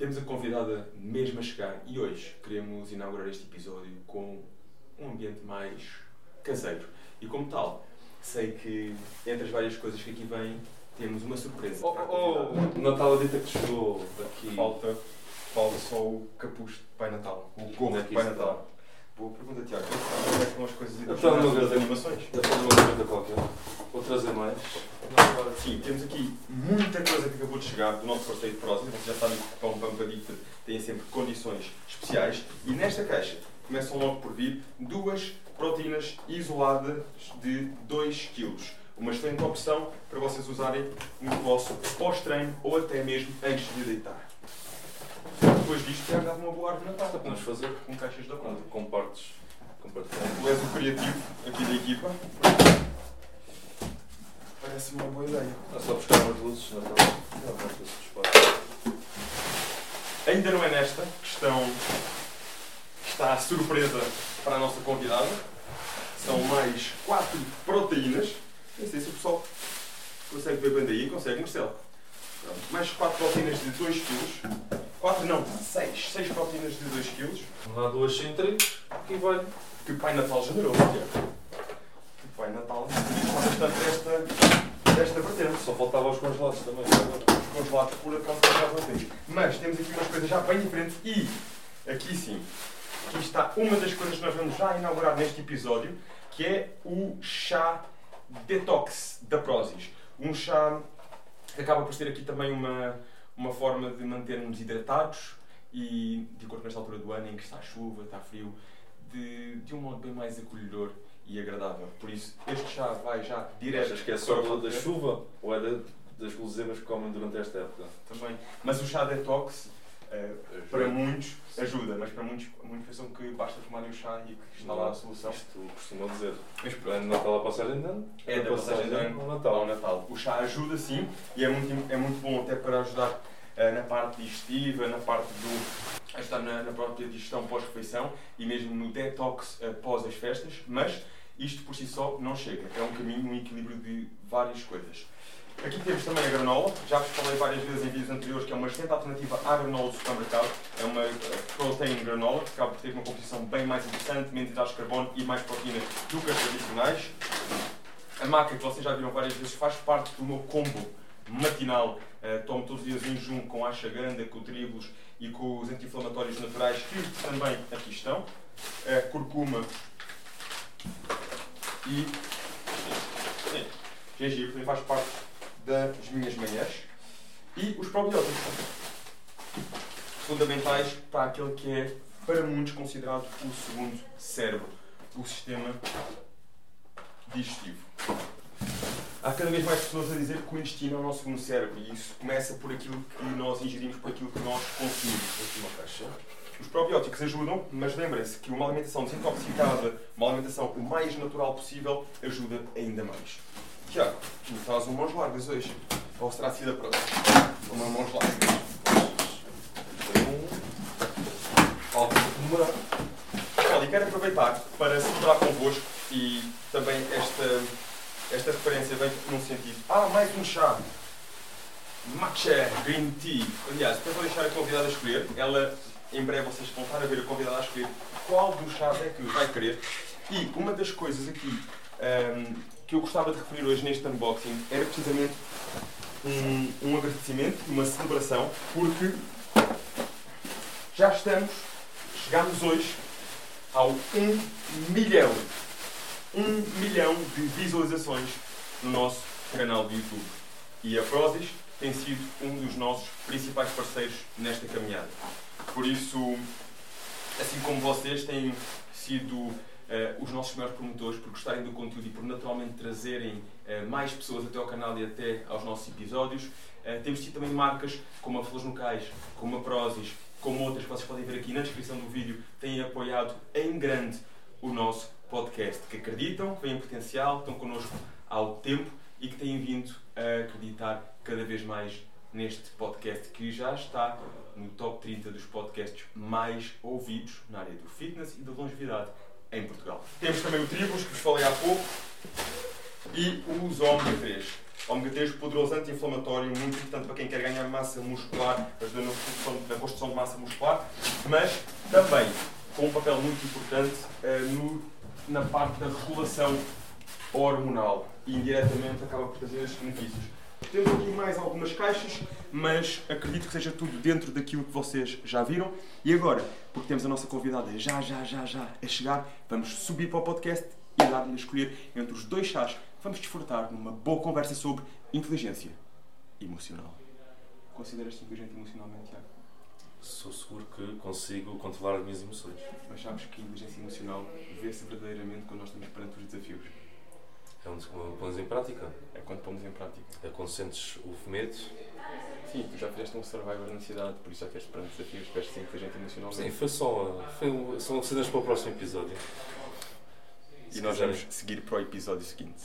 Temos a convidada mesmo a chegar e hoje queremos inaugurar este episódio com um ambiente mais caseiro. E como tal, sei que entre as várias coisas que aqui vêm, temos uma surpresa. Oh, oh, oh, Natal a dita que chegou aqui. Falta, falta só o capuz de Pai Natal. O gorro é de Pai Natal. Boa pergunta, Tiago. Onde é que as coisas Eu estou numa das gaveta. animações? Eu tenho uma pergunta qualquer. Vou trazer mais. Sim, temos aqui muita coisa que acabou de chegar do nosso parceiro de Prozis. Vocês já sabem que Pão Pampadita tem sempre condições especiais. E nesta caixa começam logo por vir duas proteínas isoladas de 2 kg. Uma excelente opção para vocês usarem no vosso pós-treino ou até mesmo antes de deitar. Depois disto, dá uma boa árvore Basta Natal podemos fazer com caixas da conta. compartes. Compartilhamos. Tu és o criativo aqui da equipa. Parece-me uma boa ideia. É só buscar umas luzes, não esse espaço. Ainda não é nesta questão que está a surpresa para a nossa convidada. São mais quatro proteínas. Não sei se o pessoal consegue ver bem daí. Consegue, Marcelo? Mais quatro proteínas de 2 kg. 4 não, 6. 6 proteínas de 2 kg. Vamos lá duas sem trigos. Aqui vai. Que o Pai Natal generoso, Tiago. Que o Pai Natal bastante desta, desta vertente. Só faltava os congelados também. Os congelados por acaso já temos. Mas temos aqui umas coisas já bem diferentes e aqui sim, aqui está uma das coisas que nós vamos já inaugurar neste episódio, que é o chá detox da Prozis. Um chá que acaba por ser aqui também uma, uma forma de manter-nos hidratados e, de acordo com esta altura do ano em que está chuva, está frio, de, de um modo bem mais acolhedor e agradável. Por isso, este chá vai já direto. Achas que é só da chuva ou é da- das guloseimas que comem durante esta época? Também. Mas o chá detox, eh, para muitos, ajuda, mas para muitos, muitos pensam que basta tomarem o chá e que está lá a solução. Isto costumam dizer. Mas É de Natal a passagem de ano? É da passagem de ano ao Natal. Natal. O chá ajuda sim e é muito, é muito bom até para ajudar na parte digestiva, na parte do. ajudar na, na própria digestão pós-refeição e mesmo no detox após as festas, mas isto por si só não chega. É um caminho, um equilíbrio de várias coisas. Aqui temos também a granola, já vos falei várias vezes em vídeos anteriores que é uma excelente alternativa à granola do supermercado. É uma eh, protein granola, que acaba por ter uma composição bem mais interessante, menos hidratos de carbono e mais proteína do que as tradicionais. A maca, que vocês já viram várias vezes, faz parte do meu combo matinal. Eh, tomo todos os dias em junho com a ashwagandha, com o tribulus e com os anti-inflamatórios naturais que também aqui estão. A curcuma e sim, gengibre também faz parte das minhas manhãs. E os probióticos, fundamentais para aquele que é, para muitos, considerado o segundo cérebro, o sistema digestivo. Há cada vez mais pessoas a dizer que o intestino é o nosso segundo cérebro e isso começa por aquilo que nós ingerimos, por aquilo que nós consumimos. Última caixa. Os probióticos ajudam, mas lembrem-se que uma alimentação desintoxicada, uma alimentação o mais natural possível, ajuda ainda mais. Tiago, tu estás um mãos largas hoje. Ou será sido a próxima? Uma mãos largas. Um. Algo de comemorar. Olha, quero aproveitar para celebrar convosco e também esta, esta referência vem num sentido. Ah, mais um chá. Matcha Green Tea. Aliás, depois vou deixar a convidada a escolher. Ela, em breve, vocês vão estar a ver a convidada a escolher qual dos chás é que vai querer. E uma das coisas aqui ahm, que eu gostava de referir hoje neste unboxing era precisamente um, um agradecimento, uma celebração, porque já estamos, chegamos hoje ao 1 milhão. 1 milhão de visualizações no nosso canal de YouTube. E a Prozis tem sido um dos nossos principais parceiros nesta caminhada. Por isso, assim como vocês têm sido eh, os nossos maiores promotores por gostarem do conteúdo e por naturalmente trazerem eh, mais pessoas até ao canal e até aos nossos episódios, eh, temos tido também marcas como a Flores Locais, como a Prozis, como outras que vocês podem ver aqui na descrição do vídeo, têm apoiado em grande o nosso podcast, que acreditam, veem potencial, estão connosco há algum tempo e que têm vindo a acreditar cada vez mais neste podcast que já está no top 30 dos podcasts mais ouvidos na área do fitness e da longevidade em Portugal. Temos também o Tribus, que vos falei há pouco, e os Ômega 3. Ômega 3, poderoso anti-inflamatório, muito importante para quem quer ganhar massa muscular, ajuda na construção, de massa muscular, mas também com um papel muito importante eh, no, na parte da regulação hormonal e indiretamente acaba por trazer estes benefícios. Temos aqui mais algumas caixas, mas acredito que seja tudo dentro daquilo que vocês já viram. E agora, porque temos a nossa convidada já, já, já, já a chegar, vamos subir para o podcast e dar-lhe a escolher entre os dois chás. Vamos desfrutar numa boa conversa sobre inteligência emocional. Consideras-te inteligente emocionalmente, Tiago? Sou seguro que consigo controlar as minhas emoções. Mas sabes que a inteligência emocional vê-se verdadeiramente quando nós estamos perante os desafios. É onde pões em prática. É quando pomos em prática. É quando sentes o medo. Sim, tu já fizeste um survivor na cidade, por isso já queres perante desafios, queres ser inteligente emocionalmente. Sim, foi só. Foi, são cenas para o próximo episódio. E Se nós quiserem. vamos seguir para o episódio seguinte.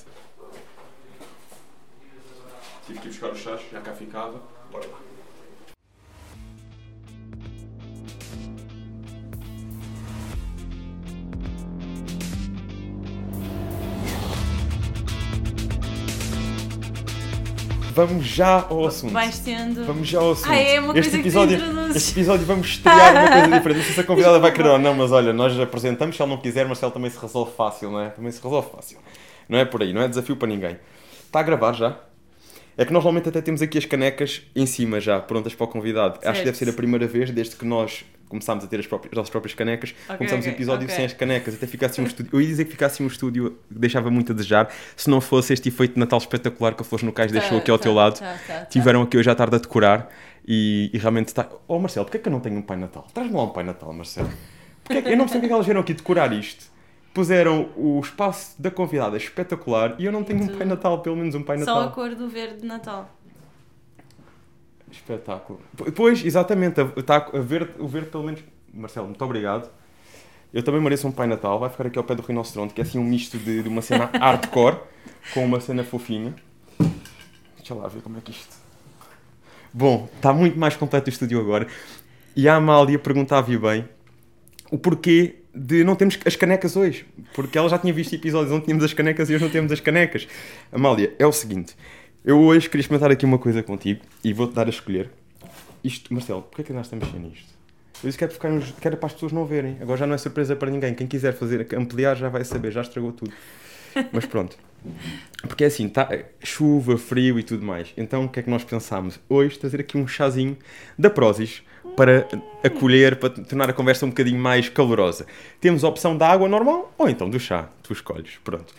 Tive que ir buscar os chás, já cá ficava. Bora lá. Vamos já ao assunto. Vais tendo. Vamos já ao assunto. Ah, é uma este coisa episódio, que. Este episódio vamos estrear uma coisa diferente. Não sei se a convidada vai querer ou não, mas olha, nós apresentamos. Se ela não quiser, Marcelo também se resolve fácil, não é? Também se resolve fácil. Não é por aí, não é desafio para ninguém. Está a gravar já? É que nós normalmente até temos aqui as canecas em cima já, prontas para o convidado. Acho que Certo. deve ser a primeira vez desde que nós começámos a ter as, próprias, as nossas próprias canecas. Ok, começámos o ok, episódio ok. sem as canecas. Até ficasse um estúdio. Eu ia dizer que ficasse um estúdio que deixava muito a desejar se não fosse este efeito de Natal espetacular que a Flores no Cais deixou Tá, aqui ao tá, teu lado. tá, tá, tá. Tiveram aqui hoje à tarde a decorar e, e realmente está. Oh Marcelo, porquê é que eu não tenho um Pai Natal? Traz-me lá um Pai Natal, Marcelo. Porquê é que... Eu não percebo porque é que elas vieram aqui decorar isto. Puseram o espaço da convidada espetacular e eu não tenho um Pai Natal, pelo menos um Pai Só a Natal. cor do verde de Natal. Espetáculo. Pois, exatamente, está a ver, o verde pelo menos. Marcelo, muito obrigado. Eu também mereço um Pai Natal. Vai ficar aqui ao pé do rinoceronte, que é assim um misto de, de uma cena hardcore com uma cena fofinha. Deixa lá ver como é que isto. Bom, está muito mais completo o estúdio agora. E a Amália perguntava e bem o porquê de não termos as canecas hoje. Porque ela já tinha visto episódios onde tínhamos as canecas e hoje não temos as canecas. Amália, é o seguinte. Eu hoje queria experimentar aqui uma coisa contigo e vou-te dar a escolher. Isto, Marcelo, porquê é que nós estamos sem isto? Eu disse que era, para ficar nos- que era para as pessoas não verem. Agora já não é surpresa para ninguém. Quem quiser fazer ampliar já vai saber, já estragou tudo. Mas pronto. Porque é assim, tá, chuva, frio e tudo mais. Então o que é que nós pensámos? Hoje trazer aqui um chazinho da Prozis para acolher, para tornar a conversa um bocadinho mais calorosa. Temos a opção da água normal ou então do chá. Tu escolhes. Pronto.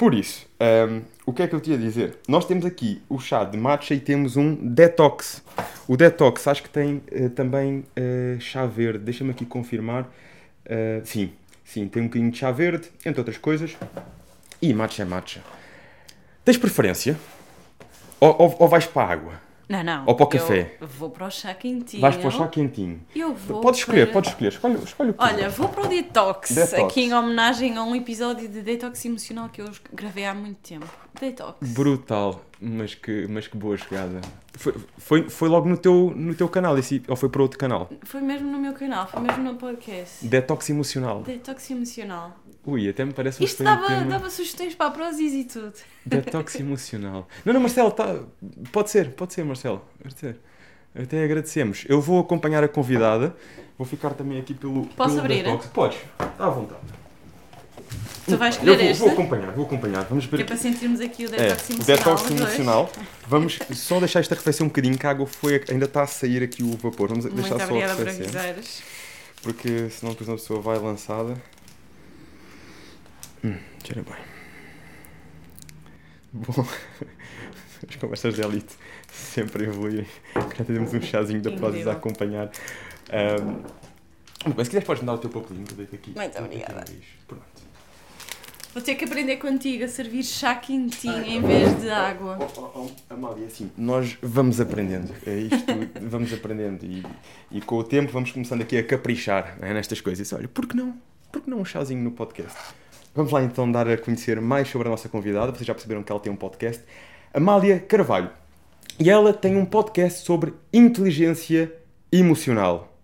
Por isso, hum, o que é que eu te ia dizer? Nós temos aqui o chá de matcha e temos um detox. O detox acho que tem eh, também eh, chá verde. Deixa-me aqui confirmar. Eh, sim, sim, tem um bocadinho de chá verde, entre outras coisas. E matcha é matcha. Tens preferência? Ou, ou, ou vais para a água? Não, não. Ou para o café? Vou para o chá quentinho. Vais para o chá quentinho? Eu vou. Podes escolher, para- podes escolher. Escolhe, escolhe o que Olha, vou para o detox, Detox. Aqui em homenagem a um episódio de detox emocional que eu gravei há muito tempo. Detox. Brutal, mas que, mas que boa jogada. Foi, foi, foi logo no teu, no teu canal, esse, ou foi para outro canal? Foi mesmo no meu canal, foi mesmo no podcast. Detox emocional. Detox emocional. Ui, até me parece um Isto dava, tema. dava sugestões para a Prozis e tudo. Detox emocional. Não, não, Marcelo, tá... pode ser, pode ser, Marcelo. Pode ser. Até agradecemos. Eu vou acompanhar a convidada. Vou ficar também aqui pelo. Posso pelo abrir? Detox. Podes, está à vontade. Tu vais Eu escolher vou, este? vou acompanhar, vou acompanhar. Vamos ver Que é aqui. para sentirmos aqui o É, detox o emocional. detox emocional. Vamos só deixar esta arrefecer um bocadinho, que a água foi, ainda está a sair aqui o vapor. Vamos Muito deixar só obrigada por arrefecer. avisares. Porque senão depois uma pessoa vai lançada. Hum, cheira bem. Bom, as conversas de elite sempre a evoluírem. Já temos um chazinho da Prozis a acompanhar. Muito bem, se quiseres podes me dar o teu papelinho que eu deito aqui. Muito obrigada. Pronto. Vou ter que aprender contigo a servir chá quentinho em vez de água. Oh, oh, oh, Amália, assim, nós vamos aprendendo. É isto, vamos aprendendo. E, e com o tempo vamos começando aqui a caprichar é, nestas coisas. Olha, por que não? Por que não um chazinho no podcast? Vamos lá então dar a conhecer mais sobre a nossa convidada. Vocês já perceberam que ela tem um podcast. Amália Carvalho. E ela tem um podcast sobre inteligência emocional.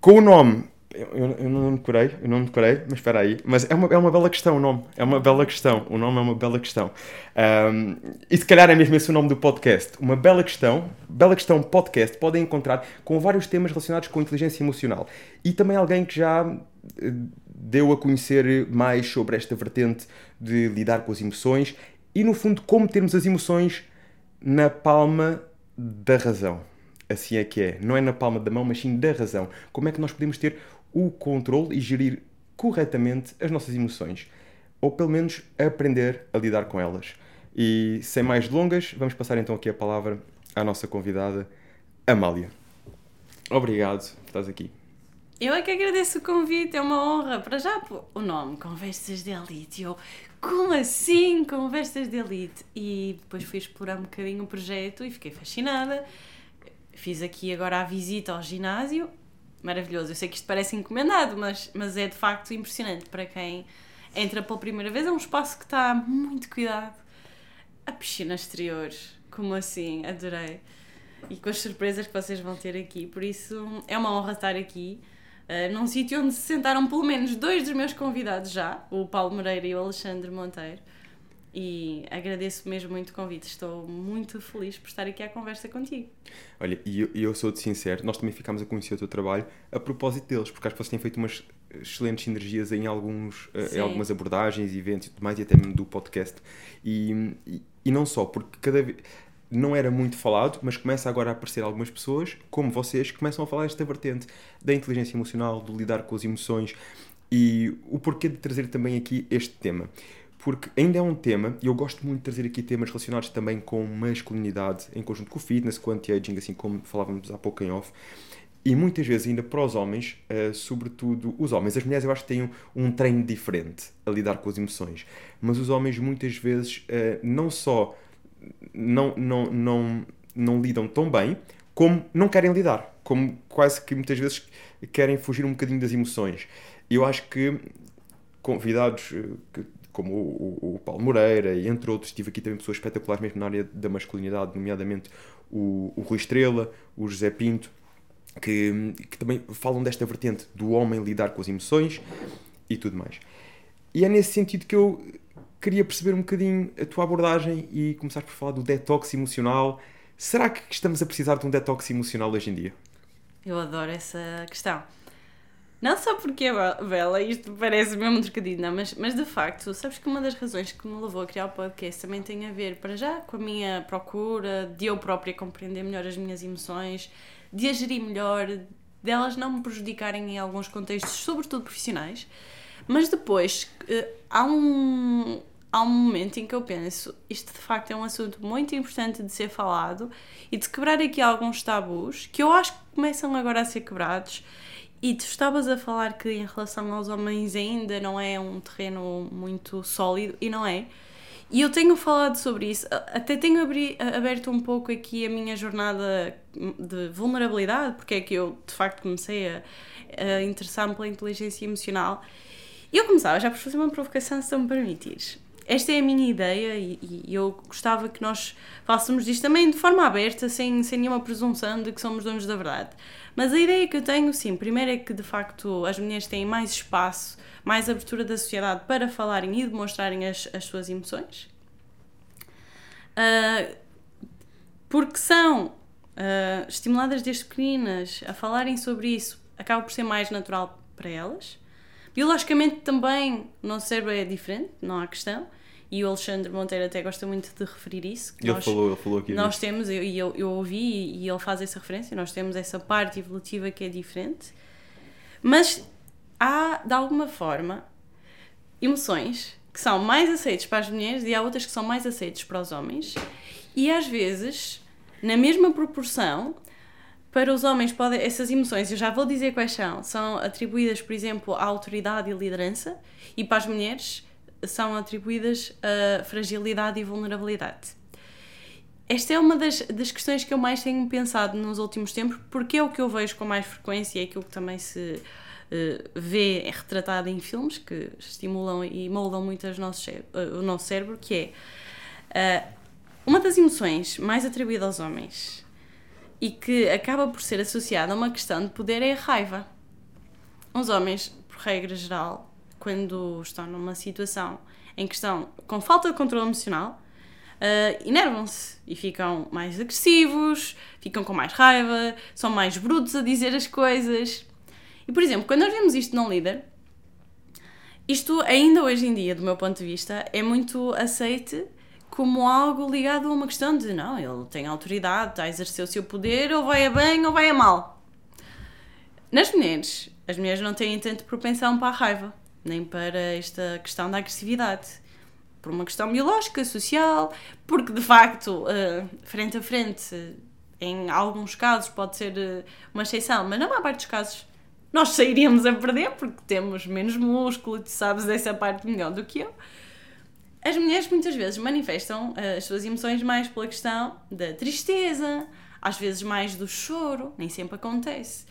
Com o nome Eu, eu, eu não decorei, eu não decorei, mas espera aí. Mas é uma, é uma bela questão o nome. É uma bela questão. O nome é uma bela questão. Um, e se calhar é mesmo esse o nome do podcast. Uma bela questão. Bela questão podcast podem encontrar com vários temas relacionados com inteligência emocional. E também alguém que já eh, deu a conhecer mais sobre esta vertente de lidar com as emoções e, no fundo, como termos as emoções na palma da razão. Assim é que é. Não é na palma da mão, mas sim da razão. Como é que nós podemos ter o controle e gerir corretamente as nossas emoções? Ou pelo menos aprender a lidar com elas. E sem mais delongas, vamos passar então aqui a palavra à nossa convidada, Amália. Obrigado por estás aqui. Eu é que agradeço o convite, é uma honra. Para já, o nome, Conversas de Elite. Eu, como assim Conversas de Elite? E depois fui explorar um bocadinho o projeto e fiquei fascinada. Fiz aqui agora a visita ao ginásio. Maravilhoso. Eu sei que isto parece encomendado, mas, mas é de facto impressionante para quem entra pela primeira vez. É um espaço que está muito cuidado. A piscina exterior, como assim? Adorei. E com as surpresas que vocês vão ter aqui. Por isso, é uma honra estar aqui. Uh, num sítio onde se sentaram pelo menos dois dos meus convidados já, o Paulo Moreira e o Alexandre Monteiro. E agradeço mesmo muito o convite. Estou muito feliz por estar aqui à conversa contigo. Olha, e eu, eu sou-te sincero, nós também ficámos a conhecer o teu trabalho a propósito deles, porque acho que vocês têm feito umas excelentes sinergias em, alguns, eh, em algumas abordagens, eventos e tudo mais, e até mesmo do podcast. E, e, e não só, porque cada vez não era muito falado, mas começa agora a aparecer algumas pessoas, como vocês, que começam a falar esta vertente da inteligência emocional, do lidar com as emoções e o porquê de trazer também aqui este tema. Porque ainda é um tema, e eu gosto muito de trazer aqui temas relacionados também com masculinidade, em conjunto com o fitness, com o anti-aging, assim como falávamos há pouco em off. E muitas vezes, ainda para os homens, uh, sobretudo os homens, as mulheres eu acho que têm um, um treino diferente a lidar com as emoções, mas os homens muitas vezes uh, não só não, não, não, não lidam tão bem, como não querem lidar, como quase que muitas vezes querem fugir um bocadinho das emoções. Eu acho que convidados eh, como o, o, Paulo Moreira e entre outros, tive aqui também pessoas espetaculares mesmo na área da masculinidade, nomeadamente o, o Rui Estrela, o José Pinto, que, que também falam desta vertente do homem lidar com as emoções e tudo mais. E é nesse sentido que eu queria perceber um bocadinho a tua abordagem e começar por falar do detox emocional. Será que estamos a precisar de um detox emocional hoje em dia? Eu adoro essa questão. Não só porque é bela, isto parece mesmo um trocadilho, não, mas, mas de facto, sabes que uma das razões que me levou a criar o podcast também tem a ver, para já, com a minha procura de eu própria compreender melhor as minhas emoções, de a gerir melhor, delas não me prejudicarem em alguns contextos, sobretudo profissionais. Mas depois, eh, há um, há um momento em que eu penso, isto de facto é um assunto muito importante de ser falado e de quebrar aqui alguns tabus que eu acho que começam agora a ser quebrados. E tu estavas a falar que em relação aos homens ainda não é um terreno muito sólido, e não é. E eu tenho falado sobre isso, até tenho abri, aberto um pouco aqui a minha jornada de vulnerabilidade, porque é que eu de facto comecei a, a interessar-me pela inteligência emocional. E eu começava já por fazer uma provocação, se me permitires esta é a minha ideia e, e, eu gostava que nós fássemos disto também de forma aberta, sem, sem nenhuma presunção de que somos donos da verdade. Mas a ideia que eu tenho, sim, primeiro é que de facto as mulheres têm mais espaço, mais abertura da sociedade para falarem e demonstrarem as, as suas emoções. Uh, porque são uh, estimuladas desde pequenas a falarem sobre isso, acaba por ser mais natural para elas. Biologicamente também o nosso cérebro é diferente, não há questão. E o Alexandre Monteiro até gosta muito de referir isso. Ele, nós, falou, ele falou aqui. Nós temos, e eu, eu, eu, ouvi e ele faz essa referência, nós temos essa parte evolutiva que é diferente. Mas há, de alguma forma, emoções que são mais aceitas para as mulheres e há outras que são mais aceitas para os homens. E às vezes, na mesma proporção, para os homens, podem, essas emoções, eu já vou dizer quais são, são atribuídas, por exemplo, à autoridade e liderança, e para as mulheres são atribuídas a fragilidade e vulnerabilidade. Esta é uma das, das questões que eu mais tenho pensado nos últimos tempos, porque é o que eu vejo com mais frequência e é aquilo que também se uh, vê é retratado em filmes que estimulam e moldam muito os nossos, uh, o nosso cérebro, que é uh, uma das emoções mais atribuídas aos homens e que acaba por ser associada a uma questão de poder é a raiva. os homens, por regra geral, quando estão numa situação em que estão com falta de controle emocional, uh, enervam-se e ficam mais agressivos, ficam com mais raiva, são mais brutos a dizer as coisas. E, por exemplo, quando nós vemos isto num líder, isto ainda hoje em dia, do meu ponto de vista, é muito aceite como algo ligado a uma questão de não, ele tem autoridade, está a exercer o seu poder, ou vai a bem ou vai a mal. Nas mulheres, as mulheres não têm tanto propensão para a raiva, nem para esta questão da agressividade. Por uma questão biológica, social, porque de facto, uh, frente a frente, em alguns casos pode ser uh, uma exceção, mas na maior parte dos casos nós sairíamos a perder porque temos menos músculo, tu sabes essa parte melhor do que eu. As mulheres muitas vezes manifestam uh, as suas emoções mais pela questão da tristeza, às vezes mais do choro, nem sempre acontece.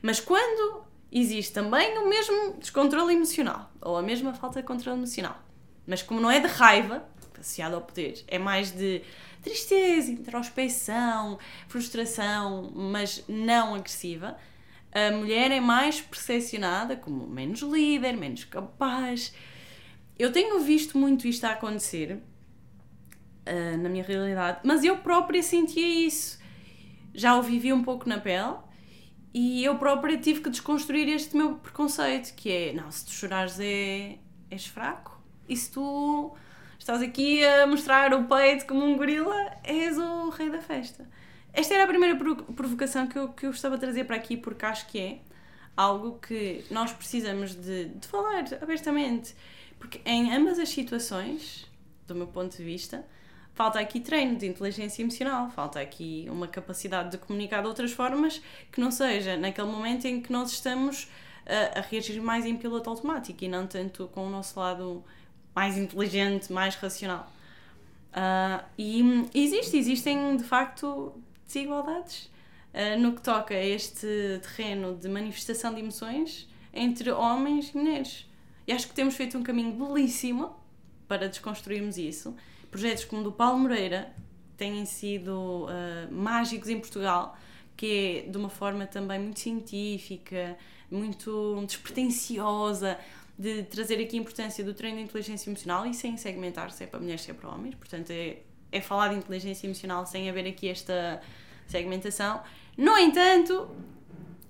Mas quando existe também o mesmo descontrole emocional, ou a mesma falta de controle emocional, mas como não é de raiva, associado ao poder, é mais de tristeza, introspecção, frustração, mas não agressiva, a mulher é mais percepcionada como menos líder, menos capaz. Eu tenho visto muito isto a acontecer uh, na minha realidade, mas eu própria sentia isso. Já o vivi um pouco na pele e eu própria tive que desconstruir este meu preconceito, que é, não, se tu chorares é, és fraco, e se tu estás aqui a mostrar o peito como um gorila, és o rei da festa. Esta era a primeira provocação que eu, que eu estava a trazer para aqui, porque acho que é algo que nós precisamos de, de falar abertamente. Porque em ambas as situações, do meu ponto de vista, falta aqui treino de inteligência emocional, falta aqui uma capacidade de comunicar de outras formas que não seja naquele momento em que nós estamos a, a reagir mais em piloto automático e não tanto com o nosso lado mais inteligente, mais racional. Uh, e existe, existem de facto desigualdades uh, no que toca a este terreno de manifestação de emoções entre homens e mulheres. E acho que temos feito um caminho belíssimo para desconstruirmos isso projetos como o do Paulo Moreira têm sido uh, mágicos em Portugal, que é de uma forma também muito científica, muito despretensiosa, de trazer aqui a importância do treino de inteligência emocional e sem segmentar se é para mulheres, se é para homens. Portanto, é, é falar de inteligência emocional sem haver aqui esta segmentação. No entanto,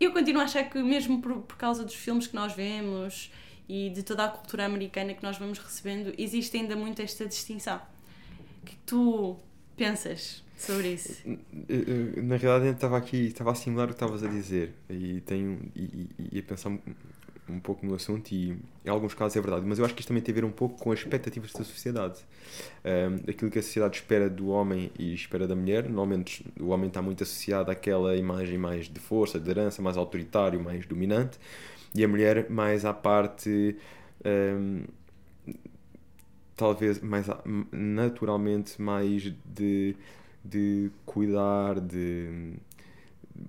eu continuo a achar que, mesmo por, por causa dos filmes que nós vemos e de toda a cultura americana que nós vamos recebendo, existe ainda muito esta distinção que tu pensas sobre isso? Na realidade, estava aqui, estava a assimilar o que estavas a dizer e tenho e, e, a pensar um, pouco no assunto e em alguns casos é verdade, mas eu acho que isto também tem a ver um pouco com as expectativas da sociedade. Um, aquilo que a sociedade espera do homem e espera da mulher, normalmente o homem está muito associado àquela imagem mais de força, de liderança, mais autoritário, mais dominante, e a mulher mais à parte um, talvez mais naturalmente mais de, de cuidar, de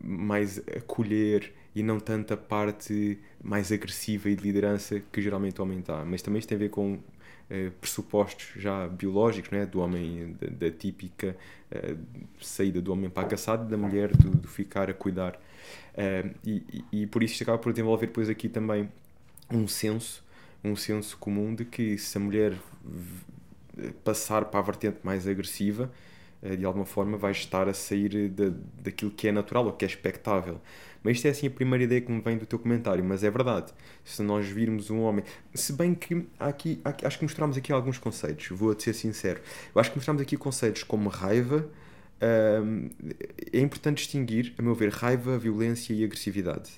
mais acolher e não tanto parte mais agressiva e de liderança que geralmente o homem está. Mas também isto tem a ver com eh, pressupostos já biológicos, né? do homem, da, da típica eh, saída do homem para a caçada da mulher do, do ficar a cuidar. Eh, e, e, por isso isto acaba por desenvolver depois aqui também um senso um senso comum de que se a mulher passar para a vertente mais agressiva, eh, de alguma forma vai estar a sair da, daquilo que é natural ou que é expectável. Mas isto é assim a primeira ideia que me vem do teu comentário, mas é verdade. Se nós virmos um homem. Se bem que aqui, aqui acho que mostramos aqui alguns conceitos, vou-te ser sincero. Eu acho que mostramos aqui conceitos como raiva. Hum, é importante distinguir, a meu ver, raiva, violência e agressividade.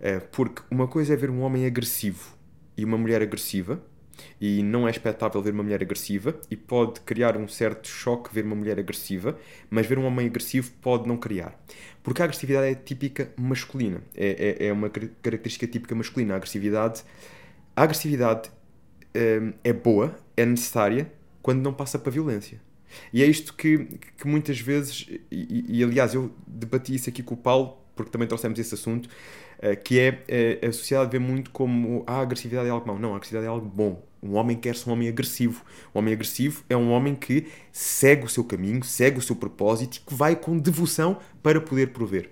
É, porque uma coisa é ver um homem agressivo e uma mulher agressiva, e não é expectável ver uma mulher agressiva, e pode criar um certo choque ver uma mulher agressiva, mas ver um homem agressivo pode não criar. Porque a agressividade é típica masculina, é, é, é uma característica típica masculina. A agressividade, a agressividade hum, é boa, é necessária, quando não passa para a violência. E é isto que, que muitas vezes, e, e, aliás eu debati isso aqui com o Paulo, porque também trouxemos esse assunto, uh, que é uh, a sociedade vê muito como ah, a agressividade é algo mau. Não, a agressividade é algo bom. Um homem quer ser um homem agressivo. Um homem agressivo é um homem que segue o seu caminho, segue o seu propósito e que vai com devoção para poder prover.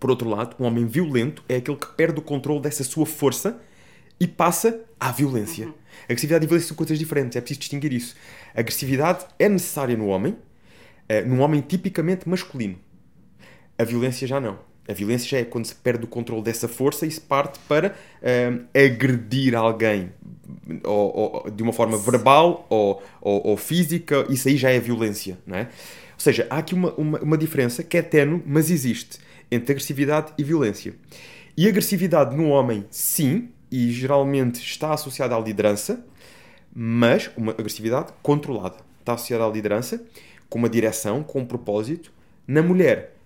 Por outro lado, um homem violento é aquele que perde o controle dessa sua força e passa à violência. Agressividade e violência são coisas diferentes, é preciso distinguir isso. Agressividade é necessária no homem, eh, num homem tipicamente masculino. A violência já não. A violência já é quando se perde o controle dessa força e se parte para eh, agredir alguém ou, ou, de uma forma verbal ou, ou, ou física, isso aí já é violência, não é? Ou seja, há aqui uma, uma, uma diferença que é tenue, mas existe, entre agressividade e violência. E agressividade no homem, sim, e geralmente está associada à liderança, mas uma agressividade controlada. Está associada à liderança, com uma direção, com um propósito. Na mulher,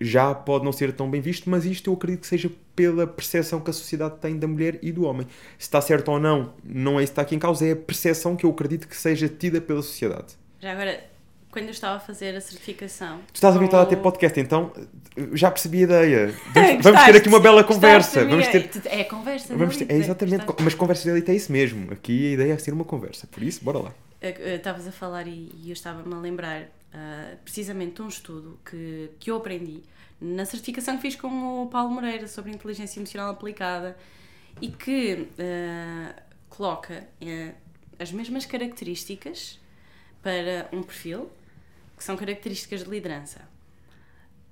já pode não ser tão bem visto, mas isto eu acredito que seja pela percepção que a sociedade tem da mulher e do homem. Se está certo ou não, não é isso que está aqui em causa, é a percepção que eu acredito que seja tida pela sociedade. Já agora, quando eu estava a fazer a certificação. Tu estás com habituado a ter podcast, então já percebi a ideia. Vamos, vamos ter aqui uma bela Gostaste conversa. da Vamos ter, É conversa. vamos ter, é exatamente, gostaste? mas conversa de elite é isso mesmo. Aqui a ideia é ser uma conversa. Por isso, bora lá. Estavas a falar e, eu estava-me a lembrar ah, precisamente de um estudo que, que eu aprendi na certificação que fiz com o Paulo Moreira sobre inteligência emocional aplicada e que ah, coloca eh, as mesmas características para um perfil que são características de liderança.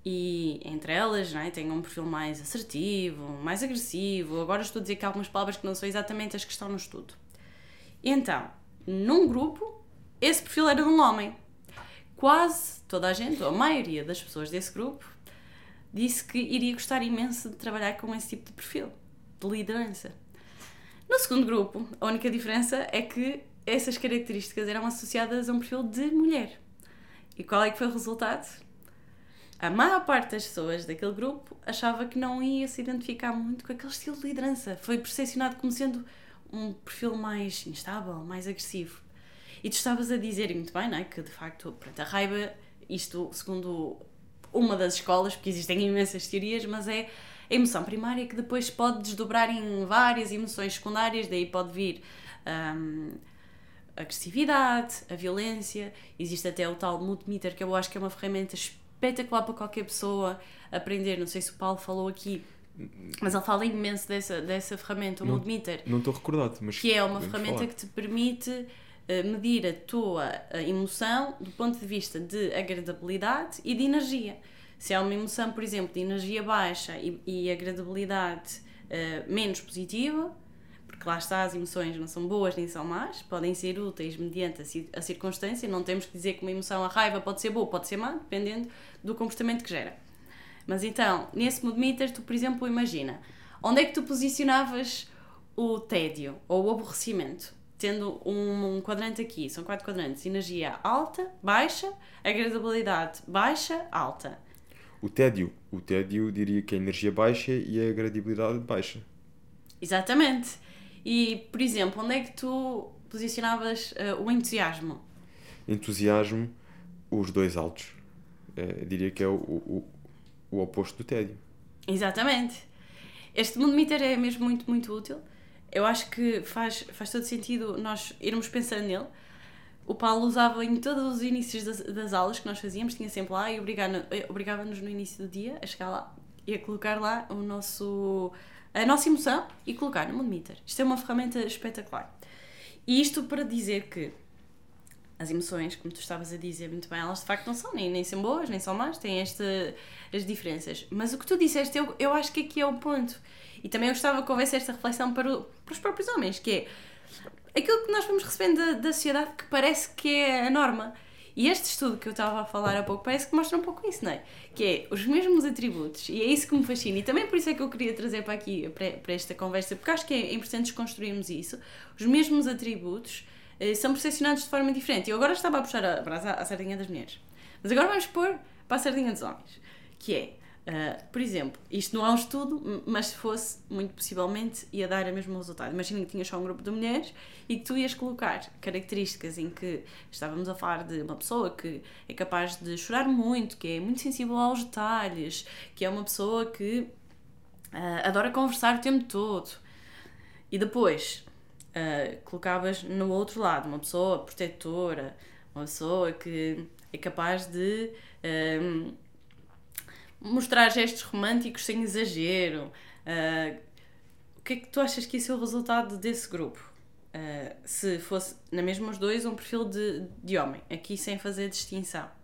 E entre elas, é, tem um perfil mais assertivo, mais agressivo. Agora estou a dizer que há algumas palavras que não são exatamente as que estão no estudo. Então, num grupo, esse perfil era de um homem. Quase toda a gente, ou a maioria das pessoas desse grupo, disse que iria gostar imenso de trabalhar com esse tipo de perfil, de liderança. No segundo grupo, a única diferença é que essas características eram associadas a um perfil de mulher. E qual é que foi o resultado? A maior parte das pessoas daquele grupo achava que não ia se identificar muito com aquele estilo de liderança. Foi percepcionado como sendo um perfil mais instável, mais agressivo. E tu estavas a dizer, e muito bem, não é? que de facto pronto, a raiva, isto segundo uma das escolas, porque existem imensas teorias, mas é a emoção primária que depois pode desdobrar em várias emoções secundárias, daí pode vir a agressividade, a violência, existe até o tal mood meter, que eu acho que é uma ferramenta espetacular para qualquer pessoa aprender, não sei se o Paulo falou aqui, mas ele fala imenso dessa, dessa ferramenta, o Não. mood meter Não estou recordado, mas. que é uma ferramenta falar. que te permite eh, medir a tua eh, emoção do ponto de vista de agradabilidade e de energia. Se há uma emoção, por exemplo, de energia baixa e, e agradabilidade eh, menos positiva, porque lá está, as emoções não são boas nem são más, podem ser úteis mediante a, ci- a circunstância, não temos que dizer que uma emoção, a raiva, pode ser boa, pode ser má, dependendo do comportamento que gera. Mas então, nesse mood meter, tu, por exemplo, imagina, onde é que tu posicionavas o tédio ou o aborrecimento? Tendo um, um quadrante aqui, são quatro quadrantes, energia alta, baixa, agradabilidade baixa, alta. O tédio. O tédio diria que é a energia baixa e a agradibilidade baixa. Exatamente. E, por exemplo, onde é que tu posicionavas eh, o entusiasmo? Entusiasmo, os dois altos. Eh, diria que é o, o, o oposto do tédio. Exatamente. Este mundo meter é mesmo muito, muito útil. Eu acho que faz, faz todo sentido nós irmos pensando nele. O Paulo usava em todos os inícios das, das aulas que nós fazíamos, tinha sempre lá e eh, obrigava-nos no início do dia a chegar lá e a colocar lá o nosso, a nossa emoção e colocar no meter. Isto é uma ferramenta espetacular. E isto para dizer que as emoções, como tu estavas a dizer muito bem, elas de facto não são, nem, nem são boas, nem são más, têm esta, as diferenças. Mas o que tu disseste, eu, eu acho que aqui é o ponto. E também eu gostava que houvesse esta reflexão para, o- para os próprios homens, que é aquilo que nós vamos recebendo da, da sociedade que parece que é a norma. E este estudo que eu estava a falar há pouco parece que mostra um pouco isso, não é? Que é os mesmos atributos, e é isso que me fascina, e também por isso é que eu queria trazer para aqui, para, esta conversa, porque acho que é importante desconstruirmos isso. Os mesmos atributos eh, são percepcionados de forma diferente. Eu agora estava a puxar a sardinha das mulheres, mas agora vamos pôr para a sardinha dos homens, que é, ah, por exemplo, isto não é um estudo, mas se fosse, muito possivelmente ia dar o mesmo resultado. Imagina que tinhas só um grupo de mulheres e que tu ias colocar características em que estávamos a falar de uma pessoa que é capaz de chorar muito, que é muito sensível aos detalhes, que é uma pessoa que ah, adora conversar o tempo todo. E depois ah, colocavas no outro lado uma pessoa protetora, uma pessoa que é capaz de mostrar gestos românticos sem exagero. Ah, o que é que tu achas que ia ser o resultado desse grupo? Ah, se fosse na mesma os dois um perfil de, de homem, aqui sem fazer distinção.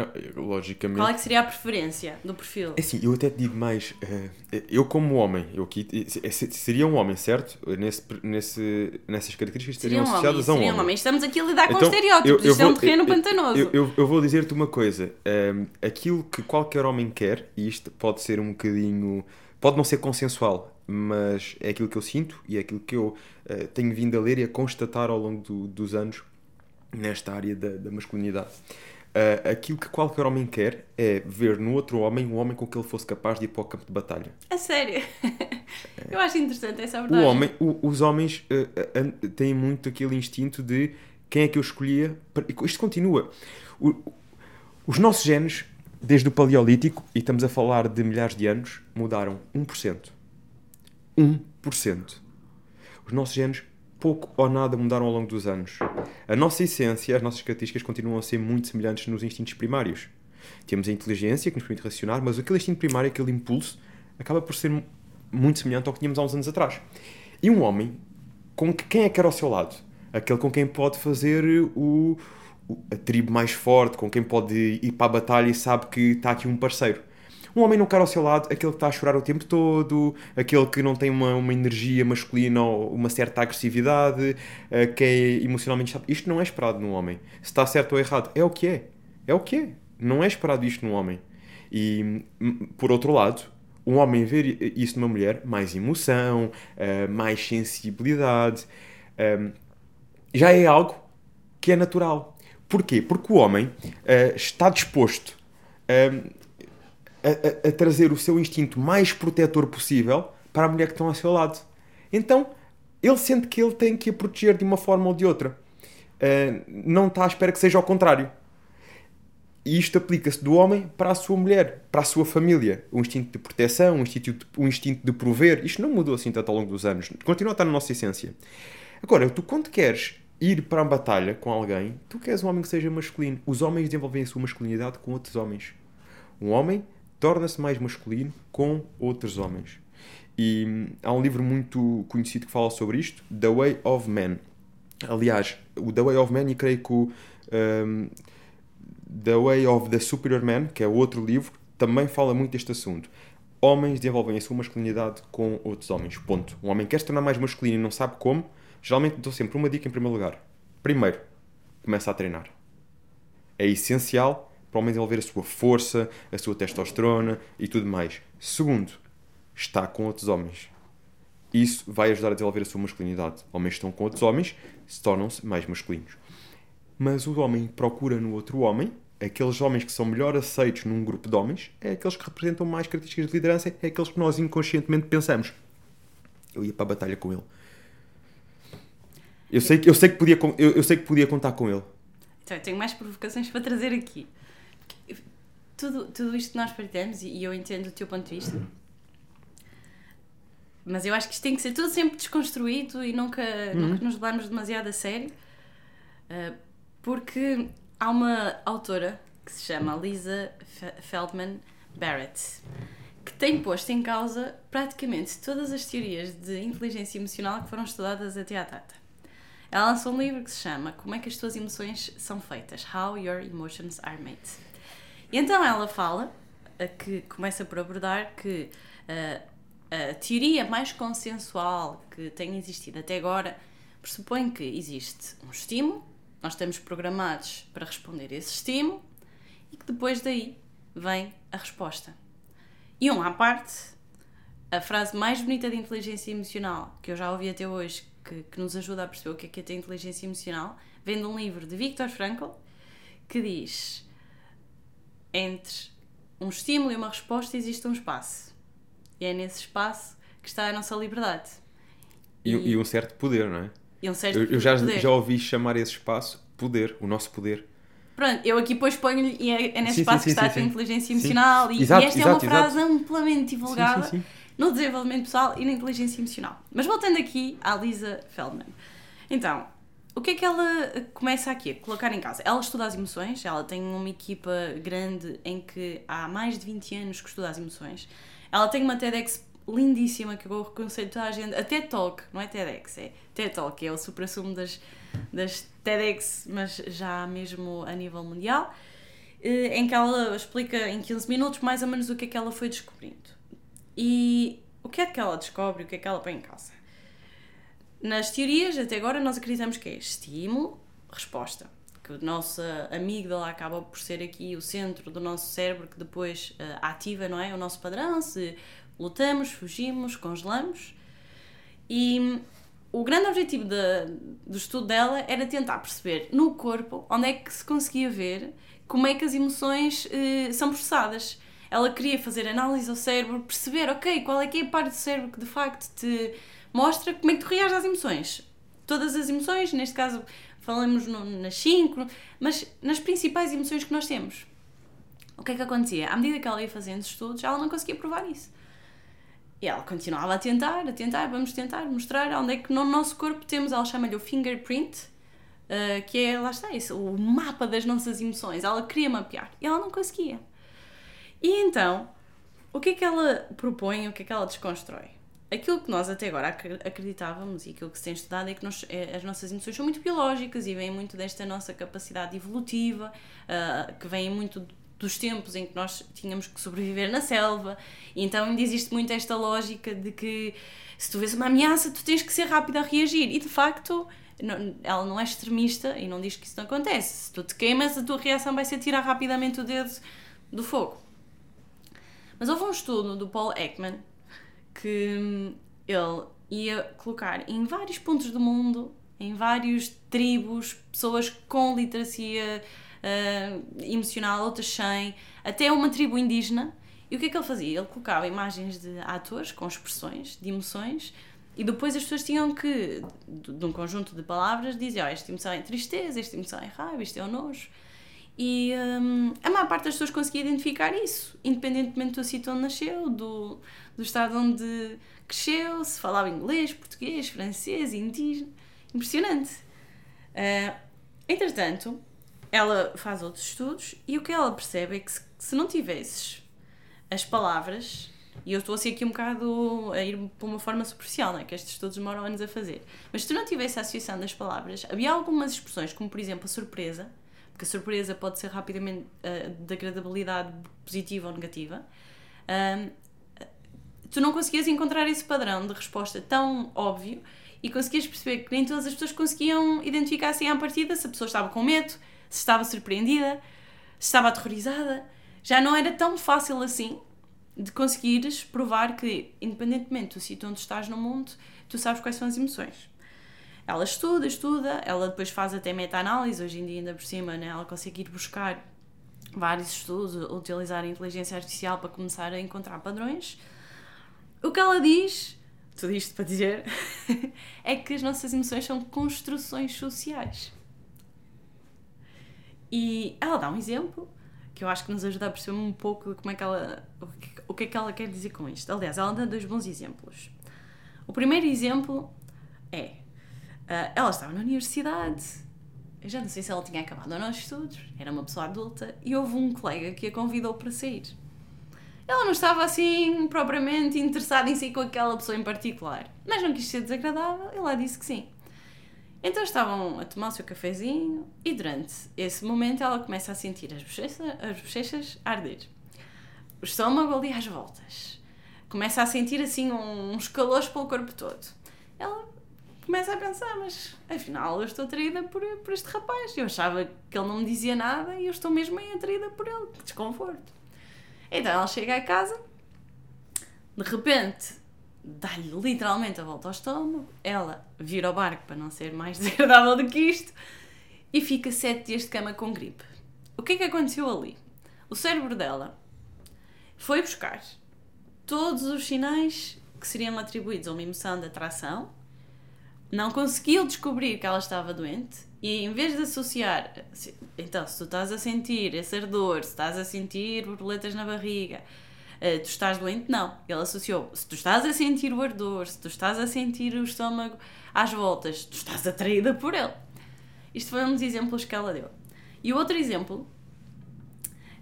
Ah, logicamente. Qual é que seria a preferência do perfil? É assim, eu até te digo mais, eh, eu como homem, eu aqui, eh, se- seria um homem, certo? Nesse, nesse, nessas características Seria estariam um homem, associadas a um um homem. homem. Estamos aqui a lidar com Então, estereótipos, isto é um terreno pantanoso. Eu, eu, eu vou dizer-te uma coisa, ehm, aquilo que qualquer homem quer, e isto pode ser um bocadinho, pode não ser consensual, mas é aquilo que eu sinto e é aquilo que eu eh, tenho vindo a ler e a constatar ao longo do- dos anos nesta área da, da masculinidade. Eh, aquilo que qualquer homem quer é ver no outro homem um homem com que ele fosse capaz de ir para o campo de batalha. A sério. Eu acho interessante essa O abordagem. homem, o- os homens eh, an- têm muito aquele instinto de quem é que eu escolhia. para- Isto continua. O- os nossos genes, desde o Paleolítico, e estamos a falar de milhares de anos, mudaram 1%. 1%. Os nossos genes, pouco ou nada, mudaram ao longo dos anos. A nossa essência, as nossas características continuam a ser muito semelhantes nos instintos primários. Temos a inteligência, que nos permite racionar, mas aquele instinto primário, aquele impulso, acaba por ser mu- muito semelhante ao que tínhamos há uns anos atrás. E um homem, com que, quem é que era ao seu lado? Aquele com quem pode fazer o, o- a tribo mais forte, com quem pode ir para a batalha e sabe que está aqui um parceiro. Um homem não quer ao seu lado aquele que está a chorar o tempo todo, aquele que não tem uma, uma energia masculina ou uma certa agressividade, eh, que é emocionalmente chato. Isto não é esperado num homem. Se está certo ou errado, é o que é. É o que é. Não é esperado isto num homem. E, hum, por outro lado, um homem ver isso numa mulher, mais emoção, eh, mais sensibilidade, ehm, já é algo que é natural. Porquê? Porque o homem eh, está disposto ehm, a, a- a trazer o seu instinto mais protetor possível para a mulher que está ao seu lado. Então, ele sente que ele tem que a proteger de uma forma ou de outra. Eh, não está à espera que seja ao contrário. E isto aplica-se do homem para a sua mulher, para a sua família. O instinto de proteção, o instinto de, o instinto de prover. Isto não mudou assim tanto ao longo dos anos. Continua a estar na nossa essência. Agora, tu quando queres ir para a batalha com alguém, tu queres um homem que seja masculino. Os homens desenvolvem a sua masculinidade com outros homens. Um homem torna-se mais masculino com outros homens. E hum, há um livro muito conhecido que fala sobre isto, The Way of Man. Aliás, o The Way of Man, e creio que o hum, The Way of the Superior Man, que é outro livro, também fala muito deste assunto. Homens desenvolvem a sua masculinidade com outros homens. Ponto. Um homem quer se tornar mais masculino e não sabe como. Geralmente dou sempre uma dica em primeiro lugar. Primeiro, começa a treinar. É essencial para o homem desenvolver a sua força, a sua testosterona e tudo mais. Segundo, está com outros homens. Isso vai ajudar a desenvolver a sua masculinidade. Homens que estão com outros homens se tornam-se mais masculinos. Mas o homem procura no outro homem, aqueles homens que são melhor aceitos num grupo de homens, é aqueles que representam mais características de liderança, é aqueles que nós inconscientemente pensamos. Eu ia para a batalha com ele. Eu sei que, eu sei que, podia, eu, eu sei que podia contar com ele. Então, eu tenho mais provocações para trazer aqui. Tudo, tudo isto que nós partilhamos, e eu entendo o teu ponto de vista, mas eu acho que isto tem que ser tudo sempre desconstruído e nunca, nunca nos levarmos demasiado a sério, Ah, porque há uma autora que se chama Lisa Fe- Feldman Barrett que tem posto em causa praticamente todas as teorias de inteligência emocional que foram estudadas até à data. Ela lançou um livro que se chama Como é que as tuas emoções são feitas? How Your Emotions Are Made. E então ela fala, a que começa por abordar que ah, a teoria mais consensual que tem existido até agora pressupõe que existe um estímulo, nós estamos programados para responder a esse estímulo e que depois daí vem a resposta. E um à parte, a frase mais bonita de inteligência emocional que eu já ouvi até hoje, que, que nos ajuda a perceber o que é que é ter inteligência emocional, vem de um livro de Viktor Frankl que diz: entre um estímulo e uma resposta existe um espaço. E é nesse espaço que está a nossa liberdade. E, e um certo poder, não é? E um certo Eu, eu já, poder. já ouvi chamar esse espaço poder, o nosso poder. Pronto, eu aqui depois ponho-lhe, e é, é nesse Sim, espaço sim, que está sim, a tua inteligência emocional. E, Exato, e esta é exato, uma frase exato. amplamente divulgada no desenvolvimento pessoal e na inteligência emocional. Mas voltando aqui à Lisa Feldman. Então, o que é que ela começa aqui a colocar em casa? Ela estuda as emoções, ela tem uma equipa grande em que há mais de 20 anos que estuda as emoções. Ela tem uma TEDx lindíssima que eu aconselho toda a gente. A TED Talk, não é TEDx, é TED Talk, é o supra-sumo das, das TEDx, mas já mesmo a nível mundial, eh, em que ela explica em 15 minutos mais ou menos o que é que ela foi descobrindo. E o que é que ela descobre, o que é que ela põe em casa? Nas teorias, até agora, nós acreditamos que é estímulo, resposta. Que o nosso amígdala acaba por ser aqui o centro do nosso cérebro que depois uh, ativa, não é? O nosso padrão, se lutamos, fugimos, congelamos. E o grande objetivo de, do estudo dela era tentar perceber no corpo onde é que se conseguia ver como é que as emoções uh, são processadas. Ela queria fazer análise ao cérebro, perceber, ok, qual é que é a parte do cérebro que de facto te mostra como é que tu reages às emoções. Todas as emoções, neste caso falamos no, nas 5, mas nas principais emoções que nós temos. O que é que acontecia? À medida que ela ia fazendo estudos, ela não conseguia provar isso. E ela continuava a tentar, a tentar, vamos tentar mostrar onde é que no nosso corpo temos, ela chama-lhe o fingerprint, uh, que é, lá está isso, o mapa das nossas emoções. Ela queria mapear e ela não conseguia. E então, o que é que ela propõe, o que é que ela desconstrói? Aquilo que nós até agora acreditávamos e aquilo que se tem estudado é que nós, é, as nossas emoções são muito biológicas e vêm muito desta nossa capacidade evolutiva, uh, que vem muito dos tempos em que nós tínhamos que sobreviver na selva, e então ainda existe muito esta lógica de que se tu vês uma ameaça, tu tens que ser rápido a reagir, e de facto não, ela não é extremista e não diz que isso não acontece. Se tu te queimas, a tua reação vai ser tirar rapidamente o dedo do fogo. Mas houve um estudo do Paul Ekman que ele ia colocar em vários pontos do mundo, em vários tribos, pessoas com literacia uh, emocional, outras sem, até uma tribo indígena. E o que é que ele fazia? Ele colocava imagens de atores com expressões, de emoções, e depois as pessoas tinham que, de um conjunto de palavras, dizer: oh, esta emoção é tristeza, esta emoção é raiva, isto é o nojo. E um, a maior parte das pessoas conseguia identificar isso, independentemente do sítio onde nasceu, do, do estado onde cresceu, se falava inglês, português, francês, indígena. Impressionante. Uh, entretanto, ela faz outros estudos e o que ela percebe é que se, se não tivesses as palavras, e eu estou assim aqui um bocado a ir por uma forma superficial, não é? que estes estudos demoram anos a fazer, mas se tu não tivesse a associação das palavras, havia algumas expressões, como por exemplo a surpresa, porque a surpresa pode ser rapidamente uh, de agradabilidade positiva ou negativa, um, tu não conseguias encontrar esse padrão de resposta tão óbvio e conseguias perceber que nem todas as pessoas conseguiam identificar assim à partida se a pessoa estava com medo, se estava surpreendida, se estava aterrorizada. Já não era tão fácil assim de conseguires provar que, independentemente do sítio onde estás no mundo, tu sabes quais são as emoções. Ela estuda, estuda, ela depois faz até meta-análise, hoje em dia ainda por cima, né, ela consegue ir buscar vários estudos, utilizar a inteligência artificial para começar a encontrar padrões. O que ela diz, tudo isto para dizer, é que as nossas emoções são construções sociais. E ela dá um exemplo que eu acho que nos ajuda a perceber um pouco como é que ela, o que é que ela quer dizer com isto. Aliás, ela dá dois bons exemplos. O primeiro exemplo é Uh, ela estava na universidade, eu já não sei se ela tinha acabado os nossos estudos, era uma pessoa adulta, e houve um colega que a convidou para sair. Ela não estava assim propriamente interessada em sair com aquela pessoa em particular, mas não quis ser desagradável e lá disse que sim. Então estavam a tomar o seu cafezinho e durante esse momento ela começa a sentir as bochechas, as bochechas arder. O estômago ali às voltas. Começa a sentir assim uns calores pelo corpo todo. Ela começa a pensar, mas afinal eu estou atraída por, por este rapaz. Eu achava que ele não me dizia nada e eu estou mesmo bem atraída por ele. Que desconforto. Então ela chega a casa, de repente dá-lhe literalmente a volta ao estômago, ela vira ao barco para não ser mais desagradável do que isto e fica sete dias de cama com gripe. O que é que aconteceu ali? O cérebro dela foi buscar todos os sinais que seriam atribuídos a uma emoção de atração não conseguiu descobrir que ela estava doente e em vez de associar, então, se tu estás a sentir esse ardor, se estás a sentir borboletas na barriga, uh, tu estás doente, não. Ele associou, se tu estás a sentir o ardor, se tu estás a sentir o estômago às voltas, tu estás atraída por ele. Isto foi um dos exemplos que ela deu. E o outro exemplo,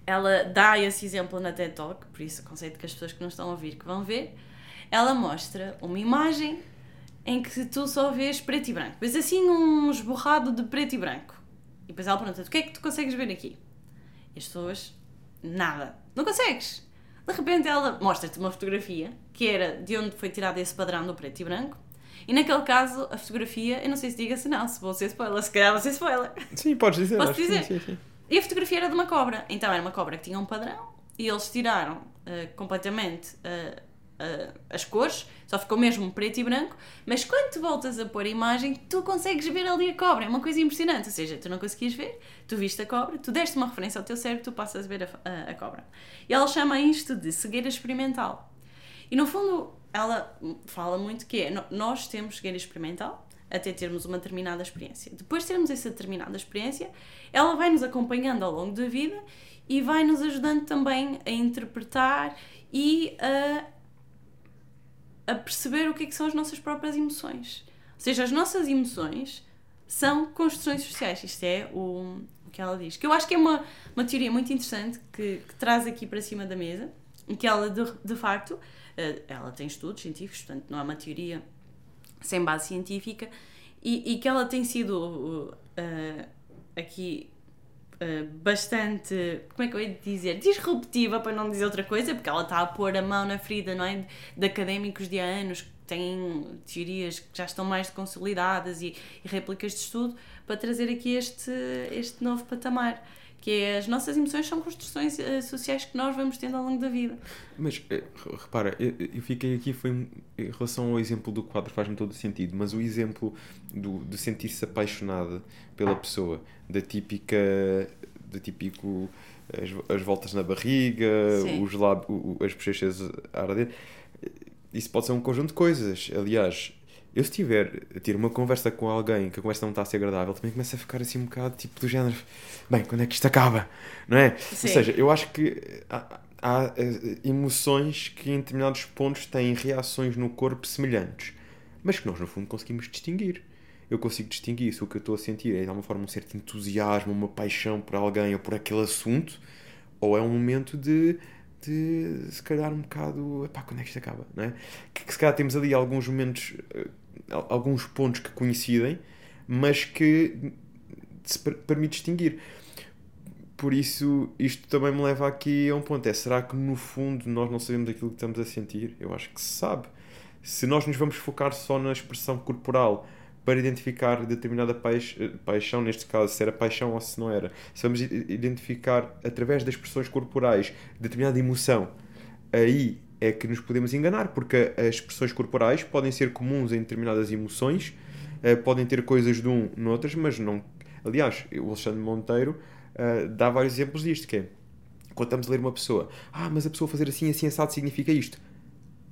ela dá esse exemplo na TED Talk, por isso aconselho que as pessoas que não estão a ouvir que vão ver. Ela mostra uma imagem em que tu só vês preto e branco. Vês assim um esborrado de preto e branco. E depois ela pergunta: o que é que tu consegues ver aqui? E as pessoas, nada. Não consegues. De repente ela mostra-te uma fotografia que era de onde foi tirado esse padrão do preto e branco. E naquele caso, a fotografia, eu não sei se diga-se não, se vou ser spoiler, se calhar vou ser spoiler. Sim, podes dizer. Posso dizer? Sim, sim, sim. E a fotografia era de uma cobra. Então era uma cobra que tinha um padrão e eles tiraram eh, completamente eh, eh, as cores, só ficou mesmo preto e branco. Mas quando tu voltas a pôr a imagem, tu consegues ver ali a cobra. É uma coisa impressionante. Ou seja, tu não conseguias ver, tu viste a cobra, tu deste uma referência ao teu cérebro, tu passas a ver a, a- a cobra. E ela chama isto de cegueira experimental. E no fundo, ela fala muito que é nós temos cegueira experimental até termos uma determinada experiência. Depois de termos essa determinada experiência, ela vai nos acompanhando ao longo da vida e vai nos ajudando também a interpretar e a, a perceber o que, é que são as nossas próprias emoções. Ou seja, as nossas emoções são construções sociais. Isto é o, o que ela diz. Que eu acho que é uma, uma teoria muito interessante que, que traz aqui para cima da mesa e que ela, de, de facto, eh, ela tem estudos científicos, portanto, não é uma teoria sem base científica e, e que ela tem sido uh, aqui uh, bastante, como é que eu ia dizer, disruptiva para não dizer outra coisa, porque ela está a pôr a mão na ferida, não é? De académicos de há anos que têm teorias que já estão mais consolidadas e, e réplicas de estudo para trazer aqui este, este novo patamar. Que é as nossas emoções são construções uh, sociais que nós vamos tendo ao longo da vida. Mas eh, repara, eu, eu fiquei aqui foi em relação ao exemplo do quadro faz-me todo sentido, mas o exemplo do, de sentir-se apaixonada pela pessoa, da típica, da típico as, as voltas na barriga, Sim. os lábios, o- o- as bochechas a arder, isso pode ser um conjunto de coisas. Aliás, eu se tiver a ter uma conversa com alguém que a conversa não está a ser agradável, também começa a ficar assim um bocado tipo do género, bem, quando é que isto acaba? Não é? Sim. Ou seja, eu acho que há, há, eh, emoções que em determinados pontos têm reações no corpo semelhantes, mas que nós no fundo conseguimos distinguir. Eu consigo distinguir se o que eu estou a sentir é de alguma forma um certo entusiasmo, uma paixão por alguém ou por aquele assunto, ou é um momento de, de se calhar um bocado, epá, quando é que isto acaba? Não é? que, que se calhar temos ali alguns momentos, eh, alguns pontos que coincidem, mas que se per- permite distinguir. Por isso, isto também me leva aqui a um ponto: é será que no fundo nós não sabemos aquilo que estamos a sentir? Eu acho que se sabe. Se nós nos vamos focar só na expressão corporal para identificar determinada paix- eh, paixão, neste caso, se era paixão ou se não era, se vamos identificar através das expressões corporais determinada emoção, aí é que nos podemos enganar, porque as expressões corporais podem ser comuns em determinadas emoções, eh, podem ter coisas de um noutras, mas não. Aliás, o Alexandre Monteiro eh, dá vários exemplos disto, que é quando estamos a ler uma pessoa, ah, mas a pessoa fazer assim, assim, assado significa isto.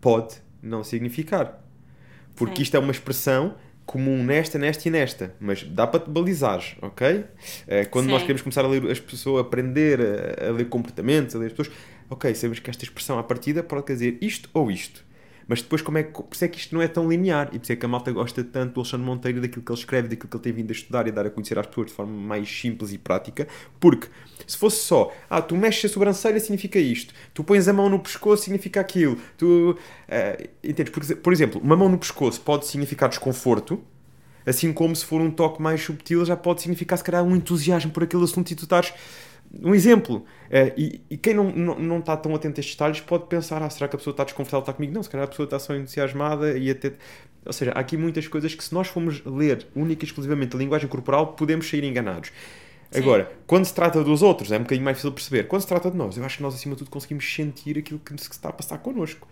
Pode não significar. Porque Sim. isto é uma expressão comum nesta, nesta e nesta, mas dá para te balizar, ok? Eh, quando nós Sim. queremos começar a ler as pessoas, a aprender a, a ler comportamentos, a ler as pessoas, ok, sabemos que esta expressão à partida pode quer dizer isto ou isto. Mas depois, como é que, por isso é que isto não é tão linear e por isso é que a malta gosta tanto do Alexandre Monteiro, daquilo que ele escreve, daquilo que ele tem vindo a estudar e a dar a conhecer às pessoas de forma mais simples e prática. Porque se fosse só, ah, tu mexes a sobrancelha significa isto, tu pões a mão no pescoço significa aquilo, tu. eh, entendes? Por, por exemplo, uma mão no pescoço pode significar desconforto, assim como se for um toque mais subtil já pode significar se calhar um entusiasmo por aquele assunto e tu estás. Um exemplo, eh, e, e quem não, não, não está tão atento a estes detalhes pode pensar: ah, será que a pessoa está desconfortável está comigo? Não, se calhar a pessoa está só entusiasmada e até. Ou seja, há aqui muitas coisas que, se nós formos ler única e exclusivamente a linguagem corporal, podemos sair enganados. Sim. Agora, quando se trata dos outros, é um bocadinho mais difícil de perceber. Quando se trata de nós, eu acho que nós, acima de tudo, conseguimos sentir aquilo que se está a passar connosco.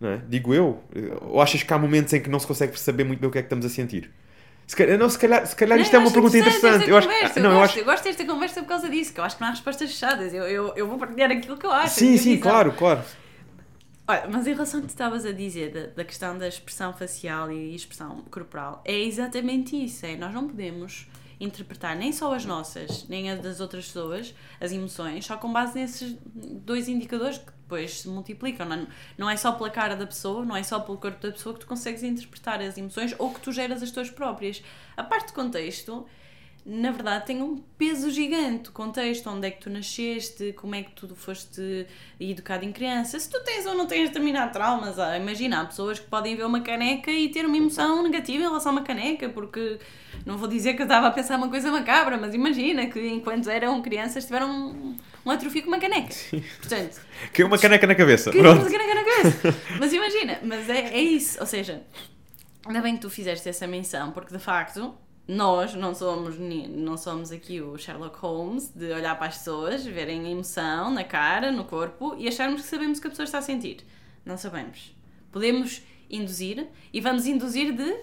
É? Digo eu. Ou achas que há momentos em que não se consegue perceber muito bem o que é que estamos a sentir? Se calhar, não, se calhar, se calhar Não, isto é uma pergunta interessante. Eu acho, conversa, não, eu, eu gosto, acho, eu gosto desta conversa por causa disso, que eu acho que não há respostas fechadas. Eu, eu, eu vou partilhar aquilo que eu acho. sim, sim, visão. claro, claro. Olha, mas em relação ao que tu estavas a dizer da, da questão da expressão facial e expressão corporal, é exatamente isso. É, nós não podemos interpretar nem só as nossas, nem as das outras pessoas, as emoções, só com base nesses dois indicadores que depois se multiplicam. Não, não é só pela cara da pessoa, não é só pelo corpo da pessoa que tu consegues interpretar as emoções ou que tu geras as tuas próprias. A parte de contexto na verdade, tem um peso gigante. O contexto, onde é que tu nasceste, como é que tu foste educado em criança. Se tu tens ou não tens determinado traumas, imagina, há pessoas que podem ver uma caneca e ter uma emoção negativa em relação a uma caneca, porque não vou dizer que eu estava a pensar uma coisa macabra, mas imagina que enquanto eram crianças tiveram um, um atrofio com uma caneca. Portanto, Caiu uma caneca na cabeça. que Pronto. uma caneca na cabeça. Mas imagina, mas é, é isso. Ou seja, ainda bem que tu fizeste essa menção, porque de facto nós não somos, não somos aqui o Sherlock Holmes de olhar para as pessoas, verem a emoção na cara, no corpo e acharmos que sabemos o que a pessoa está a sentir. Não sabemos. Podemos induzir e vamos induzir de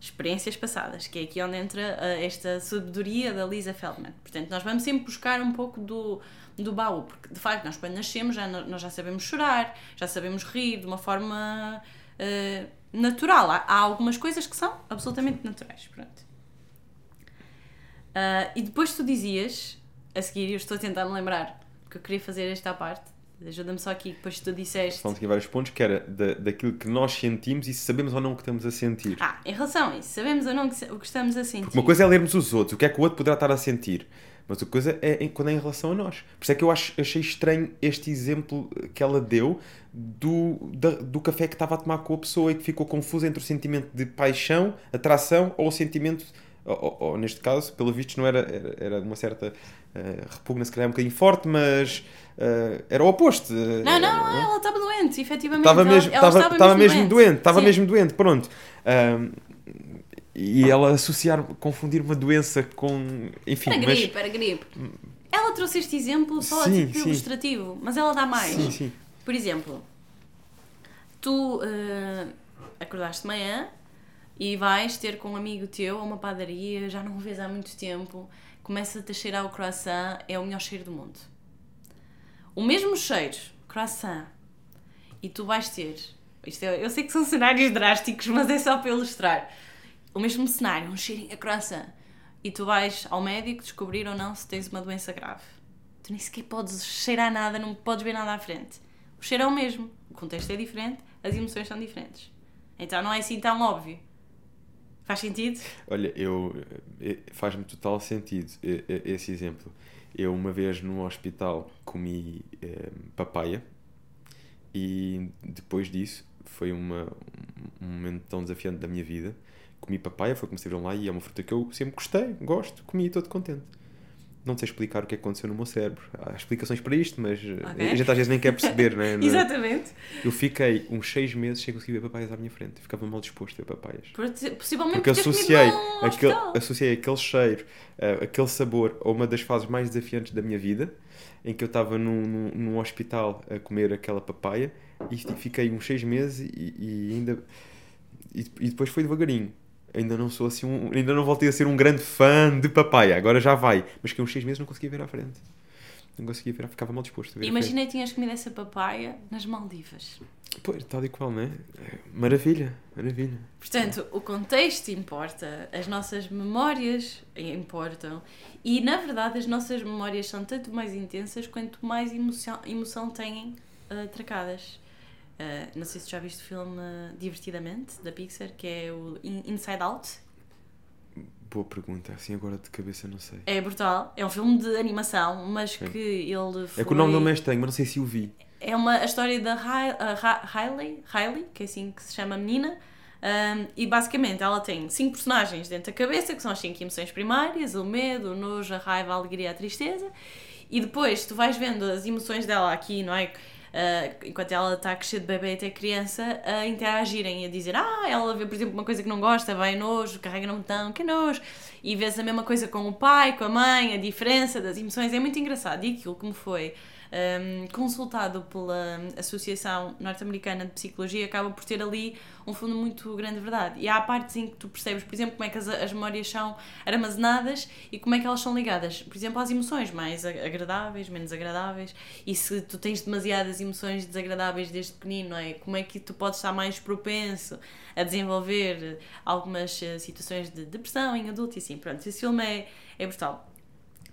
experiências passadas, que é aqui onde entra ah, esta sabedoria da Lisa Feldman. Portanto, nós vamos sempre buscar um pouco do, do baú, porque de facto nós quando nascemos já, nós já sabemos chorar, já sabemos rir de uma forma ah, natural. Há, há algumas coisas que são absolutamente naturais. Pronto. Ah, e depois tu dizias, a seguir, eu estou a tentar me lembrar, porque eu queria fazer esta parte, ajuda-me só aqui, depois tu disseste. Falamos aqui vários pontos, que era da, daquilo que nós sentimos e se sabemos ou não o que estamos a sentir. Ah, em relação a isso, sabemos ou não o que estamos a sentir. Uma coisa é lermos os outros, o que é que o outro poderá estar a sentir. Mas outra coisa é em- quando é em relação a nós. Por isso é que eu acho, achei estranho este exemplo que ela deu do, da- do café que estava a tomar com a pessoa e que ficou confuso entre o sentimento de paixão, atração ou o sentimento, ou, ou- neste caso, pelo visto, não era, era, era uma certa eh, repugna, se calhar um bocadinho forte, mas eh, era o oposto. eh, Não, não, não, ela estava doente, efetivamente. Estava mesmo, ela estava, estava mesmo doente, estava Sim. mesmo doente, pronto. Ahm, e ela associar, confundir uma doença com. Enfim, Era mas. gripe, era gripe. Ela trouxe este exemplo só a Sim, título sim. ilustrativo, mas ela dá mais. Sim, sim. Por exemplo, tu eh, acordaste de manhã e vais ter com um amigo teu a uma padaria, já não o vês há muito tempo, começa-te a cheirar o croissant, é o melhor cheiro do mundo. O mesmo cheiro, croissant, e tu vais ter. Isto é- eu sei que são cenários drásticos, mas é só para ilustrar. O mesmo cenário, um cheirinho a croissant. E tu vais ao médico descobrir ou não se tens uma doença grave. Tu nem sequer podes cheirar nada, não podes ver nada à frente. O cheiro é o mesmo, o contexto é diferente, as emoções são diferentes. Então não é assim tão óbvio. Faz sentido? Olha, eu. eh, Faz-me total sentido eh, eh, esse exemplo. Eu, uma vez no hospital, comi eh, papaya e depois disso foi uma, um momento tão desafiante da minha vida. Comi papaya, foi como se viram lá e é uma fruta que eu sempre gostei, gosto, comi e todo contente. Não sei explicar o que é aconteceu no meu cérebro. Há explicações para isto, mas eh, Ok. a gente às vezes nem quer perceber, né? Não- Exatamente. Eu fiquei uns seis meses sem conseguir ver papaias à minha frente. Eu ficava mal disposto a ver papaias. Possivelmente Porque associei aquele, associei aquele cheiro, eh, aquele sabor a uma das fases mais desafiantes da minha vida, em que eu estava num, num, num hospital a comer aquela papaya e fiquei uns seis meses e, e ainda. E, e depois foi devagarinho. Ainda não sou assim um, ainda não voltei a ser um grande fã de papaya, agora já vai. Mas que uns seis meses não conseguia ver à frente. Não conseguia ver, ficava mal disposto a ver. à Imagina que tinhas comido essa papaya nas Maldivas. Pois, tal e qual, não é? Maravilha, maravilha. Portanto, o contexto importa, as nossas memórias importam e, na verdade, as nossas memórias são tanto mais intensas quanto mais emoção, emoção têm ah, atracadas. Ah, não sei se já viste o filme Divertidamente, da Pixar, que é o In- Inside Out. Boa pergunta, assim agora de cabeça não sei. É brutal, é um filme de animação, mas que ele foi... É que o nome não é estranho, mas não sei se o vi. É uma, a história da Riley, Riley, que é assim que se chama a menina, um, e basicamente ela tem cinco personagens dentro da cabeça, que são as cinco emoções primárias: o medo, o nojo, a raiva, a alegria, a tristeza. E depois tu vais vendo as emoções dela aqui, não é? Uh, enquanto ela está a crescer de bebê até criança, a interagirem e a dizer: Ah, ela vê, por exemplo, uma coisa que não gosta, vai nojo, carrega no botão, que nojo. E vês a mesma coisa com o pai, com a mãe, a diferença das emoções. É muito engraçado. E aquilo que me foi um, consultado pela Associação Norte-Americana de Psicologia, acaba por ter ali um fundo muito grande de verdade. E há partes em que tu percebes, por exemplo, como é que as, as memórias são armazenadas e como é que elas são ligadas, por exemplo, às emoções mais agradáveis, menos agradáveis. E se tu tens demasiadas emoções desagradáveis desde pequenino, é? Como é que tu podes estar mais propenso a desenvolver algumas eh, situações de depressão em adulto e assim. Pronto, esse filme é, é brutal.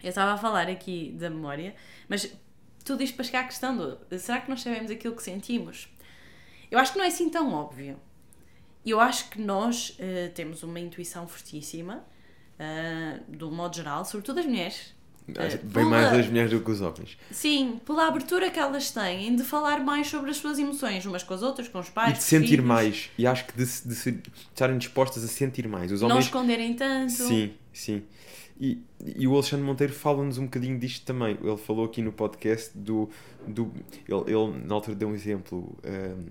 Eu estava a falar aqui da memória, mas tudo isto para chegar à questão do será que nós sabemos aquilo que sentimos? Eu acho que não é assim tão óbvio. Eu acho que nós eh, temos uma intuição fortíssima ah, do modo geral, sobretudo as mulheres. Bem pula- mais as mulheres do que os homens. Sim, pela abertura que elas têm de falar mais sobre as suas emoções, umas com as outras, com os E pais, de com os sentir filhos, mais. E acho que de, de, de estarem dispostas a sentir mais. Os Não homens. esconderem tanto. Sim, sim. E, e o Alexandre Monteiro fala-nos um bocadinho disto também. Ele falou aqui no podcast do. do ele, ele na altura deu um exemplo. ahm,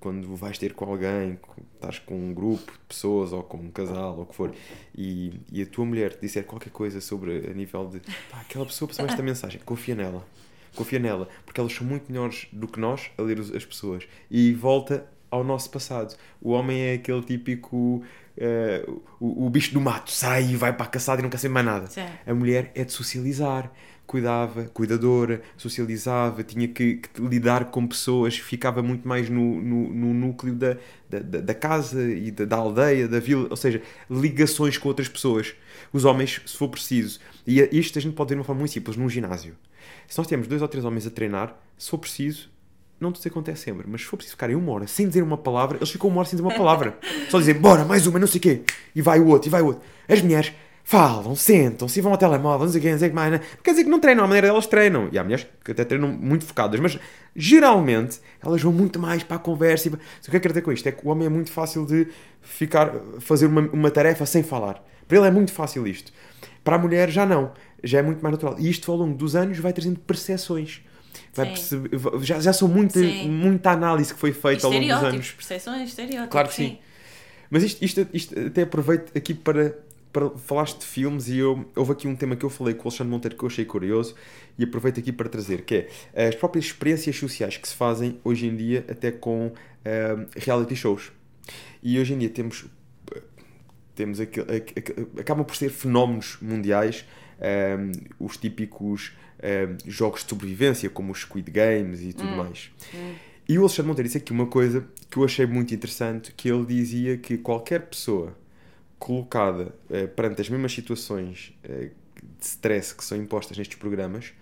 quando vais ter com alguém, estás com um grupo de pessoas ou com um casal ou o que for, e, e a tua mulher te disser qualquer coisa sobre a nível de pá, aquela pessoa passou esta mensagem, confia nela. Confia nela, porque elas são muito melhores do que nós a ler as pessoas. E volta ao nosso passado. O homem é aquele típico. Eh, o, o bicho do mato sai e vai para a caçada e não quer saber mais nada. Sim. A mulher é de socializar, cuidava, cuidadora, socializava, tinha que, que lidar com pessoas, ficava muito mais no, no, no núcleo da, da, da- da casa e da, da aldeia, da vila, ou seja, ligações com outras pessoas. Os homens, se for preciso, e isto a gente pode ver de uma forma muito simples, num ginásio. Se nós temos dois ou três homens a treinar, se for preciso, não te acontece sempre, mas se for preciso ficarem uma hora sem dizer uma palavra, eles ficam uma hora sem dizer uma palavra. Só dizem, bora, mais uma, não sei o quê. E vai o outro, e vai o outro. As mulheres falam, sentam-se e vão ao telemóvel, não sei o quê, não sei o que mais. Não quer dizer que não treinam, a maneira delas treinam. E há mulheres que até treinam muito focadas, mas geralmente elas vão muito mais para a conversa. E... O é que eu quero dizer com isto? É que o homem é muito fácil de ficar, fazer uma, uma tarefa sem falar. Para ele é muito fácil isto. Para a mulher já não. Já é muito mais natural. E isto ao longo dos anos vai trazendo percepções. Vai Sim. perceber, já, já são muita, Sim. muita análise que foi feita ao longo dos anos. percepções, estereótipos. Claro que sim. Mas isto, isto, isto até aproveito aqui para, para falaste de filmes e eu, houve aqui um tema que eu falei com o Alexandre Monteiro que eu achei curioso e aproveito aqui para trazer, que é as próprias experiências sociais que se fazem hoje em dia até com ah, reality shows. E hoje em dia temos, temos aqu- aqu- aqu- acabam por ser fenómenos mundiais os típicos ah, jogos de sobrevivência, como os Squid Games e tudo mais. E o Alexandre Monteiro disse aqui uma coisa que eu achei muito interessante, que ele dizia que qualquer pessoa colocada eh, perante as mesmas situações eh, de stress que são impostas nestes programas,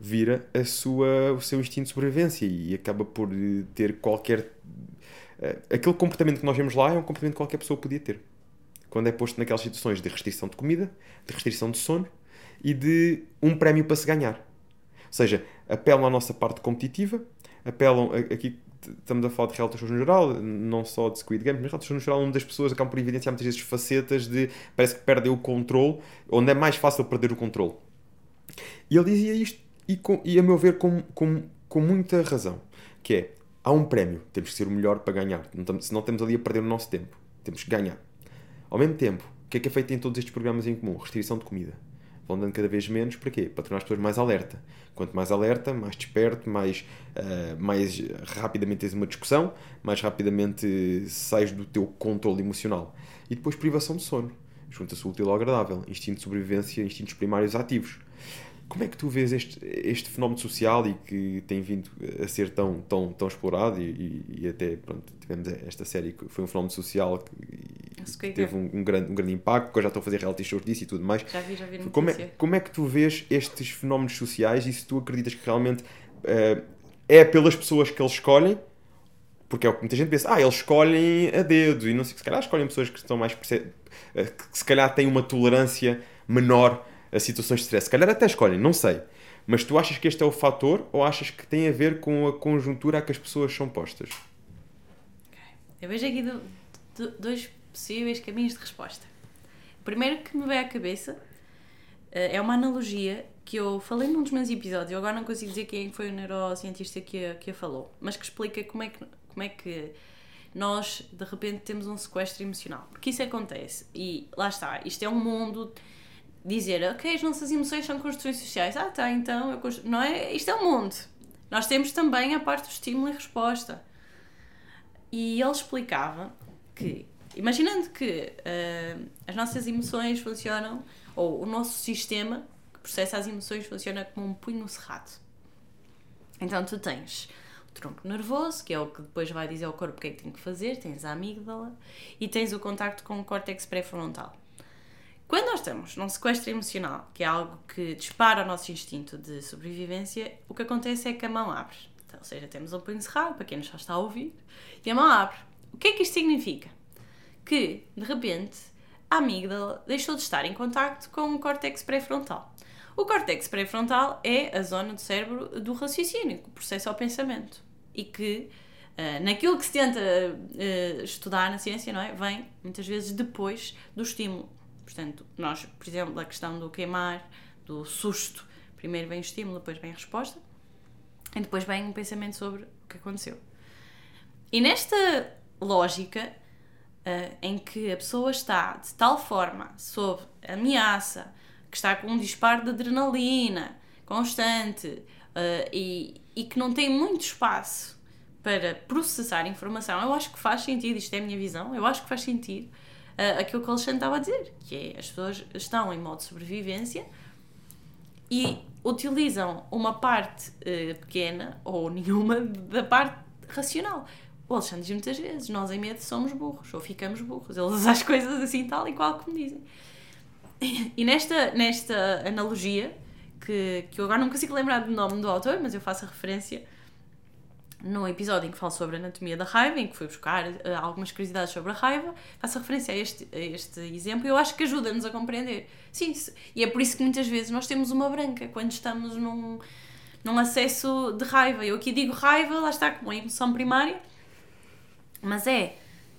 vira a sua, o seu instinto de sobrevivência e acaba por eh, ter qualquer... aquele comportamento que nós vemos lá é um comportamento que qualquer pessoa podia ter. Quando é posto naquelas situações de restrição de comida, de restrição de sono e de um prémio para se ganhar. Ou seja, apelam à nossa parte competitiva, apelam, aqui estamos a falar de reality shows no geral, não só de Squid Game, mas reality shows no geral, onde as pessoas acabam por evidenciar muitas vezes facetas de parece que perdem o controle, onde é mais fácil perder o controle. E ele dizia isto, e, com, e a meu ver, com, com, com muita razão, que é, há um prémio, temos que ser o melhor para ganhar, não senão estamos ali a perder o nosso tempo, temos que ganhar. Ao mesmo tempo, o que é que é feito em todos estes programas em comum? Restrição de comida. Vão dando cada vez menos, para quê? Para tornar as pessoas mais alerta. Quanto mais alerta, mais desperto, mais, ah, mais rapidamente tens uma discussão, mais rapidamente sais do teu controle emocional. E depois privação de sono. Junta-se útil ao agradável. Instinto de sobrevivência, instintos primários ativos. Como é que tu vês este, este fenómeno social e que tem vindo a ser tão, tão, tão explorado e, e- e até, pronto, tivemos esta série que foi um fenómeno social que, e Squid teve um, um grande, um grande impacto, que eu já estou a fazer reality shows disso e tudo mais. Já vi, já vi notícia. Como é, como é que tu vês estes fenómenos sociais e se tu acreditas que realmente eh, é pelas pessoas que eles escolhem? Porque é o que muita gente pensa, ah, eles escolhem a dedo e não sei, se calhar escolhem pessoas que estão mais eh, que se calhar têm uma tolerância menor a situações de stress. Se calhar até escolhem, não sei. Mas tu achas que este é o fator ou achas que tem a ver com a conjuntura a que as pessoas são postas? Eu vejo aqui do- do- dois possíveis caminhos de resposta. O primeiro que me veio à cabeça eh, é uma analogia que eu falei num dos meus episódios. Eu agora não consigo dizer quem foi o neurocientista que a, que a falou, mas que explica como é que, como é que nós de repente temos um sequestro emocional. Porque isso acontece. E lá está, isto é um mundo. Dizer, ok, as nossas emoções são construções sociais. Ah, tá, então, eu não é? Isto é um mundo. Nós temos também a parte do estímulo e resposta. E ele explicava que, imaginando que eh, as nossas emoções funcionam, ou o nosso sistema que processa as emoções funciona como um punho cerrado. Então tu tens o tronco nervoso, que é o que depois vai dizer ao corpo o que é que tem que fazer, tens a amígdala e tens o contacto com o córtex pré-frontal. Quando nós estamos num sequestro emocional, que é algo que dispara o nosso instinto de sobrevivência, o que acontece é que a mão abre. Então, ou seja, temos o punho cerrado, para quem nos só está a ouvir, e a mão abre. O que é que isto significa? Que, de repente, a amígdala deixou de estar em contacto com o córtex pré-frontal. O córtex pré-frontal é a zona do cérebro do raciocínio, que processa o pensamento. E que, uh, naquilo que se tenta uh, estudar na ciência, não é? vem muitas vezes depois do estímulo. Portanto, nós, por exemplo, a questão do queimar, do susto, primeiro vem o estímulo, depois vem a resposta, e depois vem um pensamento sobre o que aconteceu. E nesta lógica, uh, em que a pessoa está de tal forma sob ameaça, que está com um disparo de adrenalina constante uh, e, e que não tem muito espaço para processar informação, eu acho que faz sentido, isto é a minha visão, eu acho que faz sentido uh, aquilo que o Alexandre estava a dizer, que é as pessoas estão em modo de sobrevivência e utilizam uma parte uh, pequena ou nenhuma da parte racional. O Alexandre diz muitas vezes: nós em medo somos burros ou ficamos burros. Eles usam as coisas assim, tal e qual como dizem. E nesta, nesta analogia, que, que eu agora não consigo lembrar do nome do autor, mas eu faço a referência no episódio em que falo sobre a anatomia da raiva, em que fui buscar uh, algumas curiosidades sobre a raiva, faço a referência a este, a este exemplo e eu acho que ajuda-nos a compreender. Sim, e é por isso que muitas vezes nós temos uma branca quando estamos num, num acesso de raiva. Eu aqui digo raiva, lá está, como a emoção primária, mas é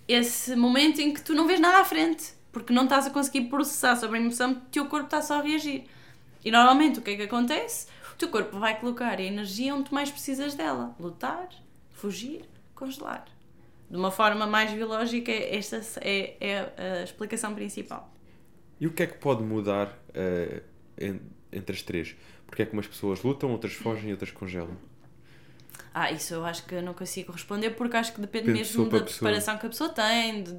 esse momento em que tu não vês nada à frente, porque não estás a conseguir processar sobre a emoção, o teu corpo está só a reagir. E normalmente o que é que acontece? teu corpo vai colocar a energia onde tu mais precisas dela: lutar, fugir, congelar. De uma forma mais biológica, esta é, é a explicação principal. E o que é que pode mudar uh, entre as três? Porque é que umas pessoas lutam, outras fogem e outras congelam? Ah, isso eu acho que eu não consigo responder porque acho que depende, depende mesmo da preparação que a pessoa tem, de,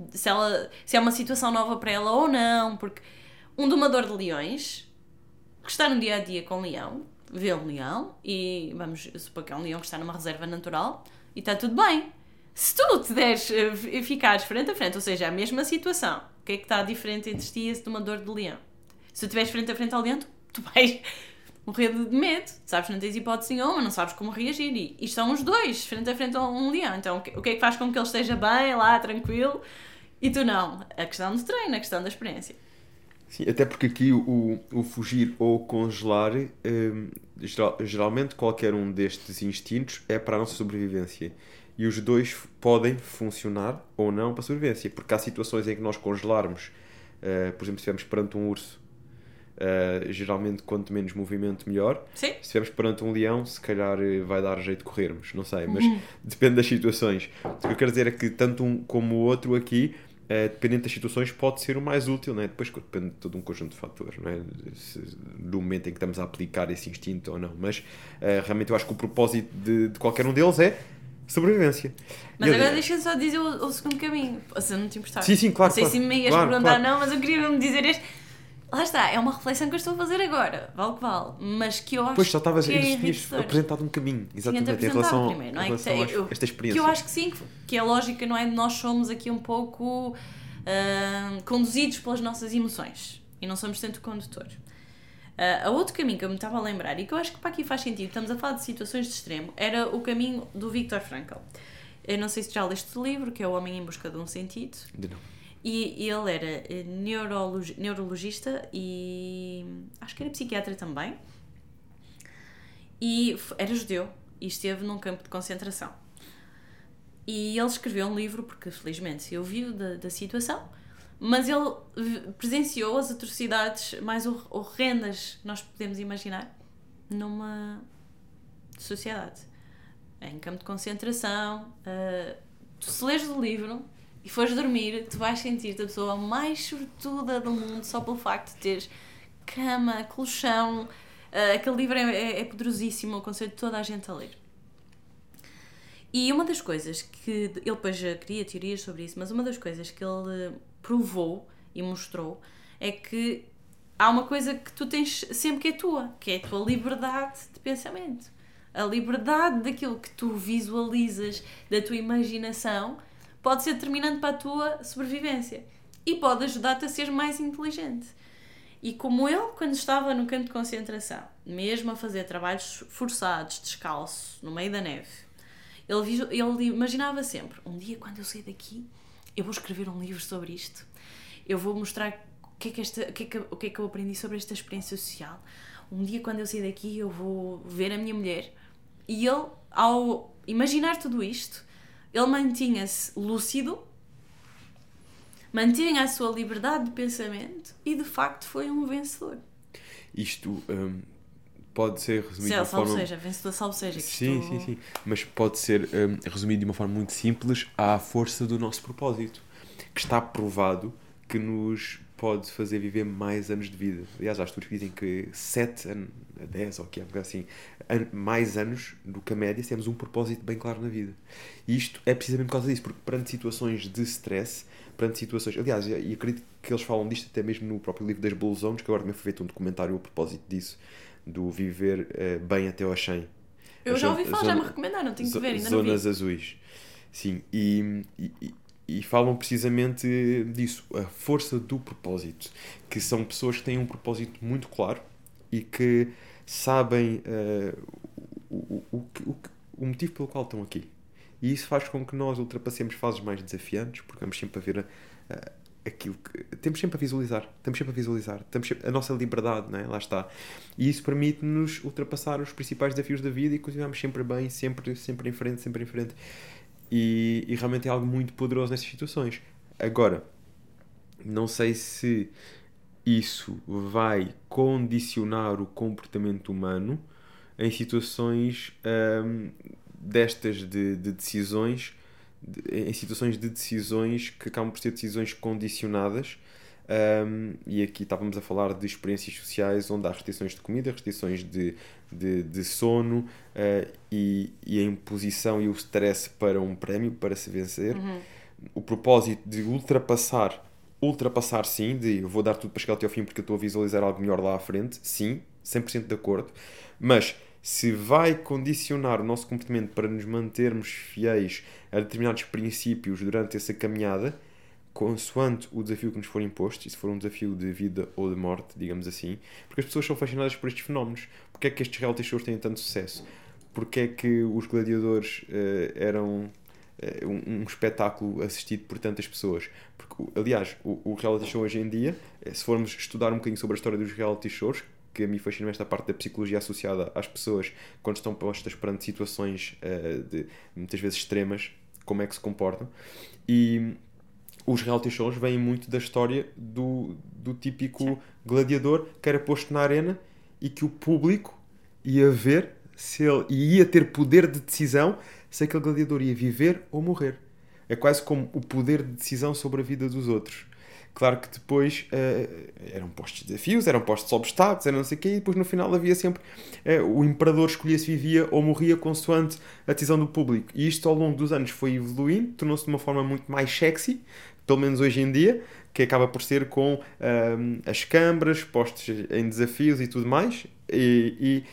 de, se, ela, se é uma situação nova para ela ou não. Porque um domador de leões que está no dia a dia com o leão, vê um leão e vamos supor que é um leão que está numa reserva natural e está tudo bem. Se tu te deres, uh, ficares frente a frente, ou seja, a mesma situação, o que é que está diferente entre ti e esse domador de leão? Se tu estiveres frente a frente ao leão, tu, tu vais morrer de medo, sabes, não tens hipótese nenhuma, não sabes como reagir. E, e estão os dois frente a frente a um leão. Então, o que, é que faz com que ele esteja bem lá, tranquilo, e tu não? A questão do treino, a questão da experiência. Sim, até porque aqui o, o fugir ou congelar, um, geral, geralmente qualquer um destes instintos é para a nossa sobrevivência. E os dois podem funcionar ou não para a sobrevivência, porque há situações em que nós congelarmos, uh, por exemplo, se estivermos perante um urso, uh, geralmente quanto menos movimento melhor. Sim. Se estivermos perante um leão, se calhar eh, vai dar jeito de corrermos, não sei, mas uhum. depende das situações. O que eu quero dizer é que tanto um como o outro aqui Uh, dependendo das situações, pode ser o mais útil, né? depois depende de todo um conjunto de fatores, é? Se, do momento em que estamos a aplicar esse instinto ou não. Mas uh, realmente eu acho que o propósito de, de qualquer um deles é sobrevivência. Mas agora deixa-me só dizer o, o, segundo caminho, se não te importar. Sim, sim, claro. Não sei claro, se me ias claro, perguntar claro. não, mas eu queria mesmo dizer este. Lá está, é uma reflexão que eu estou a fazer agora, vale que vale, mas que eu acho pois, só estavas, que é tinhas apresentado um caminho, exatamente, em relação, primeiro, não é? relação que, eu, esta experiência. Que eu acho que sim, que a lógica, não é? Nós somos aqui um pouco uh, conduzidos pelas nossas emoções e não somos tanto condutores. Uh, a outro caminho que eu me estava a lembrar e que eu acho que para aqui faz sentido, estamos a falar de situações de extremo, era o caminho do Viktor Frankl. Eu não sei se já leste o livro, que é O Homem em Busca de um Sentido. De não. E ele era eh, neurolog, neurologista e acho que era psiquiatra também. E era judeu e esteve num campo de concentração. E ele escreveu um livro porque, felizmente, se ouviu da, da situação, mas ele presenciou as atrocidades mais horrendas que nós podemos imaginar numa sociedade. Em campo de concentração, uh, se lês o livro, e fores dormir, tu vais sentir-te a pessoa mais sortuda do mundo só pelo facto de teres cama, colchão. Uh, aquele livro é, é, é poderosíssimo, aconselho toda a gente a ler. E uma das coisas que ele depois cria teorias sobre isso, mas uma das coisas que ele provou e mostrou é que há uma coisa que tu tens sempre que é tua, que é a tua liberdade de pensamento. A liberdade daquilo que tu visualizas, da tua imaginação, pode ser determinante para a tua sobrevivência e pode ajudar-te a ser mais inteligente. E como ele, quando estava no campo de concentração, mesmo a fazer trabalhos forçados, descalço, no meio da neve, ele, ele imaginava sempre: um dia, quando eu sair daqui, eu vou escrever um livro sobre isto. eu vou mostrar o que, é que esta, o, que é que, o que é que eu aprendi sobre esta experiência social. Um dia, quando eu sair daqui, eu vou ver a minha mulher. E ele, ao imaginar tudo isto, ele mantinha-se lúcido, mantinha a sua liberdade de pensamento e, de facto, foi um vencedor. Isto hum, pode ser resumido de uma salve forma... seja, vencedor, salve seja. Sim, isto- sim, sim. Mas pode ser hum, resumido de uma forma muito simples à força do nosso propósito, que está provado que nos pode fazer viver mais anos de vida. Aliás, há estudos que dizem que 7 a 10 ou que é, assim, mais anos do que a média, se temos um propósito bem claro na vida. E isto é precisamente por causa disso, porque perante situações de stress, perante situações. Aliás, e acredito que eles falam disto até mesmo no próprio livro das Blue Zones, que agora também foi feito um documentário a propósito disso, do viver eh, bem até ao 100. Eu já ouvi falar, já zona- me recomendaram, tenho que ver, ainda. Zonas azuis. Sim, e, e, e- falam precisamente disso, a força do propósito, que são pessoas que têm um propósito muito claro e que sabem eh, o, o, o, o, motivo pelo qual estão aqui. E isso faz com que nós ultrapassemos fases mais desafiantes, porque vamos sempre a ver eh, aquilo que. Temos sempre a visualizar, estamos sempre a visualizar, estamos sempre, a nossa liberdade, não é? lá está. E isso permite-nos ultrapassar os principais desafios da vida e continuamos sempre bem, sempre, sempre em frente, sempre em frente. E, e realmente é algo muito poderoso nessas situações. Agora, não sei se isso vai condicionar o comportamento humano em situações hum, destas de, de decisões, de- em situações de decisões que acabam por ser decisões condicionadas. Hum, e aqui estávamos a falar de experiências sociais onde há restrições de comida, restrições de, de, de sono eh, e, e a imposição e o stress para um prémio, para se vencer. Uhum. O propósito de ultrapassar, ultrapassar sim, de eu vou dar tudo para chegar até ao fim porque eu estou a visualizar algo melhor lá à frente, sim, 100% de acordo. Mas se vai condicionar o nosso comportamento para nos mantermos fiéis a determinados princípios durante essa caminhada, consoante o desafio que nos for imposto, e se for um desafio de vida ou de morte, digamos assim, porque as pessoas são fascinadas por estes fenómenos. Porque é que estes reality shows têm tanto sucesso? Porque é que os gladiadores eh, eram eh, um, um espetáculo assistido por tantas pessoas? Porque, aliás, o, o reality show hoje em dia, eh, se formos estudar um bocadinho sobre a história dos reality shows, que mim fascina esta parte da psicologia associada às pessoas quando estão postas perante situações eh, de, muitas vezes extremas, como é que se comportam. E os reality shows vêm muito da história do, do típico gladiador que era posto na arena e que o público ia ver se ele e ia ter poder de decisão se aquele gladiador ia viver ou morrer. É quase como o poder de decisão sobre a vida dos outros. Claro que depois eh, eram postos desafios, eram postos obstáculos, era não sei o quê, e depois no final havia sempre eh, o imperador escolhia se vivia ou morria consoante a decisão do público. E isto ao longo dos anos foi evoluindo, tornou-se de uma forma muito mais sexy, pelo menos hoje em dia, que acaba por ser com ahm, as câmaras postas em desafios e tudo mais. E, e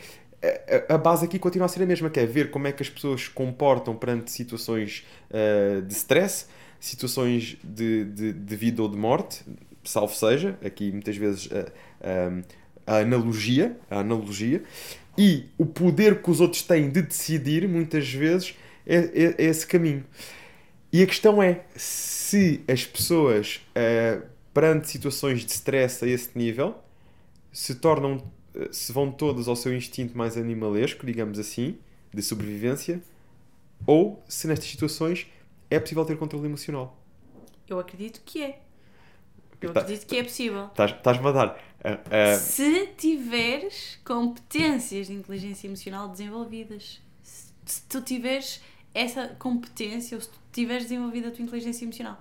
a, a base aqui continua a ser a mesma, que é ver como é que as pessoas se comportam perante situações ah, de stress, situações de, de, de vida ou de morte, salvo seja, aqui muitas vezes a, a, a analogia, a analogia, e o poder que os outros têm de decidir, muitas vezes, é, é- é esse caminho. E a questão é se as pessoas, eh, perante situações de stress a esse nível, se tornam, eh, se vão todas ao seu instinto mais animalesco, digamos assim, de sobrevivência, ou se nestas situações é possível ter controle emocional. Eu acredito que é. Eu Tá- acredito que é possível. Estás- Estás-me a dar. eh, Se tiveres competências de inteligência emocional desenvolvidas. Se, se tu tiveres essa competência ou se tu tiveres desenvolvido a tua inteligência emocional.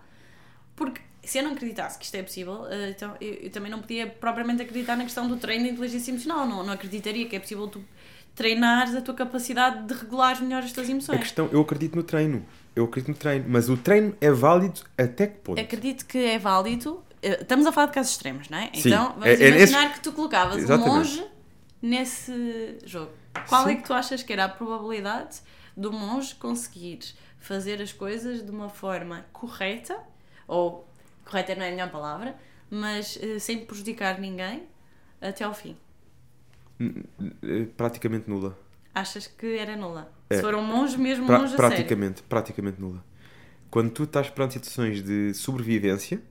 Porque se eu não acreditasse que isto é possível, eh, então eu, eu também não podia propriamente acreditar na questão do treino de inteligência emocional. Não, não acreditaria que é possível tu treinares a tua capacidade de regular melhor as tuas a emoções. questão, eu acredito no treino. Eu acredito no treino. Mas o treino é válido até que ponto? Acredito que é válido. eh, Estamos a falar de casos extremos, não é? Sim. Então vamos É- é imaginar que tu colocavas Exatamente. um monge nesse jogo. Qual é Sim. que tu achas que era a probabilidade do monge conseguir fazer as coisas de uma forma correta, ou correta não é a melhor palavra, mas eh, sem prejudicar ninguém até ao fim? Eh, Praticamente nula. Achas que era nula? É. Se for um monge, mesmo Pra- monge a sério. praticamente, praticamente nula. Quando tu estás perante situações de sobrevivência,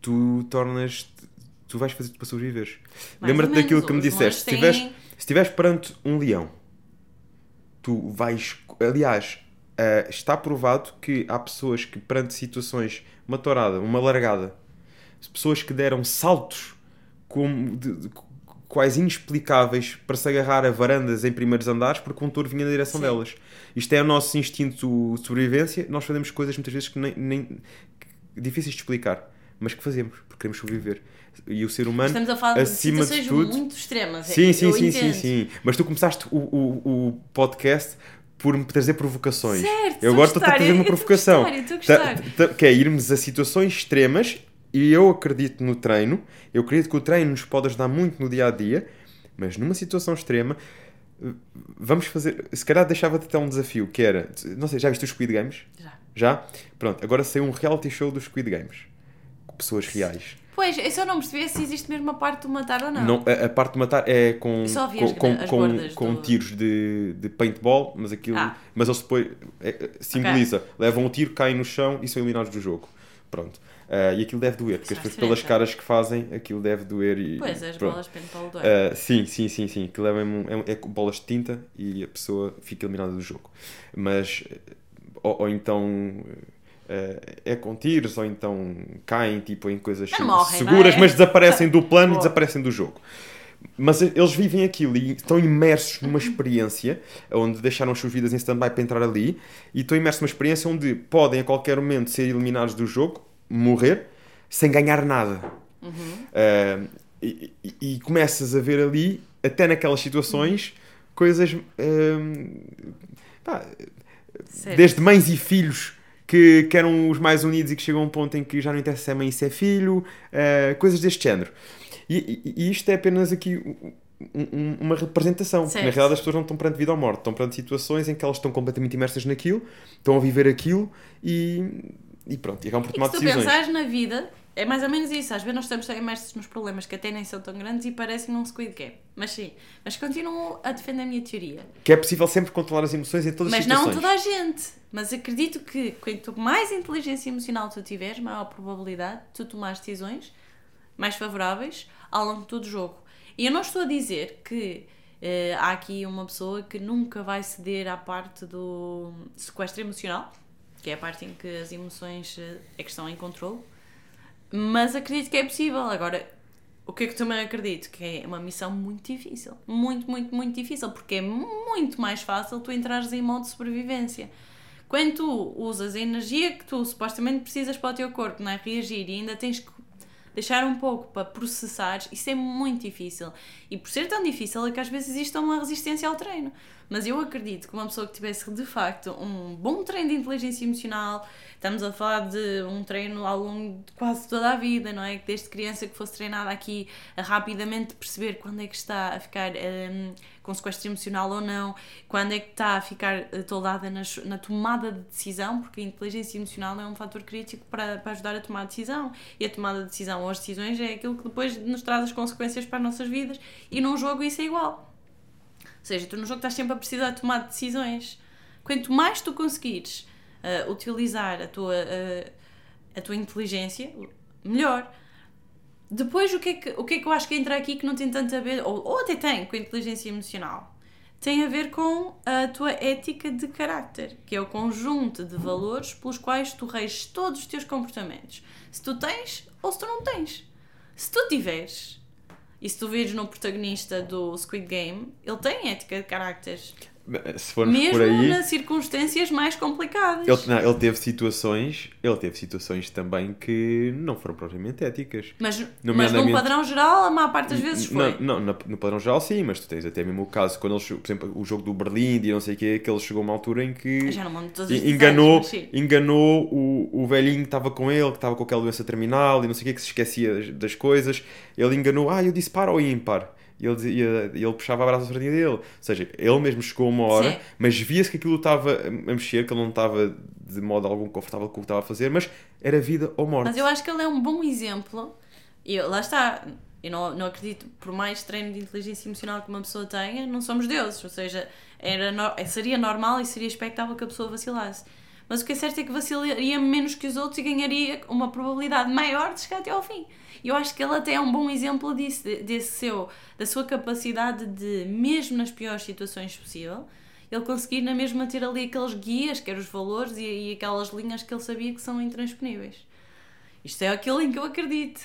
tu tornas. Tu vais fazer tudo para sobreviveres. Mais Lembra-te daquilo que me disseste. Se estiveres têm- se estiveres perante um leão, tu vais. Aliás, eh, está provado que há pessoas que, perante situações, uma tourada, uma largada, pessoas que deram saltos como de- de- quais inexplicáveis para se agarrar a varandas em primeiros andares porque um touro vinha na direção Sim. delas. Isto é o nosso instinto de sobrevivência. Nós fazemos coisas muitas vezes que nem, nem que- difíceis de explicar, mas que fazemos porque queremos sobreviver. E o ser humano Estamos a falar de acima de situações tudo- muito extremas. Sim, sim, eu sim, sim, entendo. sim. Mas tu começaste o, o, o podcast por me trazer provocações. Certo, eu estou agora a estou-te a trazer eu- uma estou provocação. gostar, estou ta- Que é irmos a situações extremas e eu acredito no treino. Eu acredito que o treino nos pode ajudar muito no dia a dia, mas numa situação extrema. Vamos fazer. Se calhar deixava-te até um desafio que era. Não sei, já viste os Squid Games? Já. Já? Pronto, agora saiu um reality show dos Squid Games. Com pessoas reais. Pois, eu só não percebi se existe mesmo a parte do matar ou não. Não, a, a parte de matar é com, com, as- com, as com, com do- tiros de, de paintball, mas aquilo. Ah. Mas eles depois. é, é, simboliza. Levam um tiro, caem no chão e são eliminados do jogo. Pronto. Ah, e aquilo deve doer, porque as pessoas, pelas caras que fazem, aquilo deve doer e. Pois, as pronto. bolas de paintball doem. Ah, sim, sim, sim, sim. Aquilo é, é, é bolas de tinta e a pessoa fica eliminada do jogo. Mas. Ou, ou então. Ah, é com tiros, ou então caem tipo, em coisas morrem, não seguras, é? mas desaparecem do plano e desaparecem do jogo. Mas eles vivem aquilo e estão imersos numa experiência onde deixaram as suas vidas em stand-by para entrar ali e estão imersos numa experiência onde podem a qualquer momento ser eliminados do jogo, morrer, sem ganhar nada. Ah, e, e- e começas a ver ali, até naquelas situações, coisas. ah, pá, desde mães e filhos que, que eram os mais unidos e que chegam a um ponto em que já não interessa se é mãe e se é filho, eh, coisas deste género. E, e- e isto é apenas aqui um- um- uma representação, na realidade as pessoas não estão perante vida ou morte, estão perante situações em que elas estão completamente imersas naquilo, estão a viver aquilo e, e pronto, e acabam por E tomar se tu decisões. pensares na vida, é mais ou menos isso. Às vezes nós estamos tão imersos nos problemas que até nem são tão grandes e parecem um Squid Game. Mas sim, mas continuo a defender a minha teoria. Que é possível sempre controlar as emoções em todas Mas as não situações. toda a gente. Mas acredito que quanto mais inteligência emocional tu tiveres, maior probabilidade de tu tomares decisões mais favoráveis ao longo de todo o jogo. E eu não estou a dizer que eh, há aqui uma pessoa que nunca vai ceder à parte do sequestro emocional, que é a parte em que as emoções eh, é que estão em controle, mas acredito que é possível. Agora, o que é que também acredito? Que é uma missão muito difícil. Muito, muito, muito difícil. Porque é muito mais fácil tu entrares em modo de sobrevivência. Quando tu usas a energia que tu supostamente precisas para o teu corpo, não é? Reagir e ainda tens que deixar um pouco para processares, isso é muito difícil. E por ser tão difícil é que às vezes existe uma resistência ao treino. Mas eu acredito que uma pessoa que tivesse de facto um bom treino de inteligência emocional, estamos a falar de um treino ao longo de quase toda a vida, não é? Que desde criança que fosse treinada aqui a rapidamente perceber quando é que está a ficar hum, com sequestro emocional ou não, quando é que está a ficar toldada nas- na tomada de decisão, porque a inteligência emocional é um fator crítico para, para ajudar a tomar a decisão. E a tomada de decisão ou as decisões é aquilo que depois nos traz as consequências para as nossas vidas. E num jogo isso é igual. Ou seja, tu no jogo estás sempre a precisar de tomar decisões. Quanto mais tu conseguires ah, utilizar a tua, ah, a tua inteligência, melhor. Depois, o que, é que, o que é que eu acho que entra aqui que não tem tanto a ver, ou, ou até tem, com a inteligência emocional? Tem a ver com a tua ética de carácter, que é o conjunto de valores pelos quais tu reges todos os teus comportamentos. Se tu tens ou se tu não tens. Se tu tiveres, e se tu vires no protagonista do Squid Game, ele tem ética de carácter. Se formos Mesmo por aí, nas circunstâncias mais complicadas. ele, não, ele teve situações, ele teve situações também que não foram propriamente éticas. Mas, mas num padrão geral, a maior parte das vezes foi. Não, não, no padrão geral sim, mas tu tens até mesmo o caso, quando ele, por exemplo, o jogo do Berlim e não sei o quê, que ele chegou a uma altura em que detalhes, enganou, enganou o, o velhinho que estava com ele, que estava com aquela doença terminal e não sei o quê, que se esquecia das, das coisas. Ele enganou, ah, eu disse para ou ímpar. E ele, dizia, e ele puxava a brasa à sardinha dele. Ou seja, ele mesmo chegou uma hora, Sim. mas via-se que aquilo estava a mexer, que ele não estava de modo algum confortável com o que estava a fazer, mas era vida ou morte. Mas eu acho que ele é um bom exemplo. E lá está. Eu não, não acredito, por mais treino de inteligência emocional que uma pessoa tenha, não somos deuses. Ou seja, era, no- seria normal e seria expectável que a pessoa vacilasse. mas o que é certo é que vacilaria menos que os outros e ganharia uma probabilidade maior de chegar até ao fim. E eu acho que ele até é um bom exemplo disso, de- desse seu, da sua capacidade de, mesmo nas piores situações possível, ele conseguir na mesma ter ali aqueles guias, que eram os valores e, e aquelas linhas que ele sabia que são intransponíveis. Isto é aquilo em que eu acredito.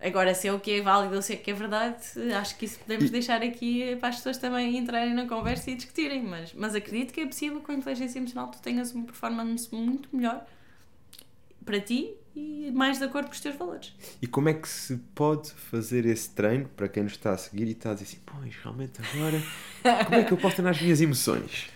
Agora, se é o que é válido se é que é verdade, acho que isso podemos deixar aqui para as pessoas também entrarem na conversa e discutirem. Mas, mas acredito que é possível que com a inteligência emocional tu tenhas uma performance muito melhor para ti e mais de acordo com os teus valores. E como é que se pode fazer esse treino para quem nos está a seguir e está a dizer assim, pois, realmente agora, como é que eu posso treinar as minhas emoções?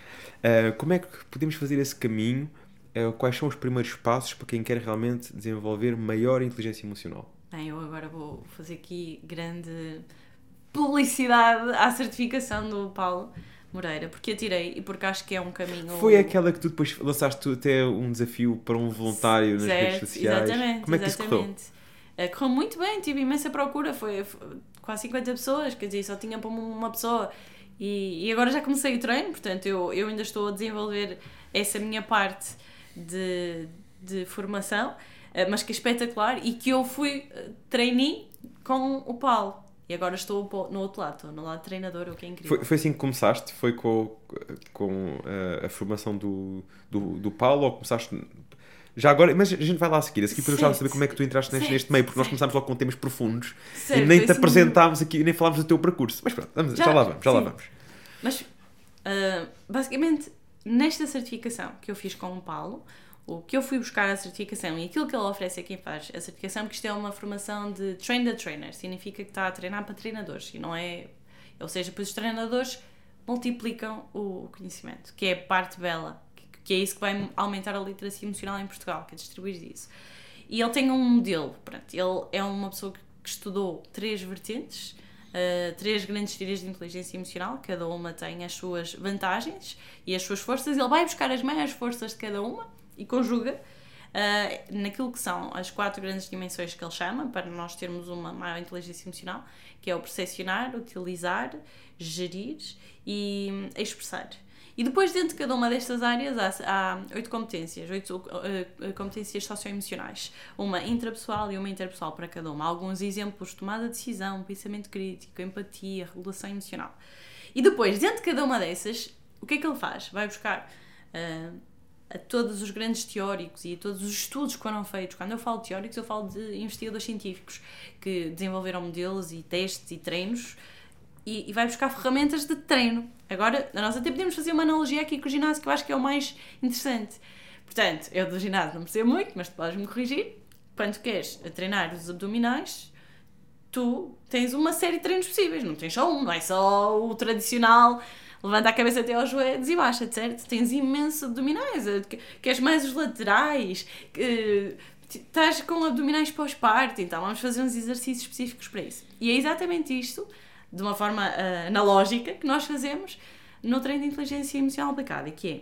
Ah, como é que podemos fazer esse caminho? Ah, quais são os primeiros passos para quem quer realmente desenvolver maior inteligência emocional? Bem, eu agora vou fazer aqui grande publicidade à certificação do Paulo Moreira, porque eu tirei e porque acho que é um caminho. Foi aquela que tu depois lançaste até um desafio para um voluntário nas Certo, redes sociais. Exatamente, como é que isso correu? exatamente. Eh, correu muito bem, tive imensa procura, foi, foi quase 50 pessoas, quer dizer, só tinha para uma- pessoa. E, e agora já comecei o treino, portanto eu, eu ainda estou a desenvolver essa minha parte de, de formação, eh, mas que é espetacular e que eu fui eh, trainee com o Paulo. E agora estou no outro lado, estou no lado treinador, o que é incrível. Foi, foi assim que começaste? Foi com, com ah, a formação do, do, do Paulo ou começaste... Já agora, mas a gente vai lá a seguir. A seguir para eu já saber como é que tu entraste neste, neste meio, porque nós começámos logo com temas profundos Certo, e nem te assim- apresentámos aqui, nem falámos do teu percurso. Mas pronto, vamos- já, Já, lá vamos, já lá sim. vamos. Mas, ah, basicamente, nesta certificação que eu fiz com o Paulo, o que eu fui buscar a certificação e aquilo que ele oferece a quem faz a certificação, porque isto é uma formação de train the trainer, significa que está a treinar para treinadores e não é. Ou seja, pois os treinadores multiplicam o conhecimento, que é a parte bela, que- é isso que vai aumentar a literacia emocional em Portugal, que é distribuir isso. E ele tem um modelo, pronto, ele é uma pessoa que estudou três vertentes, uh, três grandes teorias de inteligência emocional, cada uma tem as suas vantagens e as suas forças, ele vai buscar as maiores forças de cada uma e conjuga uh, naquilo que são as quatro grandes dimensões que ele chama, para nós termos uma maior inteligência emocional, que é o percepcionar, utilizar, gerir e expressar. E depois, dentro de cada uma destas áreas, há, há oito competências, oito uh, competências socioemocionais. Uma intrapessoal e uma interpessoal para cada uma. Alguns exemplos, tomada de decisão, pensamento crítico, empatia, regulação emocional. E depois, dentro de cada uma dessas, o que é que ele faz? Vai buscar uh, a todos os grandes teóricos e a todos os estudos que foram feitos. Quando eu falo de teóricos, eu falo de investigadores científicos que desenvolveram modelos e testes e treinos e, e vai buscar ferramentas de treino. Agora, nós até podemos fazer uma analogia aqui com o ginásio que eu acho que é o mais interessante. Portanto, eu do ginásio não percebo muito, mas tu podes-me corrigir. Quando queres treinar os abdominais, tu tens uma série de treinos possíveis, não tens só um, não é só o tradicional levanta a cabeça até aos joelhos e baixa, certo? Tens imensos abdominais, eh, que- queres mais os laterais, que- estás com abdominais pós-parto, então vamos fazer uns exercícios específicos para isso. E é exatamente isto, de uma forma ah, analógica, que nós fazemos no treino de inteligência emocional aplicada, que é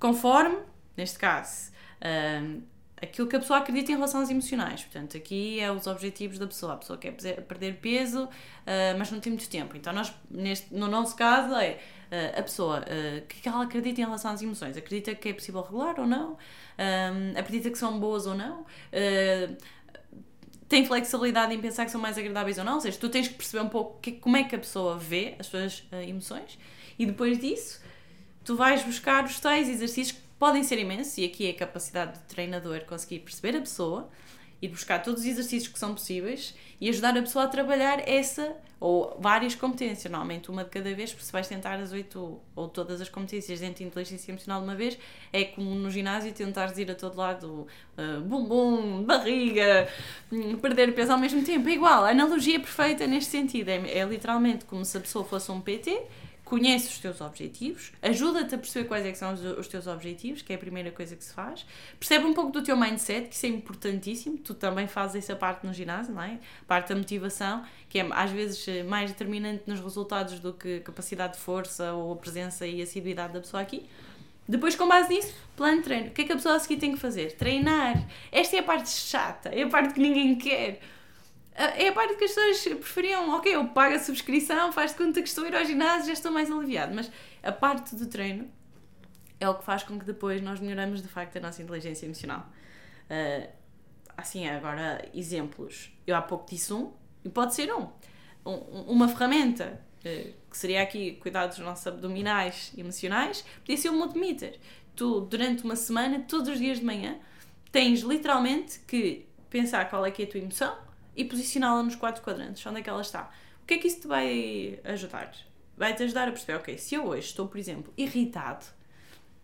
conforme, neste caso, ah, aquilo que a pessoa acredita em relação aos emocionais. Portanto, aqui é os objetivos da pessoa. A pessoa quer perder peso, ah, mas não tem muito tempo. Então, nós, neste, no nosso caso, é ah, a pessoa, o que ela acredita em relação às emoções? Acredita que é possível regular ou não? Acredita que são boas ou não? Tem flexibilidade em pensar que são mais agradáveis ou não? Ou seja, tu tens que perceber um pouco que- como é que a pessoa vê as suas emoções e depois disso tu vais buscar os tais exercícios podem ser imensos, e aqui é a capacidade do treinador conseguir perceber a pessoa e buscar todos os exercícios que são possíveis e ajudar a pessoa a trabalhar essa ou várias competências, normalmente uma de cada vez, porque se vais tentar as oito ou todas as competências dentro de inteligência emocional de uma vez, é como no ginásio tentares ir a todo lado, uh, bumbum, barriga, hum, perder peso ao mesmo tempo. É igual, a analogia é perfeita neste sentido, é, é literalmente como se a pessoa fosse um PT, conhece os teus objetivos, ajuda-te a perceber quais é são os, teus objetivos, que é a primeira coisa que se faz, percebe um pouco do teu mindset, que isso é importantíssimo, tu também fazes essa parte no ginásio, não é? Parte da motivação, que é às vezes eh, mais determinante nos resultados do que capacidade de força ou a presença e assiduidade da pessoa aqui. Depois, com base nisso, plano de treino. O que é que a pessoa a seguir tem que fazer? Treinar. Esta é a parte chata, é a parte que ninguém quer. É a parte que as pessoas preferiam, ok, eu pago a subscrição, faz de conta que estou a ir ao ginásio, já estou mais aliviado. Mas a parte do treino é o que faz com que depois nós melhoramos de facto a nossa inteligência emocional. Uh, assim, agora, exemplos. Eu há pouco disse um, e pode ser um. um uma ferramenta, uh, que seria aqui cuidar dos nossos abdominais emocionais, podia ser um multimeter. Tu, durante uma semana, todos os dias de manhã, tens literalmente que pensar qual é que é a tua emoção e posicioná-la nos quatro quadrantes, onde é que ela está. O que é que isso te vai ajudar? Vai-te ajudar a perceber, ok, se eu hoje estou, por exemplo, irritado,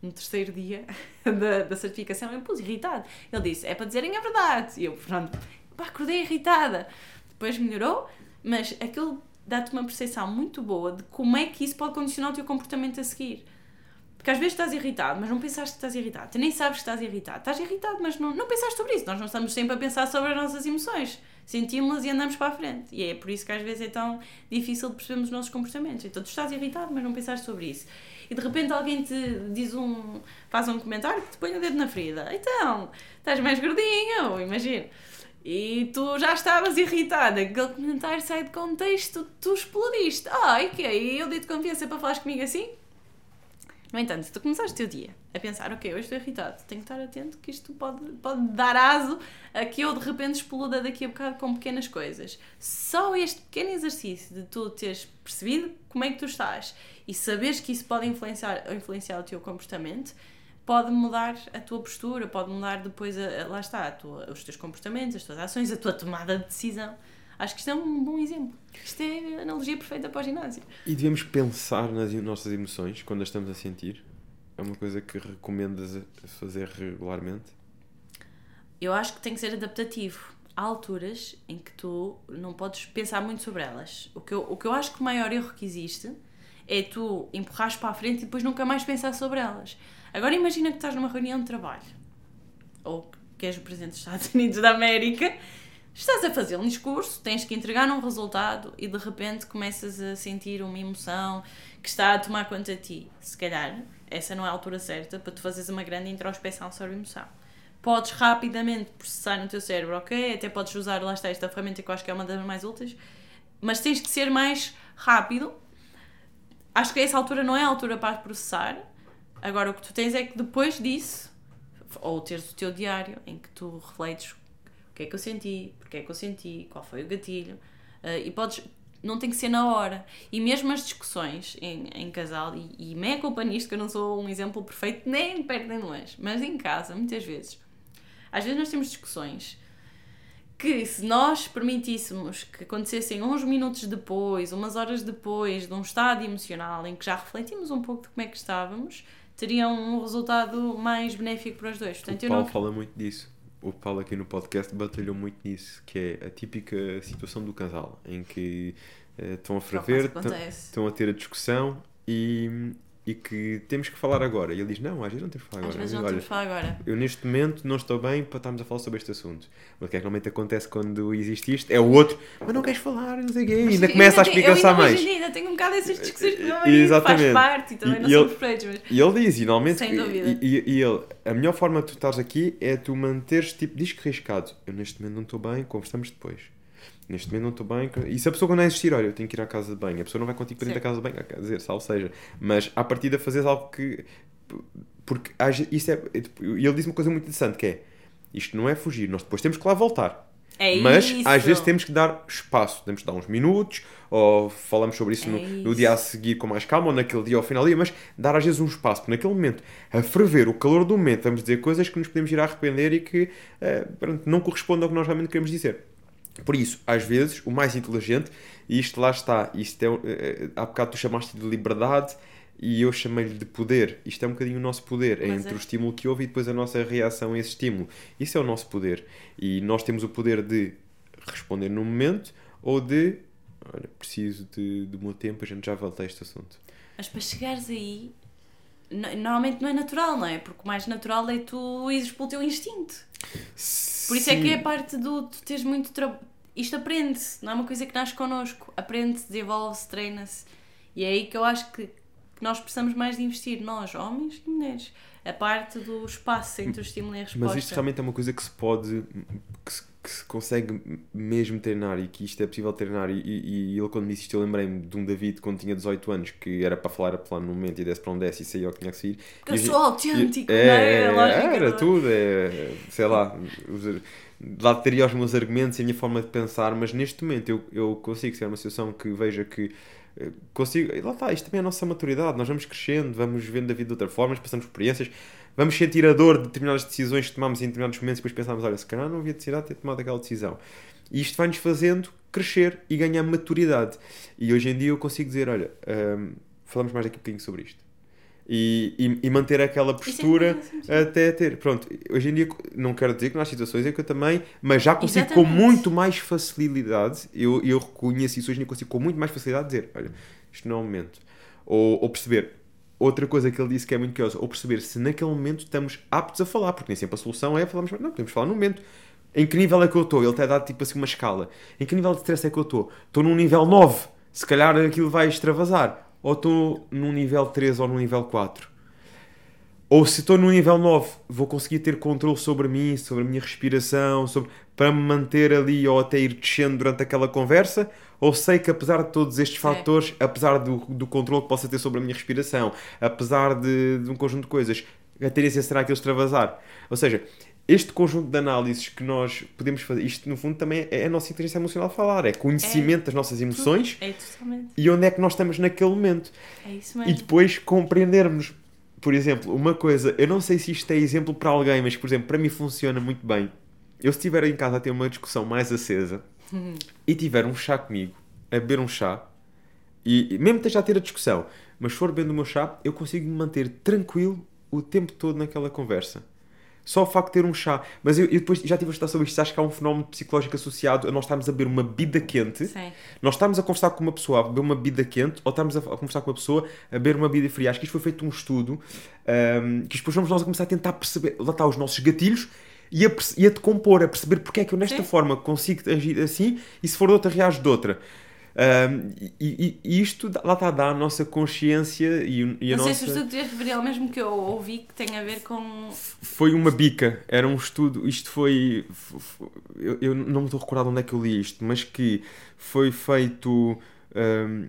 no terceiro dia da, da certificação, eu pus irritado. Ele disse, é para dizerem a verdade. E eu, pronto, pá, acordei irritada. Depois melhorou, mas aquilo dá-te uma percepção muito boa de como é que isso pode condicionar o teu comportamento a seguir. Porque às vezes estás irritado, mas não pensaste que estás irritado. Tu nem sabes que estás irritado. Estás irritado, mas não, não pensaste sobre isso. Nós não estamos sempre a pensar sobre as nossas emoções sentimos-las e andamos para a frente. E é por isso que às vezes é tão difícil percebermos os nossos comportamentos. Então tu estás irritado, mas não pensaste sobre isso. E de repente alguém te diz um. faz um comentário que te põe o dedo na ferida. Então, estás mais gordinho, imagina. E tu já estavas irritada, aquele comentário sai de contexto, tu explodiste. E que E eu dei-te confiança para falares comigo assim? No entanto, se tu começares o teu dia a pensar, ok, hoje estou irritado, tenho que estar atento que isto pode, pode dar aso a que eu de repente exploda daqui a bocado com pequenas coisas. Só este pequeno exercício de tu teres percebido como é que tu estás e saberes que isso pode influenciar, influenciar o teu comportamento, pode mudar a tua postura, pode mudar depois, a, a, lá está, tua, os teus comportamentos, as tuas ações, a tua tomada de decisão. Acho que isto é um bom exemplo. Isto é a analogia perfeita para o ginásio. E devemos pensar nas nossas emoções quando as estamos a sentir? É uma coisa que recomendas fazer regularmente? Eu acho que tem que ser adaptativo. Há alturas em que tu não podes pensar muito sobre elas. O que eu, o que eu acho que o maior erro que existe é tu empurrares para a frente e depois nunca mais pensar sobre elas. Agora imagina que estás numa reunião de trabalho ou que és o Presidente dos Estados Unidos da América Estás a fazer um discurso, tens que entregar um resultado e de repente começas a sentir uma emoção que está a tomar conta de ti. Se calhar, essa não é a altura certa para tu fazeres uma grande introspeção sobre emoção. Podes rapidamente processar no teu cérebro, ok? Até podes usar, lá está, esta ferramenta que eu acho que é uma das mais úteis, mas tens que ser mais rápido. Acho que essa altura não é a altura para processar. Agora, o que tu tens é que depois disso, ou teres o teu diário em que tu refletes o que é que eu senti, porque é que eu senti, qual foi o gatilho. Uh, e podes, não tem que ser na hora. E mesmo as discussões em, em casal, e, e me é culpa nisto que eu não sou um exemplo perfeito, nem perto nem longe, mas em casa, muitas vezes. Às vezes nós temos discussões que se nós permitíssemos que acontecessem uns minutos depois, umas horas depois, de um estado emocional em que já refletimos um pouco de como é que estávamos, teriam um resultado mais benéfico para os dois. Portanto, o Paulo não... fala muito disso o Paulo aqui no podcast batalhou muito nisso, que é a típica situação do casal, em que uh, estão a ferver, estão a ter a discussão e, e que temos que falar agora. E ele diz: Não, às vezes não temos que falar agora. Às vezes não temos que falar agora. Eu neste momento não estou bem para estarmos a falar sobre este assunto. O que é que normalmente acontece quando existe isto? É o outro, mas não queres falar, não sei o quê. E ainda começa a explicar mais. Eu ainda tenho um bocado essas discussões que não Exatamente. faz parte e também e não são perfeitos. Mas... E ele diz, e normalmente. Sem dúvida. E, e, ele, a melhor forma de tu estares aqui é tu manteres tipo disco riscado. Eu neste momento não estou bem, conversamos depois neste momento não estou bem. E se a pessoa quando é existir, olha, eu tenho que ir à casa de banho, a pessoa não vai contigo para ir à casa de banho, quer dizer, salvo seja. Mas à partida fazeres algo que. Porque isso é. E ele disse uma coisa muito interessante que é isto não é fugir, nós depois temos que lá voltar. É Mas isso. às vezes temos que dar espaço, temos que dar uns minutos, ou falamos sobre isso, é no, isso. no, dia a seguir com mais calma, ou naquele dia ao final dia, mas dar às vezes um espaço, porque naquele momento, a ferver, o calor do momento, vamos dizer coisas que nos podemos ir a arrepender e que uh, não correspondem ao que nós realmente queremos dizer. Por isso, às vezes, o mais inteligente, e isto lá está, isto é, é, há bocado tu chamaste de liberdade e eu chamei-lhe de poder. Isto é um bocadinho o nosso poder, é entre é. o estímulo que houve e depois a nossa reação a esse estímulo. Isso é o nosso poder. E nós temos o poder de responder no momento ou de, olha, preciso de, do meu tempo, a gente já volta a este assunto. Mas para chegares aí, normalmente não é natural, não é? Porque o mais natural é tu ires pelo teu instinto. Por isso Sim. é que é parte do tu teres muito trabalho. Isto aprende-se, não é uma coisa que nasce connosco. Aprende-se, desenvolve-se, treina-se. E é aí que eu acho que nós precisamos mais de investir, nós, homens e mulheres, a parte do espaço entre o estímulo e a resposta. Mas isto realmente é uma coisa que se pode, que se, que se consegue mesmo treinar e que isto é possível treinar. E, e, e ele, quando me disse isto, eu lembrei-me de um David quando tinha 18 anos que era para falar, para falar no momento e desse para um desce e saía o que tinha que sair. Porque eu a sou autêntico, é, não é? é, A era do- tudo, é, sei lá, os- lá teria os meus argumentos e a minha forma de pensar, mas neste momento eu, eu consigo ser uma situação que veja que eh, consigo, lá está, isto também é a nossa maturidade, nós vamos crescendo, vamos vendo a vida de outra forma, passamos por experiências, vamos sentir a dor de determinadas decisões que tomamos em determinados momentos e depois pensamos, olha, se calhar não havia necessidade de ter tomado aquela decisão. E isto vai-nos fazendo crescer e ganhar maturidade. E hoje em dia eu consigo dizer, olha, hum, falamos mais daqui um bocadinho sobre isto. E, e, e manter aquela é postura sim. até ter. Pronto, hoje em dia não quero dizer que há situações em que eu também, mas já consigo com Exatamente. muito mais facilidade, eu, eu reconheço isso hoje em dia consigo com muito mais facilidade dizer, olha, isto não é o momento. Ou, ou perceber. Outra coisa que ele disse que é muito curiosa, ou perceber se naquele momento estamos aptos a falar, porque nem sempre a solução é falarmos, não, podemos falar no momento. Em que nível é que eu estou? Ele tem dado tipo assim uma escala. Em que nível de stress é que eu estou? Estou num nível 9, se calhar aquilo vai extravasar. Ou estou num nível 3 ou num nível 4. Ou se estou no nível 9, vou conseguir ter controle sobre mim, sobre a minha respiração, sobre, para me manter ali ou até ir descendo durante aquela conversa. Ou sei que apesar de todos estes fatores, apesar do, do controle que possa ter sobre a minha respiração, apesar de, de um conjunto de coisas, a tendência será que eu extravasar. Ou seja, este conjunto de análises que nós podemos fazer, isto no fundo também é a nossa inteligência emocional a falar, é conhecimento das nossas emoções É e onde é que nós estamos naquele momento. É isso E mesmo. depois compreendermos. Por exemplo, uma coisa, eu não sei se isto é exemplo para alguém, mas por exemplo, para mim funciona muito bem. Eu se estiver em casa a ter uma discussão mais acesa e tiver um chá comigo, a beber um chá, e, e mesmo que esteja a ter a discussão, mas for bebendo o meu chá, eu consigo me manter tranquilo o tempo todo naquela conversa. Só o facto de ter um chá. Mas eu, eu depois já estive a estudar sobre isto. Acho que há um fenómeno psicológico associado a nós estarmos a beber uma bebida quente Sim. nós estamos a conversar com uma pessoa a beber uma bebida quente ou estamos a, conversar com uma pessoa a beber uma bebida fria. Acho que isto foi feito um estudo ahm, que depois vamos nós a começar a tentar perceber, lá está, os nossos gatilhos e a, e a decompor, a perceber porque é que eu nesta Sim. forma consigo agir assim e se for de outra reage de outra. Ahm, e, e- isto lá está, dá a nossa consciência e, e a não sei nossa... se o estudo te referiu ao mesmo que eu ouvi que tem a ver com. Foi uma bica, era um estudo, isto foi. Eu, eu não me estou a recordar de onde é que eu li isto, mas que foi feito. hum,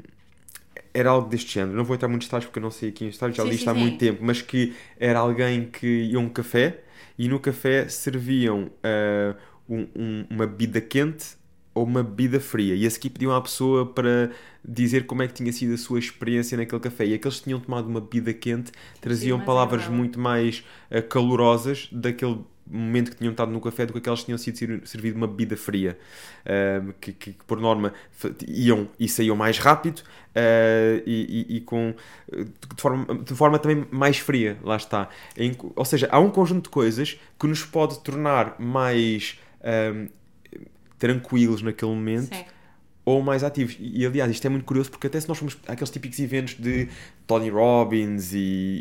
era algo deste género, não vou entrar em muitos detalhes porque eu não sei aqui em detalhes, já li isto há sim. muito tempo, mas que era alguém que ia a um café e no café serviam ah, um- um- uma bebida quente ou uma bebida fria e a seguir pediam à pessoa para dizer como é que tinha sido a sua experiência naquele café e aqueles que tinham tomado uma bebida quente traziam mais palavras agradável. muito mais ah, calorosas daquele momento que tinham estado no café do que aquelas que tinham sido ser- servido uma bebida fria ah, que, que, por norma iam e saíam mais rápido ah, e, e- e com de forma, de forma também mais fria, lá está. Em- ou seja, há um conjunto de coisas que nos pode tornar mais tranquilos naquele momento Sim. ou mais ativos. E, e, aliás, isto é muito curioso porque até se nós formos aqueles típicos eventos de Tony Robbins e,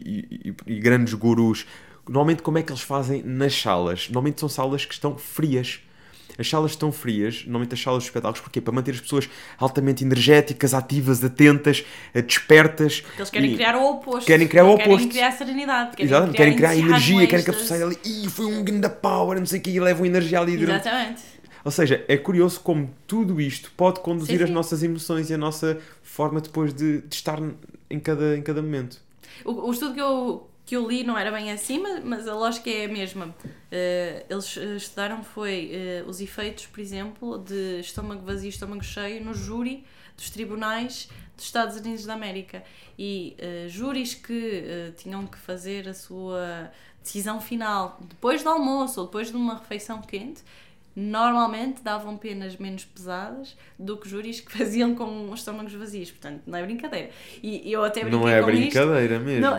e- e- e grandes gurus, normalmente como é que eles fazem nas salas? Normalmente são salas que estão frias. As salas estão frias, normalmente as salas de espetáculos, porquê? Para manter as pessoas altamente energéticas, ativas, atentas, eh, despertas. Porque eles querem E- criar o oposto. Querem criar o oposto. Querem criar serenidade. Querem Exatamente, querem criar energia, querem que a pessoa saia ali, Ih, foi um grande power, não sei o que, e levam energia ali durante Exatamente. Ou seja, é curioso como tudo isto pode conduzir Sim, as sim. nossas emoções e a nossa forma depois de, de estar em cada, em cada momento. O, o estudo que eu, que eu li não era bem assim, mas, mas a lógica é a mesma. Eh, eles eh, estudaram foi eh, os efeitos, por exemplo, de estômago vazio estômago cheio no júri dos tribunais dos Estados Unidos da América. E eh, júris que tinham que fazer a sua decisão final depois do almoço ou depois de uma refeição quente, normalmente davam penas menos pesadas do que júris que faziam com os estômagos vazios. Portanto, não é brincadeira. E eu até brinquei não é com isto. brincadeira mesmo. Não,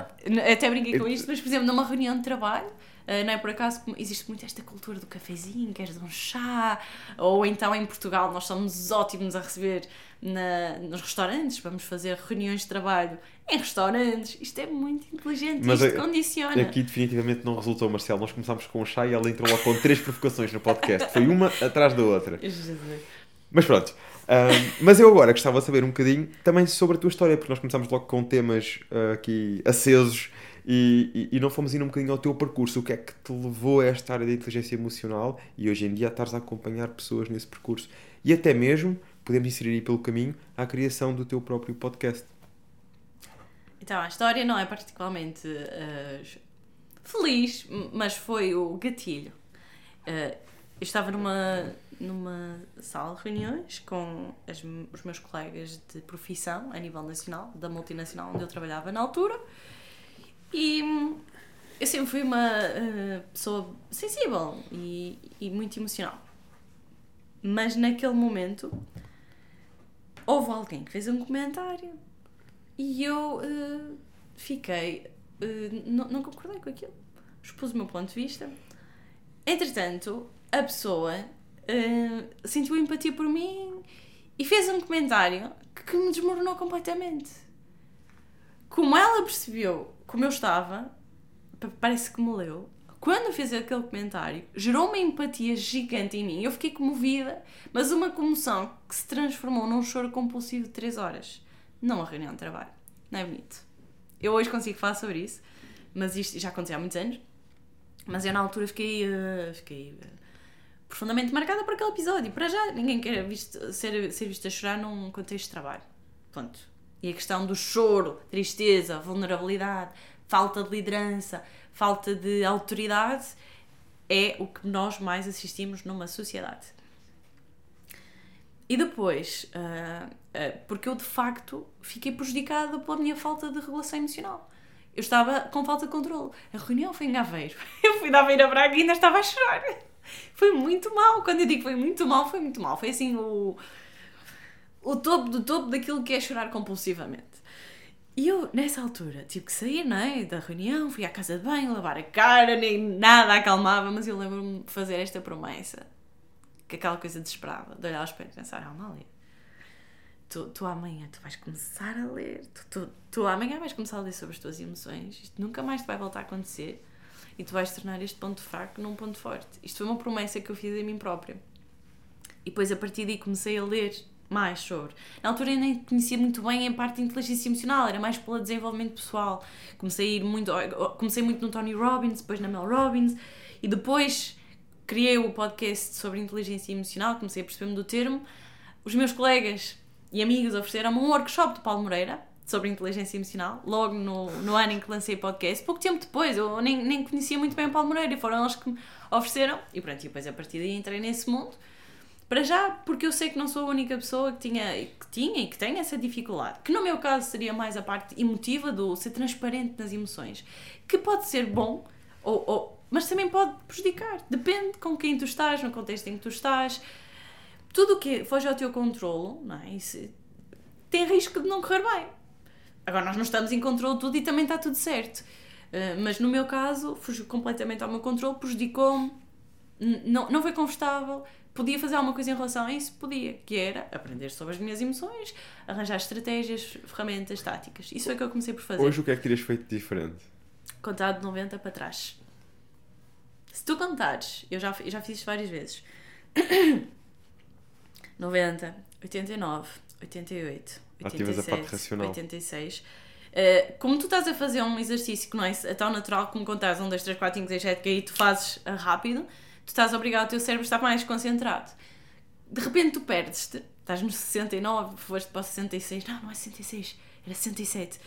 até brinquei com isto, mas por exemplo, numa reunião de trabalho, ah, não é por acaso que existe muito esta cultura do cafezinho, queres um chá, ou então em Portugal nós somos ótimos a receber na- nos restaurantes, vamos fazer reuniões de trabalho em restaurantes, isto é muito inteligente, Mas isto a- condiciona. Aqui definitivamente não resultou, Marcelo. Nós começámos com um chá e ela entrou lá com três provocações no podcast. Foi uma atrás da outra. Jesus. Mas pronto. Ahm, mas eu agora gostava de saber um bocadinho também sobre a tua história, porque nós começámos logo com temas ah, aqui acesos E, e, não fomos indo um bocadinho ao teu percurso. O que é que te levou a esta área da inteligência emocional e hoje em dia a estares a acompanhar pessoas nesse percurso? E até mesmo, podemos inserir aí pelo caminho, a criação do teu próprio podcast. Então, a história não é particularmente eh, feliz, mas foi o gatilho. Eh, eu estava numa, numa sala de reuniões com as os meus colegas de profissão a nível nacional, da multinacional onde eu trabalhava na altura, e eu sempre fui uma eh, pessoa sensível e, e muito emocional. Mas naquele momento houve alguém que fez um comentário e eu eh, fiquei. eh, não, não concordei com aquilo. Expus o meu ponto de vista. Entretanto, a pessoa eh, sentiu empatia por mim e fez um comentário que me desmoronou completamente. Como ela percebeu como eu estava, pa- parece que me leu. Quando fez aquele comentário, gerou uma empatia gigante em mim. Eu fiquei comovida, mas uma comoção que se transformou num choro compulsivo de 3 horas. Não a reunião de trabalho. Não é bonito. Eu hoje consigo falar sobre isso, mas isto já aconteceu há muitos anos. Mas eu na altura fiquei, eh, fiquei eh, profundamente marcada por aquele episódio. Para já, ninguém quer visto, ser, ser visto a chorar num contexto de trabalho. Ponto. E a questão do choro, tristeza, vulnerabilidade, falta de liderança, falta de autoridade é o que nós mais assistimos numa sociedade. E depois, ah, ah, porque eu de facto fiquei prejudicada pela minha falta de regulação emocional. Eu estava com falta de controle. A reunião foi em Aveiro. Eu fui da Aveiro Braga e ainda estava a chorar. Foi muito mal. Quando eu digo foi muito mal, foi muito mal. Foi assim o, o topo do topo daquilo que é chorar compulsivamente. E eu, nessa altura, tive que sair, não é? Da reunião, fui à casa de banho, lavar a cara, nem nada acalmava, mas eu lembro-me de fazer esta promessa. Que aquela coisa desesperada, de olhar ao espelho e pensar, ah, Amália, tu, tu amanhã tu vais começar a ler, tu, tu, tu amanhã vais começar a ler sobre as tuas emoções, isto nunca mais te vai voltar a acontecer e tu vais tornar este ponto fraco num ponto forte. Isto foi uma promessa que eu fiz a mim própria. E depois a partir daí comecei a ler mais sobre. Na altura eu nem conhecia muito bem a parte de inteligência emocional, era mais pelo desenvolvimento pessoal. Comecei a ir muito, comecei muito no Tony Robbins, depois na Mel Robbins e depois criei o podcast sobre inteligência emocional, comecei a perceber-me do termo. Os meus colegas e amigos ofereceram-me um workshop do Paulo Moreira sobre inteligência emocional, logo no, no ano em que lancei o podcast. Pouco tempo depois, eu nem, nem conhecia muito bem o Paulo Moreira e foram eles que me ofereceram. E pronto, e depois a partir daí entrei nesse mundo. Para já, porque eu sei que não sou a única pessoa que tinha, que tinha e que tem essa dificuldade. Que no meu caso seria mais a parte emotiva do ser transparente nas emoções. Que pode ser bom, ou, ou, mas também pode prejudicar. Depende com quem tu estás, no contexto em que tu estás. Tudo o que foge ao teu controlo, não é? Isso tem risco de não correr bem. Agora, nós não estamos em controle de tudo e também está tudo certo. Uh, mas no meu caso, fugiu completamente ao meu controle, prejudicou-me, não, não foi confortável. Podia fazer alguma coisa em relação a isso? Podia, que era aprender sobre as minhas emoções, arranjar estratégias, ferramentas, táticas. Isso o que eu comecei por fazer. Hoje o que é que terias feito diferente? Contar de 90 para trás. Se tu contares, eu já, eu já fiz isto várias vezes. 90, 89, 88, Ativas a parte 87, racional. 86. Uh, como tu estás a fazer um exercício que não é tão natural como contares 1, 2, 3, 4, 5, 6, 7, que aí tu fazes uh, rápido, tu estás a obrigar o teu cérebro a estar mais concentrado. De repente tu perdes-te, estás no 69, foste para o 66, não, não é 66, era 67.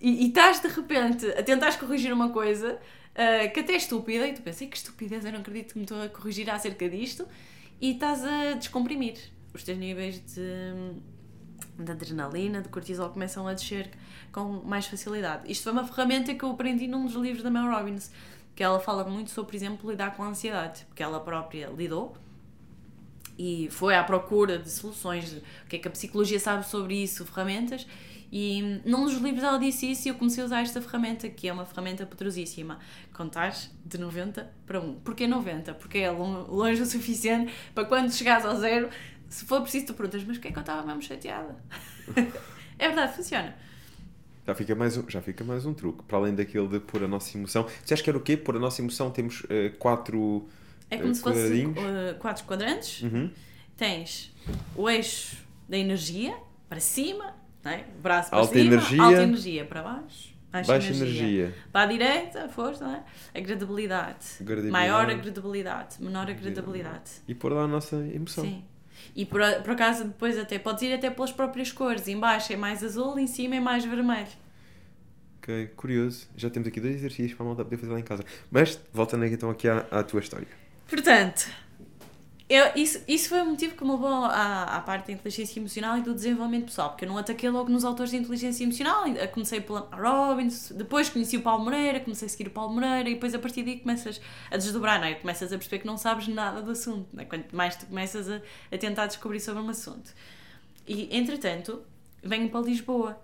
E, e estás de repente a tentar corrigir uma coisa uh, que até é estúpida, e tu pensas, "Ei, que estupidez, eu não acredito que me estou a corrigir acerca disto, e estás a descomprimir. Os teus níveis de, de adrenalina, de cortisol começam a descer com mais facilidade. Isto foi uma ferramenta que eu aprendi num dos livros da Mel Robbins, que ela fala muito sobre, por exemplo, lidar com a ansiedade, porque ela própria lidou e foi à procura de soluções, de o que é que a psicologia sabe sobre isso, ferramentas, e num dos livros ela disse isso e eu comecei a usar esta ferramenta, que é uma ferramenta poderosíssima. Contar de 90 para 1. Porquê 90? Porque é lon- longe o suficiente para quando chegares ao zero, se for preciso, tu perguntas, mas porquê é que eu estava mesmo chateada? é verdade, funciona. Já fica, mais um, já fica mais um truque. Para além daquele de pôr a nossa emoção. Dizeste que era o quê? Pôr a nossa emoção, temos eh, quatro. É como Eh, se fosse quadradinhos? uh, quatro quadrantes. Uhum. Tens o eixo da energia para cima, é? braço para Alta cima, energia. alta energia para baixo, Baixa, Baixa energia. energia. Para a direita, força, não é? Agradabilidade. Maior agradabilidade. Menor agradabilidade. E pôr lá a nossa emoção. Sim. E por, por acaso depois até podes ir até pelas próprias cores. Em baixo é mais azul, em cima é mais vermelho. Ok, curioso. Já temos aqui dois exercícios para a malta poder fazer lá em casa. Mas, voltando então aqui à, à tua história. Portanto, eu, isso, isso foi o motivo que me levou à, à parte da inteligência emocional e do desenvolvimento pessoal, porque eu não ataquei logo nos autores de inteligência emocional. Eu comecei pela Robbins, depois conheci o Paulo Moreira, comecei a seguir o Paulo Moreira e depois a partir daí começas a desdobrar, não é? Começas a perceber que não sabes nada do assunto, é? Quanto mais tu começas a, a tentar descobrir sobre um assunto. E, entretanto, venho para Lisboa.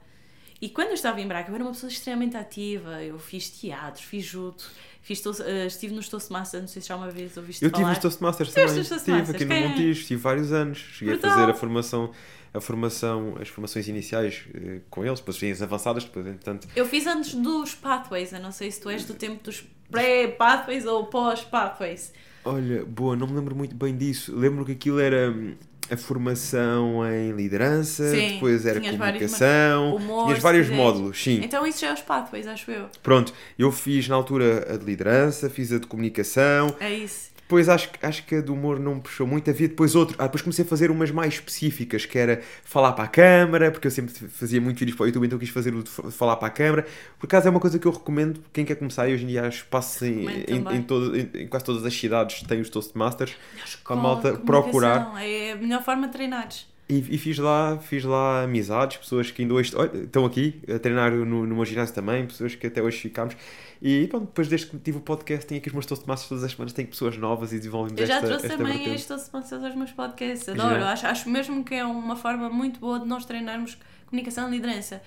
E quando eu estava em Braga, eu era uma pessoa extremamente ativa. Eu fiz teatro, fiz judo, fiz toast- eh, estive nos Toastmasters, não sei se já uma vez ouviste Eu tive falar. nos Toastmasters também. nos Toastmasters, Tive aqui no? Montijo, tive vários anos. Cheguei Brutal. a fazer a formação, a formação, as formações iniciais eh, com eles, depois as avançadas, depois, entretanto, Eu fiz antes dos Pathways, eu não sei se tu és do tempo dos pré-Pathways ou pós-Pathways. Olha, boa, não me lembro muito bem disso. Lembro que aquilo era hum, a formação em liderança, Sim, depois era tinhas vários comunicação, Humor, tinhas se vários módulos, sim. Então isso já é os Pathways, acho eu. Pronto, eu fiz na altura a de liderança, fiz a de comunicação, É isso. Depois acho, que- acho que a do humor não me puxou muito. Havia depois outro, ah, depois comecei a fazer umas mais específicas, que era falar para a câmara, porque eu sempre fazia muito vídeos para o YouTube, então quis fazer o de fa- falar para a câmara. Por acaso é uma coisa que eu recomendo, quem quer começar, e hoje em dia há espaço em, em, em todo- em- em quase todas as cidades tem os Toastmasters. Escola, malta procurar. É a melhor forma de treinares. E, e fiz lá, fiz lá amizades, pessoas que ainda hoje olha, estão aqui a treinar no, no meu ginásio também, pessoas que até hoje ficámos. E pronto, depois desde que tive o podcast, tenho aqui os meus Toastmasters todas as semanas, tenho pessoas novas e desenvolvemos Eu já esta, trouxe esta também vertente. estes Toastmasters aos meus podcasts. Adoro. Já. Acho, acho mesmo que é uma forma muito boa de nós treinarmos comunicação e liderança.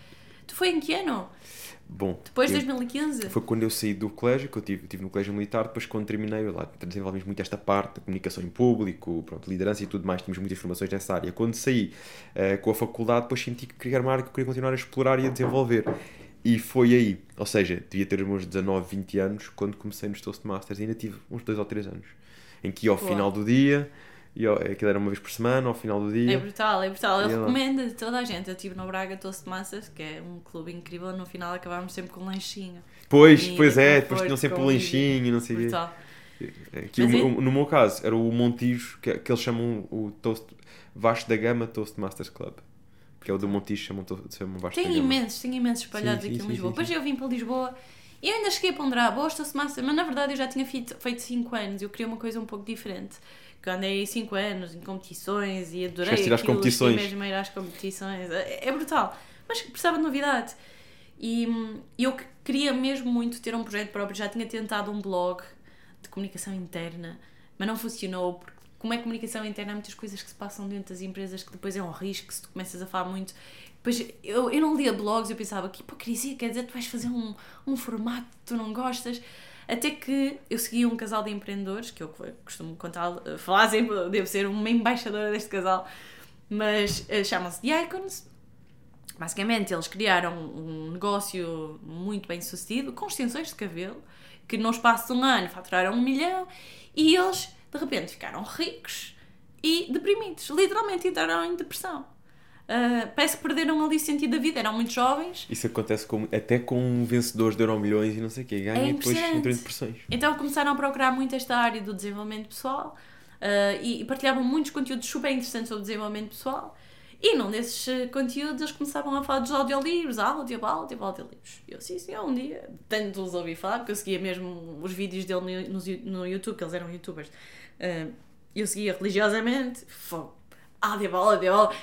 Tu foi em que ano? Bom, Depois de eu- 2015? foi quando eu saí do colégio, que eu tive, tive no colégio militar, depois quando terminei, eu lá desenvolvemos muito esta parte da comunicação em público, pronto, liderança e tudo mais, tínhamos muitas informações nessa área. Quando saí eh, com a faculdade, depois senti que queria uma área que eu queria continuar a explorar e a desenvolver. E foi aí, ou seja, devia ter meus 19, 20 anos quando comecei nos Toastmasters, ainda tive uns 2 ou 3 anos, em que ao final do dia, e aquilo era uma vez por semana, ao final do É dia. brutal, é brutal. Eu recomendo a toda a gente. Eu estive no Braga Toastmasters, que é um clube incrível. No final acabámos sempre com um lanchinho. Pois, E pois é, depois tinham sempre o lanchinho, não sei o quê. Brutal. Aqui, o- é- o- no meu caso, era o Montijo, que, que eles chamam o Toast, Vasco da Gama Toastmasters Club. Que é o do Montijo, chamam, chamam Vasco Tem da Gama. imensos, tem imensos espalhados Sim, sim, aqui em Lisboa. sim, Depois eu vim para Lisboa e eu ainda cheguei a ponderar, boa, estou massa, mas na verdade eu já tinha feito 5 anos, eu queria uma coisa um pouco diferente. Que eu andei 5 anos em competições e adorei Chegaste ir às aquilo, competições. mesmo a ir às competições. É, é brutal, mas precisava de novidade. E eu que queria mesmo muito ter um projeto próprio, já tinha tentado um blog de comunicação interna, mas não funcionou porque como é comunicação interna, há muitas coisas que se passam dentro das empresas que depois é um risco se tu começas a falar muito. Depois eu, eu não lia blogs, eu pensava que hipocrisia, quer dizer, tu vais fazer um, um formato que tu não gostas. Até que eu segui um casal de empreendedores, que eu costumo contar, eh, falar sempre, devo ser uma embaixadora deste casal, mas eh, chamam-se The Icons. Basicamente, eles criaram um negócio muito bem sucedido, com extensões de cabelo, que no espaço de um ano faturaram um milhão e eles, de repente, ficaram ricos e deprimidos. Literalmente entraram em depressão. Ah, parece que perderam ali sentido da vida, eram muito jovens. Isso acontece com, até com vencedores de Euro Milhões e não sei o quê. Ganham É e depois entram em depressões. Então começaram a procurar muito esta área do desenvolvimento pessoal ah, e, e partilhavam muitos conteúdos super interessantes sobre desenvolvimento pessoal. E num desses eh, conteúdos eles começavam a falar dos audiolivros, áudio, áudio, audiolivros. E eu, sim, sim, um dia, tanto os ouvi falar, porque eu seguia mesmo os vídeos dele no, no, YouTube, que eles eram youtubers. Ah, eu seguia religiosamente, fogo, áudio, áudio, áudio.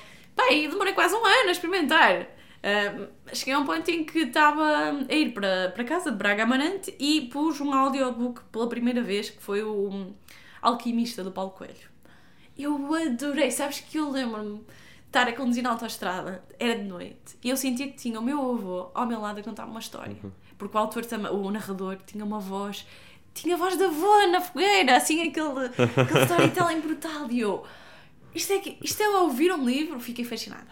E demorei quase um ano a experimentar. Ah, cheguei a um ponto em que estava a ir para, para casa de Braga Amarante e pus um audiobook pela primeira vez, que foi o Alquimista do Paulo Coelho. Eu adorei, sabes que eu lembro-me estar a conduzir na autoestrada, era de noite, e eu sentia que tinha o meu avô ao meu lado a contar uma história. Porque o autor, o narrador, tinha uma voz, tinha a voz da avó na fogueira, assim, aquele, aquele storytelling brutal. E eu, isto é, que, isto é ouvir um livro? Fiquei fascinada.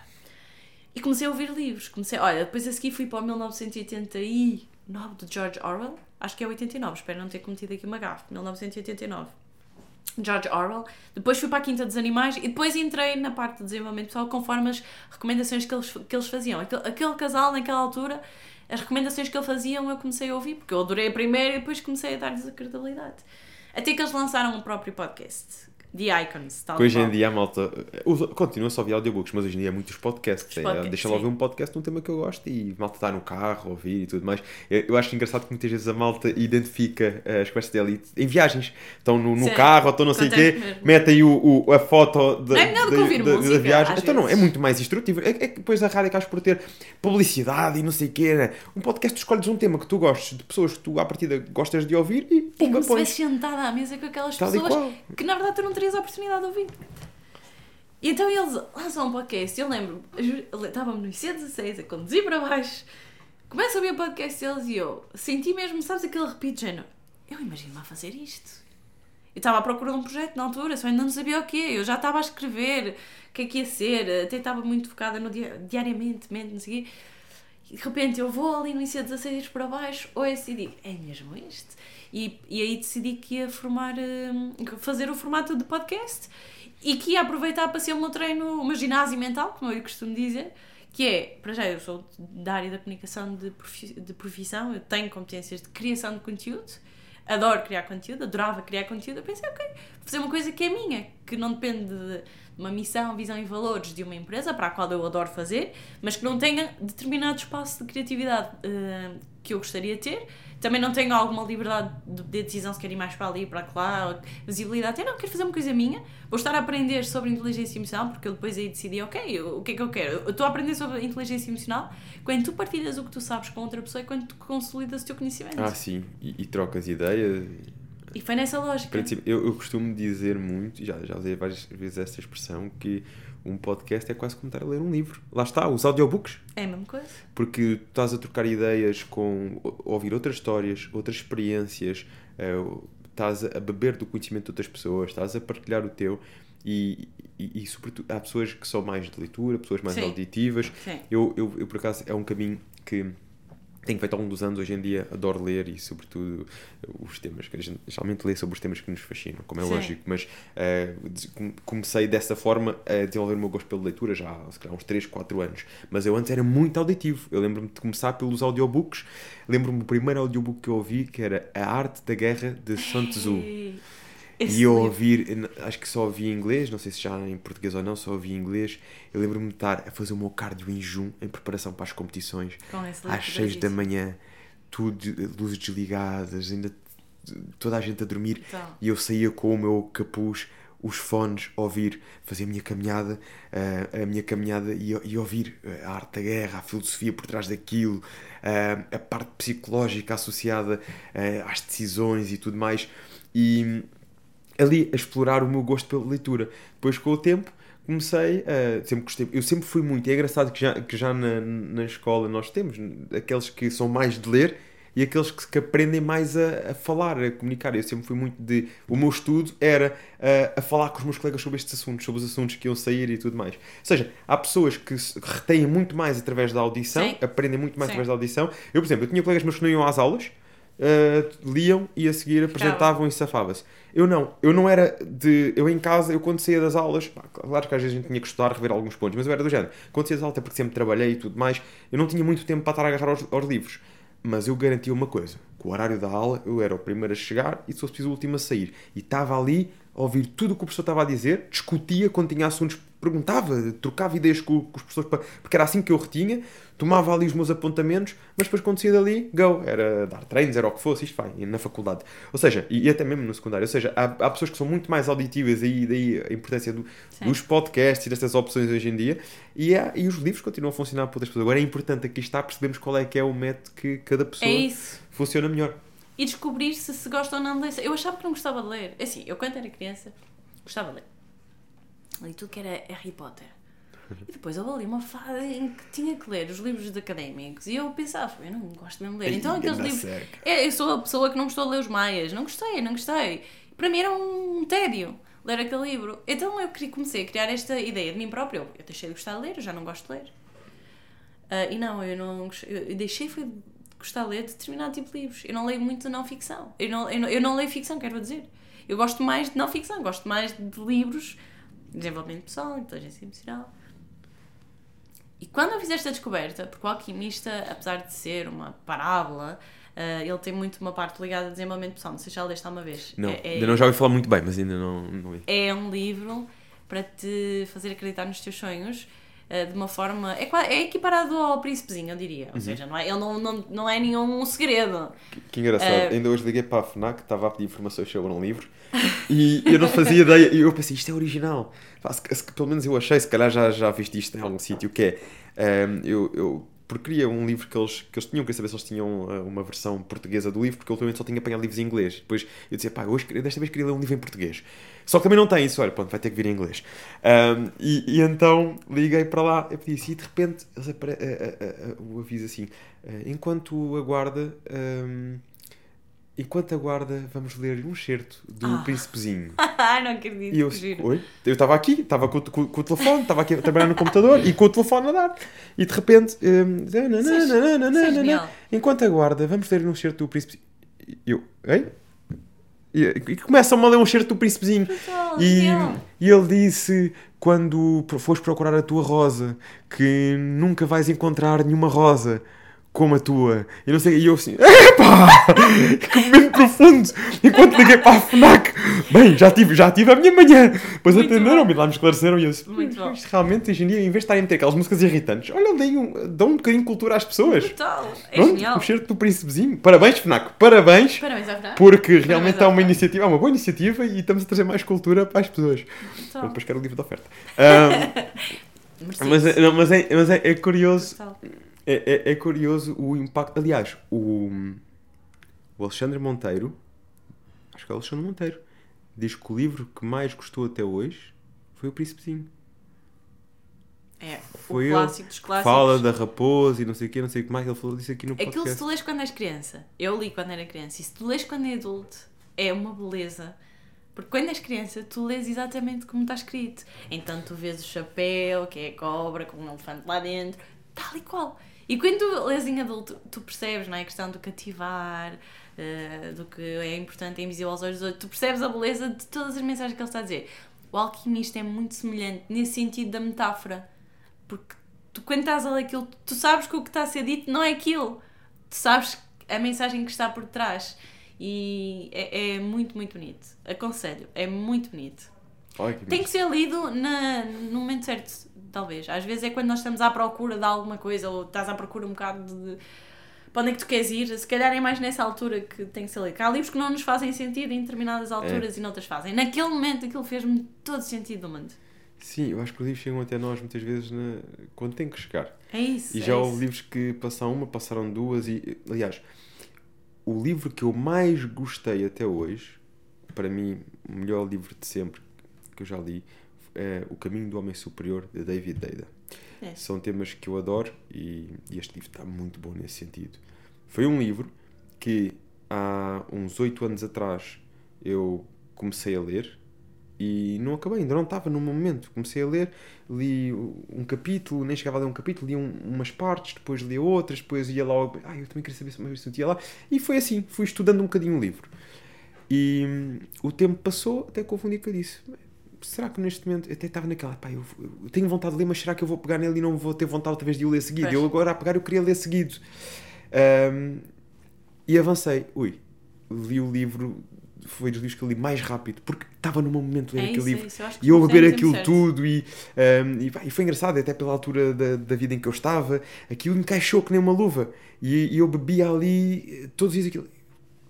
E comecei a ouvir livros. Comecei, olha, depois a seguir fui para o 1989 do George Orwell. Acho que é 89, espero não ter cometido aqui uma gafe. 1989. George Orwell. Depois fui para a Quinta dos Animais e depois entrei na parte do desenvolvimento pessoal conforme as recomendações que eles, que eles faziam. Aquele, aquele casal, naquela altura, as recomendações que ele fazia eu comecei a ouvir, porque eu adorei a primeira e depois comecei a dar-lhes a credibilidade. Até que eles lançaram um próprio podcast, The Icons, tal hoje em dia a malta continua só a ouvir audiobooks, mas hoje em dia é muitos podcasts. Os É, podcasts, deixa lá sim. ouvir um podcast de um tema que eu gosto e a malta está no carro a ouvir e tudo mais. Eu, eu acho engraçado que muitas vezes a malta identifica eh, as conversas dela em viagens. Estão no, no carro ou estão não sei o quê, metem o, o- a foto da, É melhor do que da- ouvir da- da música, viagem. Então não, é muito mais instrutivo. É, é que depois a rádio acabas por ter publicidade e não sei o quê. Né? Um podcast tu escolhes um tema que tu gostes, de pessoas que tu à partida gostas de ouvir e É pumba, como se estivesse sentada à mesa com aquelas Tal pessoas que na verdade tu não terias a oportunidade de ouvir. E então eles lançam um podcast. Eu lembro, estávamos no IC16 a conduzir para baixo, começo a ouvir o podcast deles e eu senti mesmo, sabes, aquele de género. Eu imagino-me a fazer isto. Eu estava à procura de um projeto na altura, só ainda não sabia o quê. Eu já estava a escrever o que é que ia ser, até estava muito focada no dia, diariamente, mente, não sei o quê. E de repente eu vou ali no IC16 para baixo, ouço e digo, é mesmo isto? E, e aí decidi que ia formar, hum, fazer o formato de podcast e que ia aproveitar para ser o meu treino, meu ginásio mental, como eu costumo dizer, que é, para já eu sou da área da comunicação de, profi- de profissão, eu tenho competências de criação de conteúdo, adoro criar conteúdo, adorava criar conteúdo, eu pensei, ok, fazer uma coisa que é minha, que não depende de uma missão, visão e valores de uma empresa, para a qual eu adoro fazer, mas que não tenha determinado espaço de criatividade eh, que eu gostaria de ter. Também não tenho alguma liberdade de, de decisão se quero ir mais para ali, para lá, visibilidade. Eu não, quero fazer uma coisa minha. Vou estar a aprender sobre inteligência emocional, porque eu depois aí decidi, ok, eu- o que é que eu quero? Eu estou a aprender sobre inteligência emocional quando tu partilhas o que tu sabes com outra pessoa e quando tu consolidas o teu conhecimento. Ah, sim, e, e trocas ideias. E foi nessa lógica. Eu, eu costumo dizer muito, e já, já usei várias vezes esta expressão, que um podcast é quase como estar a ler um livro. Lá está, os audiobooks. É a mesma coisa. Porque tu estás a trocar ideias com. ou- ouvir outras histórias, outras experiências, eh, estás a beber do conhecimento de outras pessoas, estás a partilhar o teu. E, e, e, sobretudo, há pessoas que são mais de leitura, pessoas mais Sim. auditivas. Sim. Eu, eu, eu, por acaso, é um caminho que tenho feito ao longo dos anos. Hoje em dia adoro ler e, sobretudo, os temas que a gente geralmente lê sobre os temas que nos fascinam, como é Sim. lógico. Mas com- comecei dessa forma a desenvolver o meu gosto pela leitura já há calhar, uns 3, 4 anos. Mas eu antes era muito auditivo. Eu lembro-me de começar pelos audiobooks. Lembro-me do primeiro audiobook que eu ouvi, que era A Arte da Guerra de Sun Tzu. E, esse E eu livro- ouvir, acho que só ouvi em inglês, não sei se já em português ou não, só ouvi em inglês. Eu lembro-me de estar a fazer o meu cardio em junho, em preparação para as competições, às que 6 da manhã, tudo, luzes desligadas, ainda toda a gente a dormir. Então. E eu saía com o meu capuz, os fones, a ouvir, fazer a minha caminhada, eh, a minha caminhada e, e ouvir eh, a arte da guerra, a filosofia por trás daquilo, eh, a parte psicológica associada às decisões e tudo mais. E ali a explorar o meu gosto pela leitura. Depois, com o tempo, comecei a. Sempre gostei. Eu sempre fui muito. E é engraçado que já, que já na, na escola nós temos aqueles que são mais de ler e aqueles que, que aprendem mais a, a falar, a comunicar. Eu sempre fui muito de. O meu estudo era a, a falar com os meus colegas sobre estes assuntos, sobre os assuntos que iam sair e tudo mais. Ou seja, há pessoas que retêm muito mais através da audição, Sim. aprendem muito mais Sim. através da audição. Eu, por exemplo, eu tinha colegas meus que não iam às aulas. uh, liam e a seguir apresentavam e safava-se. Eu não, eu não era de. Eu em casa, eu quando saía das aulas, pá, claro que às vezes a gente tinha que estudar, rever alguns pontos, mas eu era do género. Quando saía das aulas, até porque sempre trabalhei e tudo mais, eu não tinha muito tempo para estar a agarrar aos, aos livros. Mas eu garantia uma coisa: com o horário da aula, eu era o primeiro a chegar e se fosse preciso o último a sair. E estava ali a ouvir tudo o que o professor estava a dizer, discutia quando tinha assuntos, perguntava, trocava ideias com, com os professores, porque era assim que eu retinha, tomava ali os meus apontamentos, mas depois quando saía dali, go, era dar treinos, era o que fosse, isto vai, na faculdade. Ou seja, e, e até mesmo no secundário, ou seja, há, há pessoas que são muito mais auditivas, e daí a importância do- dos podcasts e destas opções hoje em dia, e, há- e os livros continuam a funcionar para outras pessoas. Agora é importante aqui estar, percebemos qual é que é o método que cada pessoa É isso. funciona melhor. E descobrir se se gosta ou não de ler. Eu achava que não gostava de ler. É Assim, eu quando era criança, gostava de ler. Li tudo que era Harry Potter. E depois eu ali uma fase em que tinha que ler os livros de académicos e eu pensava, eu não gosto mesmo de ler. Então aqueles livros. É, eu sou a pessoa que não gostou de ler os Maias. Não gostei, não gostei. Para mim era um tédio ler aquele livro. Então eu comecei a criar esta ideia de mim própria. Eu, eu deixei de gostar de ler, eu já não gosto de ler. Ah, e não, eu não eu deixei foi de gostar de ler determinado tipo de livros. Eu não leio muito não ficção. Eu não, eu não, eu não leio ficção, quero dizer. Eu gosto mais de não ficção, gosto mais de livros desenvolvimento pessoal, inteligência emocional. E quando eu fiz esta descoberta, porque o alquimista, apesar de ser uma parábola, ah, ele tem muito uma parte ligada a desenvolvimento pessoal. Não sei se já leste alguma vez. Não, É- é- ainda não já ouvi falar muito bem, mas ainda não, não li. é um livro para te fazer acreditar nos teus sonhos eh, de uma forma. É, é equiparado ao príncipezinho, eu diria. Uhum. Ou seja, não é, ele não, não, não é nenhum segredo. Que, que engraçado. Eh, Ainda hoje liguei para a FNAC, estava a pedir informações sobre um livro e eu não fazia ideia. E eu pensei, isto é original. Pá, se- se- pelo menos eu achei, se calhar já, já viste isto em algum sítio, que é. ehm, eu, eu porque queria um livro que eles, que eles tinham, queria saber se eles tinham eh, uma versão portuguesa do livro, porque eu ultimamente só tinha apanhado livros em inglês. Depois eu dizia, pá, hoje, desta vez queria ler um livro em português. Só que também não tem isso, olha, pronto, vai ter que vir em inglês. Ahm, e, e então liguei para lá, eu pedi isso, e de repente eles apare- eh, eh, eh, o aviso assim: enquanto aguarda, ahm, enquanto aguarda, vamos ler um certo do Ah. Príncipezinho. Ai, não acredito. E eu, giro. oi? Eu estava aqui, estava com, o- com, com o telefone, estava aqui a trabalhar no computador e com o telefone a dar. E de repente, nananana, genial. enquanto aguarda, vamos ler um certo do Príncipezinho. E eu, ei? E, e começam-me a ler um certo do Príncipezinho. Brutal, E, e ele disse: quando fores procurar a tua rosa, que nunca vais encontrar nenhuma rosa como a tua. E não sei, e eu assim, epá! Que momento profundo! Enquanto liguei para a FNAC, bem, já tive, já tive a minha manhã. Depois Muito atenderam-me e lá me esclareceram e eu disse, Muito bom. isto realmente hoje em dia, em vez de estarem a meter aquelas músicas irritantes, olha, deem um, dão um bocadinho de cultura às pessoas. Brutal. É Pronto, genial. o certo do príncipezinho. Parabéns, FNAC, parabéns. Parabéns à Fran. Porque realmente é uma iniciativa, é uma boa iniciativa e estamos a trazer mais cultura para as pessoas. Pronto, depois quero o livro da oferta. Merecido. mas é, não, mas, é, mas é, é curioso, Brutal. É, é, é curioso o impacto. Aliás, o, o Alexandre Monteiro, acho que é o Alexandre Monteiro, diz que o livro que mais gostou até hoje foi o Príncipezinho. É, Foi o clássico dos clássicos. Fala da raposa e não sei o que, não sei o que mais. Ele falou disso aqui no Aquilo se podcast. tu lês quando és criança, eu li quando era criança, e se tu lês quando é adulto, é uma beleza. Porque quando és criança, tu lês exatamente como está escrito. Então tu vês o chapéu, que é a cobra, com um elefante lá dentro, tal e qual. E quando tu lês em adulto, tu percebes, não é? A questão do cativar, eh, do que é importante, é invisível aos olhos dos outros. Tu percebes a beleza de todas as mensagens que ele está a dizer. O alquimista é muito semelhante nesse sentido da metáfora. Porque tu, quando estás a ler aquilo, tu sabes que o que está a ser dito não é aquilo. Tu sabes a mensagem que está por trás. E é, é muito, muito bonito. Aconselho, é muito bonito. Tem que ser lido na, no momento certo, talvez. Às vezes é quando nós estamos à procura de alguma coisa ou estás à procura um bocado de para onde é que tu queres ir. Se calhar é mais nessa altura que tem que ser lido. Há livros que não nos fazem sentido em determinadas alturas e noutras fazem. Naquele momento aquilo fez-me todo sentido do mundo. Sim, eu acho que os livros chegam até nós muitas vezes na- quando tem que chegar. É isso. E é já houve isso. livros que passaram uma, passaram duas e. Aliás, o livro que eu mais gostei até hoje, para mim, o melhor livro de sempre que eu já li, é O Caminho do Homem Superior, de David Deida. É. São temas que eu adoro e, e este livro está muito bom nesse sentido. Foi um livro que há uns oito anos atrás eu comecei a ler e não acabei, ainda não estava no momento. Comecei a ler, li um capítulo, nem chegava a ler um capítulo, li um- umas partes, depois li outras, depois ia lá, ah, eu também queria saber se mais sentia lá, e foi assim, fui estudando um bocadinho o livro. E hum, o tempo passou, até que houve um dia que eu disse: será que neste momento, eu até estava naquela, pá, eu, eu tenho vontade de ler, mas será que eu vou pegar nele e não vou ter vontade outra vez de o ler seguido? Pois. Eu agora a pegar, eu queria ler seguido. Hum, e avancei, ui, li o livro, foi dos livros que eu li mais rápido, porque estava no meu momento de ler É aquele isso, livro. é isso. Eu E eu a sempre aquilo certo. tudo e, um, e, pá, e foi engraçado, até pela altura da, da vida em que eu estava, aquilo encaixou que nem uma luva. E, e eu bebia ali eh, todos os dias aquilo.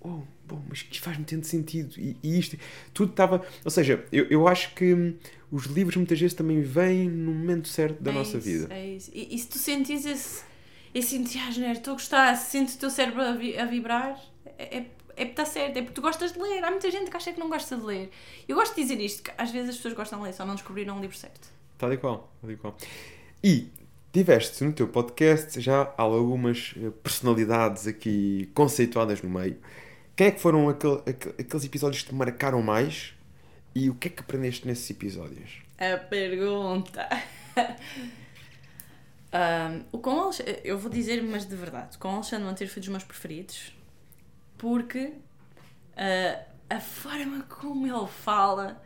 Oh, bom, mas que faz-me tanto sentido. E, e isto, tudo estava. Ou seja, eu, eu acho que hum, os livros muitas vezes também vêm no momento certo da É nossa isso, vida. É isso. E, e se tu sentires esse, esse entusiasmo, estou a gostar, se sentes o teu cérebro a, vi- a vibrar, é, é, é porque está certo, é porque tu gostas de ler. Há muita gente que acha que não gosta de ler. Eu gosto de dizer isto, que às vezes as pessoas gostam de ler, só não descobriram o livro certo. Tal e qual, tal e qual. E tiveste no teu podcast já algumas eh, personalidades aqui conceituadas no meio. Quem é que foram aquele- aquele- aqueles episódios que te marcaram mais e o que é que aprendeste nesses episódios? A pergunta. Ahm, o com Alexandre, eu vou dizer, mas de verdade, com Alexandre Monteiro foi dos meus preferidos porque ah, a forma como ele fala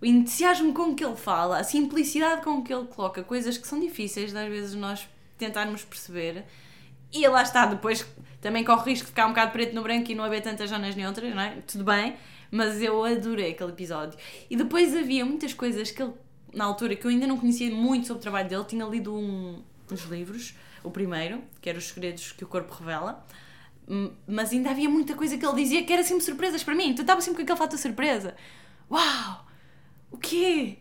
o entusiasmo com que ele fala, a simplicidade com que ele coloca coisas que são difíceis às vezes nós tentarmos perceber. E lá está, depois também corre o risco de ficar um bocado preto no branco e não haver tantas zonas neutras, não é? Tudo bem, mas eu adorei aquele episódio. E depois havia muitas coisas que ele, na altura, que eu ainda não conhecia muito sobre o trabalho dele, tinha lido um, uns livros, o primeiro, que era Os Segredos que o Corpo Revela, mas ainda havia muita coisa que ele dizia que era sempre surpresas para mim. Tu estava sempre com aquele fato de surpresa. Uau! O quê?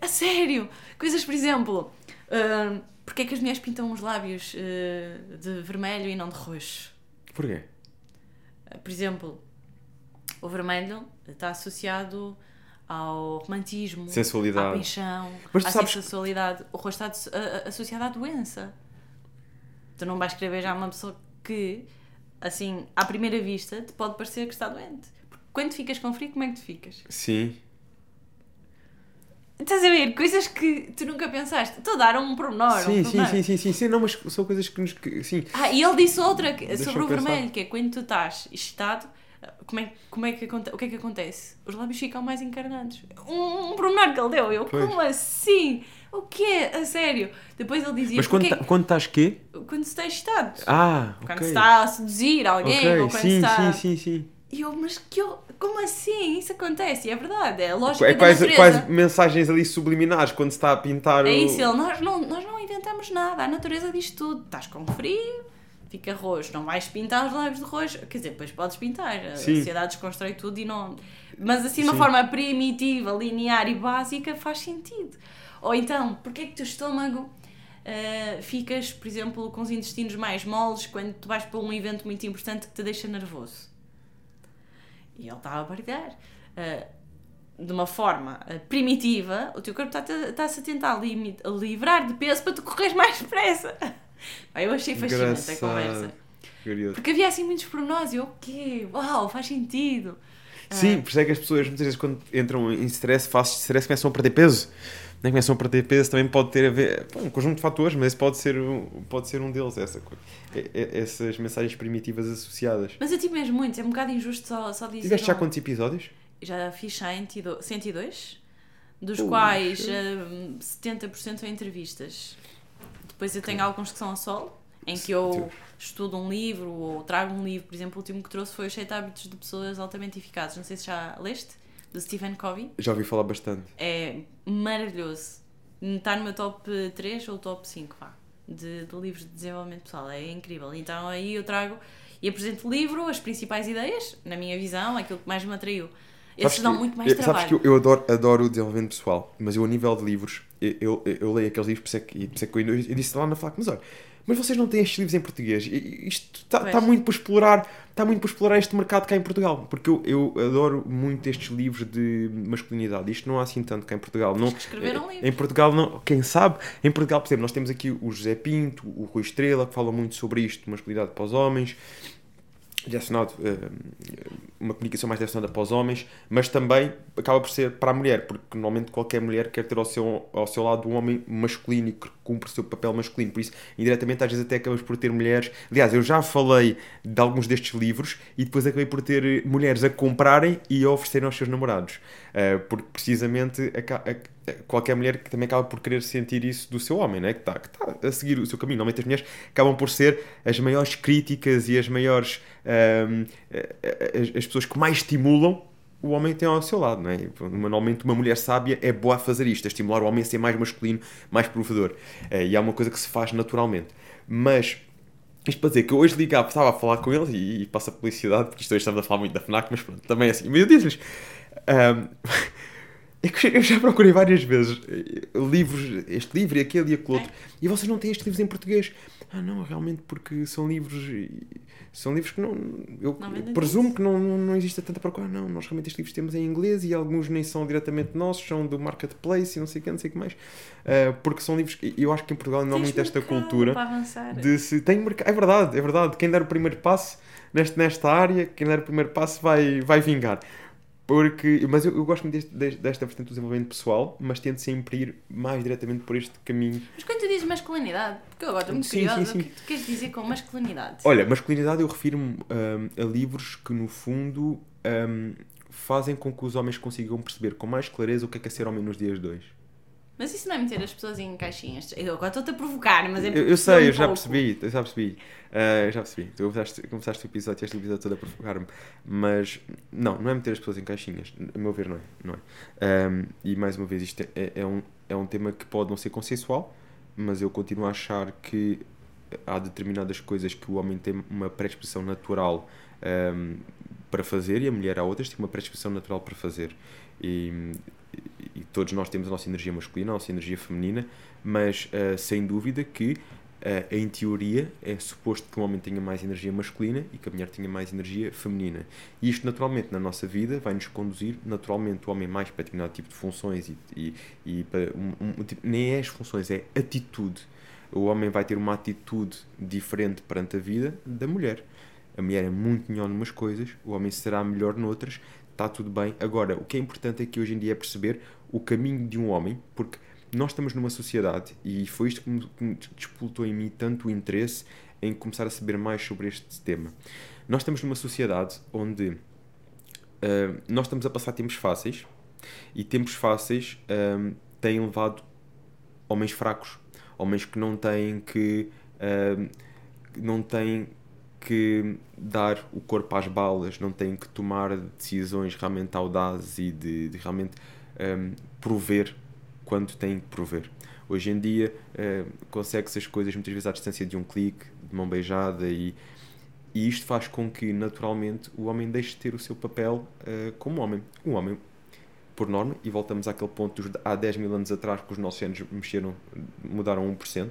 A sério? Coisas, por exemplo, ah, porque é que as mulheres pintam os lábios ah, de vermelho e não de roxo? Porquê? Por exemplo, o vermelho está associado ao romantismo, à Sensualidade. paixão, Mas à sabes- sensualidade. O rosto está associado à doença. Tu não vais querer beijar uma pessoa que, assim, à primeira vista, te pode parecer que está doente. Porque quando ficas com frio, como é que tu ficas? Sim. Estás a ver? Coisas que tu nunca pensaste. Estou a dar um pormenor. um Sim, sim, pormenor. sim, sim, sim, sim. Não, mas são coisas que nos. que- sim. Ah, e ele disse outra que- sobre o pensar. vermelho, que é quando tu estás excitado, como é, como é que o que é que acontece? Os lábios ficam mais encarnados. Um, um pormenor que ele deu. Eu, Pois. como assim? O quê? A sério? Depois ele dizia, Mas quando, porque tá- quando estás quê? quando se está excitado. Ah, Quando se está a seduzir alguém, Ok, ou quando sim, se está... sim, sim, sim. E eu, mas que eu, como assim? Isso acontece, e é verdade, é a lógica É natureza. quase mensagens ali subliminares quando se está a pintar É o... isso, ele, nós, não, nós não inventamos nada, a natureza diz tudo. Estás com frio, fica roxo, não vais pintar os lábios de roxo. Quer dizer, depois podes pintar, a Sim. sociedade desconstrói tudo e não. Mas assim, de uma Sim. forma primitiva, linear e básica, faz sentido. Ou então, porque é que o teu estômago. ah, ficas, por exemplo, com os intestinos mais moles quando tu vais para um evento muito importante que te deixa nervoso. E ele estava a partilhar. ah, de uma forma ah, primitiva, o teu corpo está- está-se a tentar limi- a livrar de peso para tu correres mais depressa. Eu achei fascinante a conversa. Curioso. Porque havia assim muitos pormenores e eu, o quê? Uau, faz sentido. Sim, por isso é que as pessoas muitas vezes quando entram em stress, de stress, começam a perder peso. Nem começam a perder peso, também pode ter a ver pá, um conjunto de fatores, mas pode ser, um- pode ser um deles, essa, essas mensagens primitivas associadas. Mas eu tive mesmo muitos, é um bocado injusto só, só dizer. Tiveste já quantos episódios? Já fiz 102, 102 dos Puxa. quais hum, 70% são entrevistas. Depois eu tenho alguns que são a solo, em que eu estudo um livro ou trago um livro. Por exemplo, o último que trouxe foi Os 7 Hábitos de Pessoas Altamente Eficazes. Não sei se já leste, do Stephen Covey. Já ouvi falar bastante. É maravilhoso. Está no meu top 3 ou top 5, vá, de, de livros de desenvolvimento pessoal. É incrível. Então aí eu trago e apresento o livro, as principais ideias, na minha visão, aquilo que mais me atraiu. Esses Sabes dão que- muito mais eu- trabalho. Sabes que eu, eu adoro, adoro o desenvolvimento pessoal, mas eu a nível de livros, eu, eu, eu leio aqueles livros, por isso é que, e por isso é que eu, eu disse lá na FLAC, mas olha, mas vocês não têm estes livros em português. Isto está Pois. tá muito por explorar, está muito por explorar este mercado cá em Portugal, porque eu, eu adoro muito estes livros de masculinidade. Isto não há assim tanto cá em Portugal. Não, que escrever um livro. Em Portugal, não, quem sabe, em Portugal, por exemplo, nós temos aqui o José Pinto, o Rui Estrela, que falam muito sobre isto, masculinidade para os homens direcionado, eh, uma comunicação mais direcionada para os homens, mas também acaba por ser para a mulher, porque normalmente qualquer mulher quer ter ao seu, ao seu lado um homem masculino e que cumpre o seu papel masculino, por isso, indiretamente, às vezes até acabamos por ter mulheres. Aliás, eu já falei de alguns destes livros e depois acabei por ter mulheres a comprarem e a oferecerem aos seus namorados, porque precisamente qualquer mulher que também acaba por querer sentir isso do seu homem, né? que está tá a seguir o seu caminho. Normalmente as mulheres acabam por ser as maiores críticas e as maiores ahm, a- a- as pessoas que mais estimulam o homem tem ao seu lado, não é? Normalmente uma mulher sábia é boa a fazer isto, a estimular o homem a ser mais masculino, mais provedor. Eh, e é uma coisa que se faz naturalmente. Mas isto para dizer que eu hoje ligava, estava a falar com eles e, e passa a publicidade, porque isto hoje estamos a falar muito da FNAC, mas pronto, também é assim. Mas eu disse-lhes. É que eu já procurei várias vezes eh, livros, este livro e aquele e aquele outro, e vocês não têm estes livros em português. Ah, não, realmente porque são livros. São livros que não. Eu Não presumo que não, não, não existe tanta procura. Não, nós realmente estes livros temos em inglês e alguns nem são diretamente nossos, são do marketplace e não sei o que, não sei o que mais. Ah, porque são livros que eu acho que em Portugal não há muito esta cultura de se tem mercado. É verdade, é verdade. Quem der o primeiro passo neste, nesta área, quem der o primeiro passo vai, vai vingar. Porque, mas eu, eu gosto muito deste, deste- desta vertente do desenvolvimento pessoal, mas tento sempre ir mais diretamente por este caminho. Mas quando tu dizes masculinidade, porque eu agora estou muito Sim, curiosa, sim, sim. o que tu queres dizer com masculinidade? Olha, masculinidade eu refiro-me hum, a livros que no fundo hum, fazem com que os homens consigam perceber com mais clareza o que é, que é ser homem nos dias de hoje. Mas isso não é meter as pessoas em caixinhas. Eu agora estou-te a provocar, mas é Eu, eu sei, um eu já pouco. percebi, eu já percebi. Eu já percebi. Tu começaste, começaste o episódio, este episódio todo a provocar-me. Mas, não, não é meter as pessoas em caixinhas. A meu ver, não é. Não é. Ahm, e, mais uma vez, isto é, é, um, é um tema que pode não ser consensual, mas eu continuo a achar que há determinadas coisas que o homem tem uma predisposição natural ahm, para fazer e a mulher há outras que têm uma predisposição natural para fazer. E, e- todos nós temos a nossa energia masculina, a nossa energia feminina, mas ah, sem dúvida que ah, em teoria é suposto que o homem tenha mais energia masculina e que a mulher tenha mais energia feminina. E isto naturalmente na nossa vida vai nos conduzir naturalmente o homem mais para determinado tipo de funções e, e, e para um- um tipo- nem é as funções, é atitude. O homem vai ter uma atitude diferente perante a vida da mulher. A mulher é muito melhor numas coisas, o homem será melhor noutras, está tudo bem. Agora, o que é importante é que hoje em dia é perceber o caminho de um homem, porque nós estamos numa sociedade, e foi isto que me, que me em mim tanto o interesse em começar a saber mais sobre este tema. Nós estamos numa sociedade onde ah, nós estamos a passar tempos fáceis, e tempos fáceis ah, têm levado homens fracos, homens que não têm que ah, não têm que dar o corpo às balas, não têm que tomar decisões realmente audazes e de, de realmente hum, prover quando têm que prover. Hoje em dia hum, consegue-se as coisas muitas vezes à distância de um clique, de mão beijada e, e isto faz com que naturalmente o homem deixe de ter o seu papel eh, como homem. Um homem, por norma, e voltamos àquele ponto dos, há 10 mil anos atrás que os nossos anos mexeram, mudaram 1%.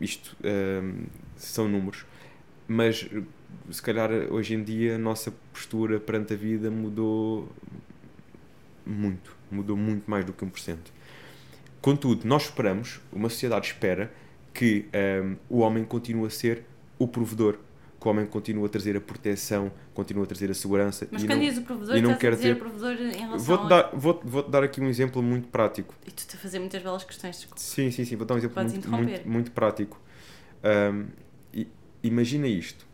Isto hum, são números mas se calhar hoje em dia a nossa postura perante a vida mudou muito, mudou muito mais do que 1%. Contudo, nós esperamos, uma sociedade espera que ehm, o homem continue a ser o provedor, que o homem continue a trazer a proteção, continue a trazer a segurança. Mas e quando não- dizes o provedor, e não quer dizer dizer- provedor em relação Vou-te a... dar, vou, vou dar aqui um exemplo muito prático. E tu estás a fazer muitas belas questões, desculpa. Sim, sim, sim. Vou dar um exemplo muito, muito, muito prático. Ahm, i- imagina isto.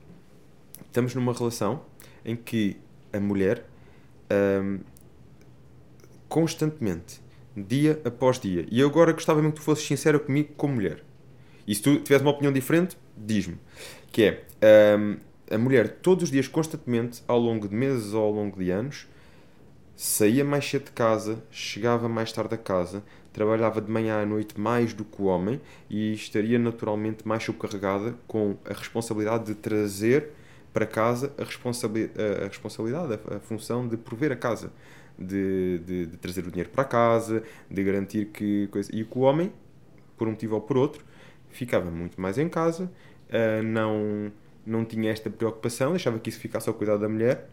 Estamos numa relação em que a mulher ahm, constantemente, dia após dia, e eu agora gostava muito que tu fosses sincera comigo como mulher. E se tu tiveres uma opinião diferente, diz-me. Que é, ahm, a mulher todos os dias, constantemente, ao longo de meses ou ao longo de anos, saía mais cedo de casa, chegava mais tarde a casa, trabalhava de manhã à noite mais do que o homem e estaria naturalmente mais sobrecarregada com a responsabilidade de trazer para casa a, responsabili a responsabilidade, a, a função de prover a casa, de, de, de trazer o dinheiro para casa, de garantir que coisa. E que o homem, por um motivo ou por outro, ficava muito mais em casa, ah, não, não tinha esta preocupação, deixava que isso ficasse ao cuidado da mulher.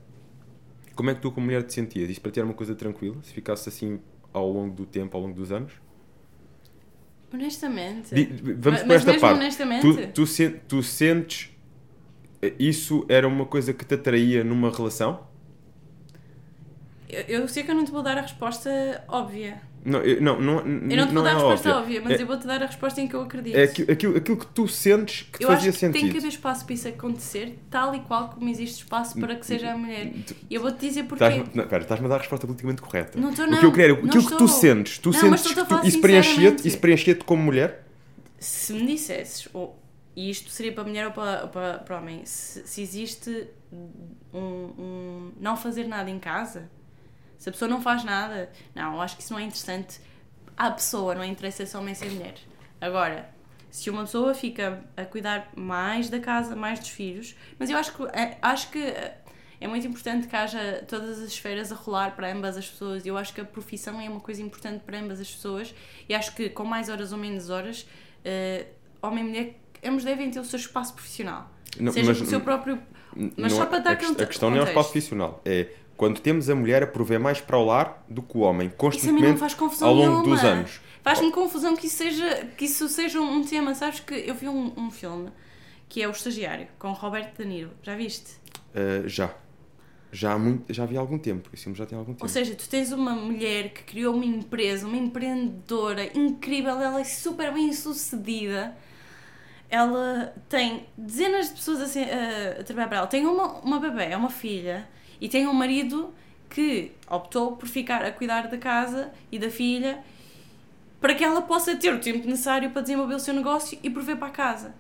Como é que tu, como mulher, te sentias? Isto para ti era uma coisa tranquila? Se ficasse assim ao longo do tempo, ao longo dos anos? Honestamente. Di- Vamos mas para esta parte. honestamente. Tu, tu, tu sentes eh, isso era uma coisa que te atraía numa relação? Eu, eu sei que eu não te vou dar a resposta óbvia. Não, eu- não, não, Eu não te não vou dar é a resposta óbvio. óbvia, mas É- eu vou-te dar a resposta em que eu acredito. É aquilo, aquilo, aquilo que tu sentes que te eu fazia acho que sentido. tem que haver espaço para isso acontecer, tal e qual como existe espaço para que seja a mulher. E eu vou-te dizer porquê. Estás-me não, pera, estás-me a dar a resposta politicamente correta. Não estou, O não. que eu quero, Não aquilo que tu sentes, tu Não, sentes que tu, isso preenchia-te preenchia-te como mulher? Se me dissesses, ou, e isto seria para mulher ou para, para, para homem, se, se existe um, um não fazer nada em casa, se a pessoa não faz nada, não, eu acho que isso não é interessante à pessoa, não é interessa se é homem ou se é mulher. Agora, se uma pessoa fica a cuidar mais da casa, mais dos filhos, mas eu acho que, é, acho que é muito importante que haja todas as esferas a rolar para ambas as pessoas. Eu acho que a profissão é uma coisa importante para ambas as pessoas e acho que com mais horas ou menos horas, eh, homem e mulher, ambos devem ter o seu espaço profissional. Não, seja mas- o seu próprio. Mas Não só é- para dar a, aquele a questão não é o contexto. espaço profissional. É quando temos a mulher a prover mais para o lar do que o homem, constantemente ao longo nenhuma. dos anos. Faz-me confusão que isso seja, que isso seja um tema. Sabes que eu vi um, um filme que é O Estagiário, com Roberto De Niro. Já viste? Uh, já. Já, há muito, já havia algum tempo. Esse filme já tem algum tempo. Ou seja, tu tens uma mulher que criou uma empresa, uma empreendedora incrível, ela é super bem sucedida. Ela tem dezenas de pessoas a, a- a trabalhar para ela. Tem uma, uma bebê, é uma filha, e tem um marido que optou por ficar a cuidar da casa e da filha para que ela possa ter o tempo necessário para desenvolver o seu negócio e prover para a casa.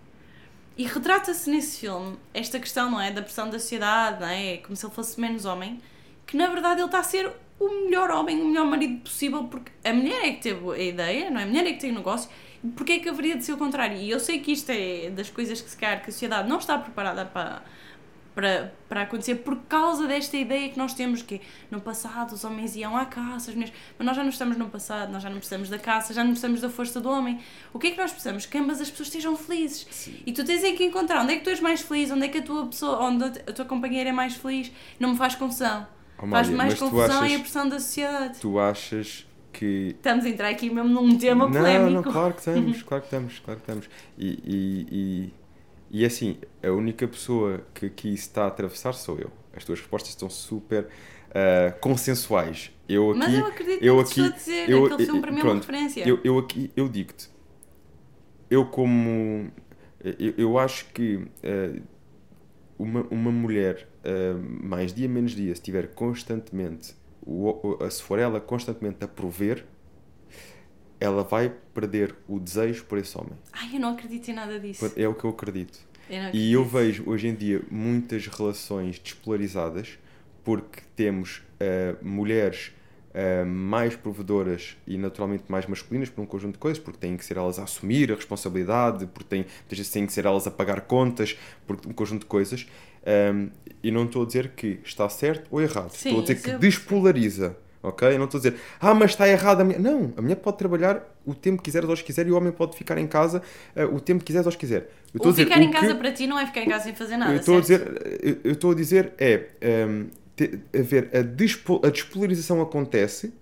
E retrata-se nesse filme esta questão, não é? Da pressão da sociedade, não é? Como se ele fosse menos homem, que na verdade ele está a ser o melhor homem, o melhor marido possível, porque a mulher é que teve a ideia, não é? A mulher é que tem o negócio, porque é que haveria de ser o contrário? E eu sei que isto é das coisas que se calhar que a sociedade não está preparada para, para, para acontecer por causa desta ideia que nós temos que no passado os homens iam à caça, as mulheres, mas nós já não estamos no passado, nós já não precisamos da caça, já não precisamos da força do homem. O que é que nós precisamos? Que ambas as pessoas estejam felizes. E tu tens aí que encontrar onde é que tu és mais feliz, onde é que a tua pessoa, onde a tua companheira é mais feliz. Não me faz confusão. Amália, Faz mais confusão achas- e a pressão da sociedade. Tu achas que. Estamos a entrar aqui mesmo num tema não, polémico. não, claro que estamos, claro que estamos, claro que estamos. E, e, e, e assim, a única pessoa que aqui está a atravessar sou eu. As tuas respostas estão super ah, consensuais. Eu aqui. Mas eu acredito eu te estou a aqui- dizer, eu- aquele filme para mim é uma referência. Eu, eu aqui, eu digo-te, eu como, eu, eu acho que eh, uma, uma mulher, eh, mais dia menos dia, se estiver constantemente, o- o- se for ela constantemente a prover, ela vai perder o desejo por esse homem. Ai, eu não acredito em nada disso. É o que eu acredito. Eu não E eu acredito. vejo hoje em dia muitas relações despolarizadas porque temos eh, mulheres eh, mais provedoras e naturalmente mais masculinas por um conjunto de coisas, porque têm que ser elas a assumir a responsabilidade, porque têm, têm que ser elas a pagar contas, por um conjunto de coisas. Um, e não estou a dizer que está certo ou errado. Sim, estou a dizer que eu- despolariza. Ok? Eu não estou a dizer, ah, mas está errado a mulher. Não, a mulher pode trabalhar o tempo que quiser, horas que quiser, e o homem pode ficar em casa eh, o tempo que quiser, horas que quiser. Eu a dizer, ficar o em casa que- para ti não é ficar em casa sem fazer nada. eu estou a dizer, eu- eu estou a dizer é ehm, te- a ver a, a despolarização acontece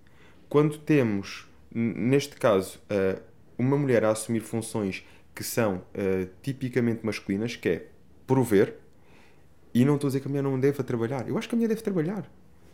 quando temos neste caso eh, uma mulher a assumir funções que são eh, tipicamente masculinas, que é prover, e não estou a dizer que a mulher não deve trabalhar. Eu acho que a mulher deve trabalhar.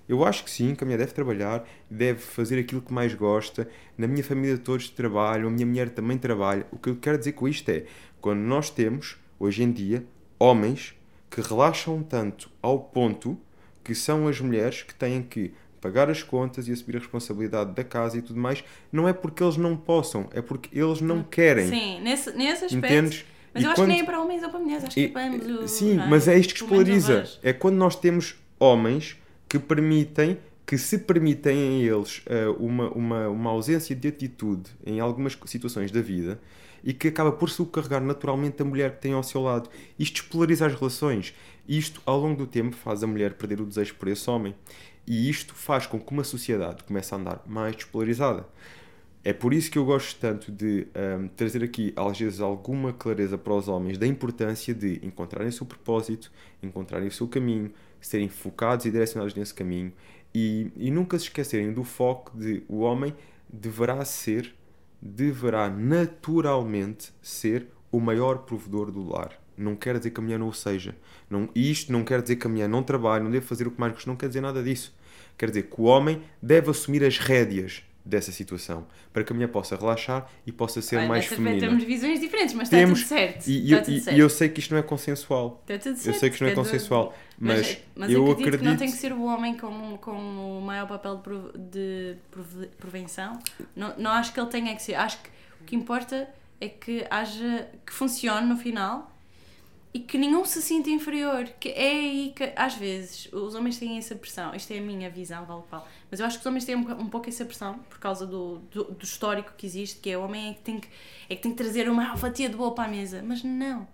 Eu acho que sim, que a mulher deve trabalhar, deve fazer aquilo que mais gosta. Na minha família todos trabalham, a minha mulher também trabalha. O que eu quero dizer com isto é, quando nós temos, hoje em dia, homens que relaxam tanto ao ponto que são as mulheres que têm que pagar as contas e assumir a responsabilidade da casa e tudo mais, não é porque eles não possam, é porque eles não querem. Sim, nesse, nesse aspecto. Entendes? Mas E eu acho quando- que nem é para homens ou para mulheres, acho que é para ambos. Sim, é? mas é isto que vejo. É quando nós temos homens que permitem, que se permitem em eles eh, uma, uma, uma ausência de atitude em algumas situações da vida e que acaba por subcarregar naturalmente a mulher que tem ao seu lado. Isto despolariza as relações. Isto, ao longo do tempo, faz a mulher perder o desejo por esse homem. E isto faz com que uma sociedade comece a andar mais despolarizada. É por isso que eu gosto tanto de ahm, trazer aqui, às vezes, alguma clareza para os homens da importância de encontrarem o seu propósito, encontrarem o seu caminho, serem focados e direcionados nesse caminho e, e nunca se esquecerem do foco de o homem deverá ser, deverá naturalmente ser o maior provedor do lar. Não quer dizer que a mulher não o seja. Não, isto não quer dizer que a mulher não trabalhe, não deve fazer o que mais gosta, não quer dizer nada disso. Quer dizer que o homem deve assumir as rédeas dessa situação para que a mulher possa relaxar e possa ser Olha, mais feminina. Temos visões diferentes, mas Temos- está tudo certo. E, e está eu- tudo e- certo. e eu sei que isto não é consensual. Está tudo Eu certo, sei que isto não é consensual, mas, mas eu acredito, acredito. que não tem que ser o homem com, com o maior papel de, prevenção. Não, não acho que ele tenha que ser. Acho que o que importa é que haja que funcione no final e que nenhum se sinta inferior. Que é aí que às vezes os homens têm essa pressão. Isto é a minha visão, vale qual. Mas eu acho que os homens têm um, um pouco essa pressão por causa do, do, do histórico que existe, que é o homem é que tem que, é que tem que trazer uma fatia de boa para a mesa. Mas não,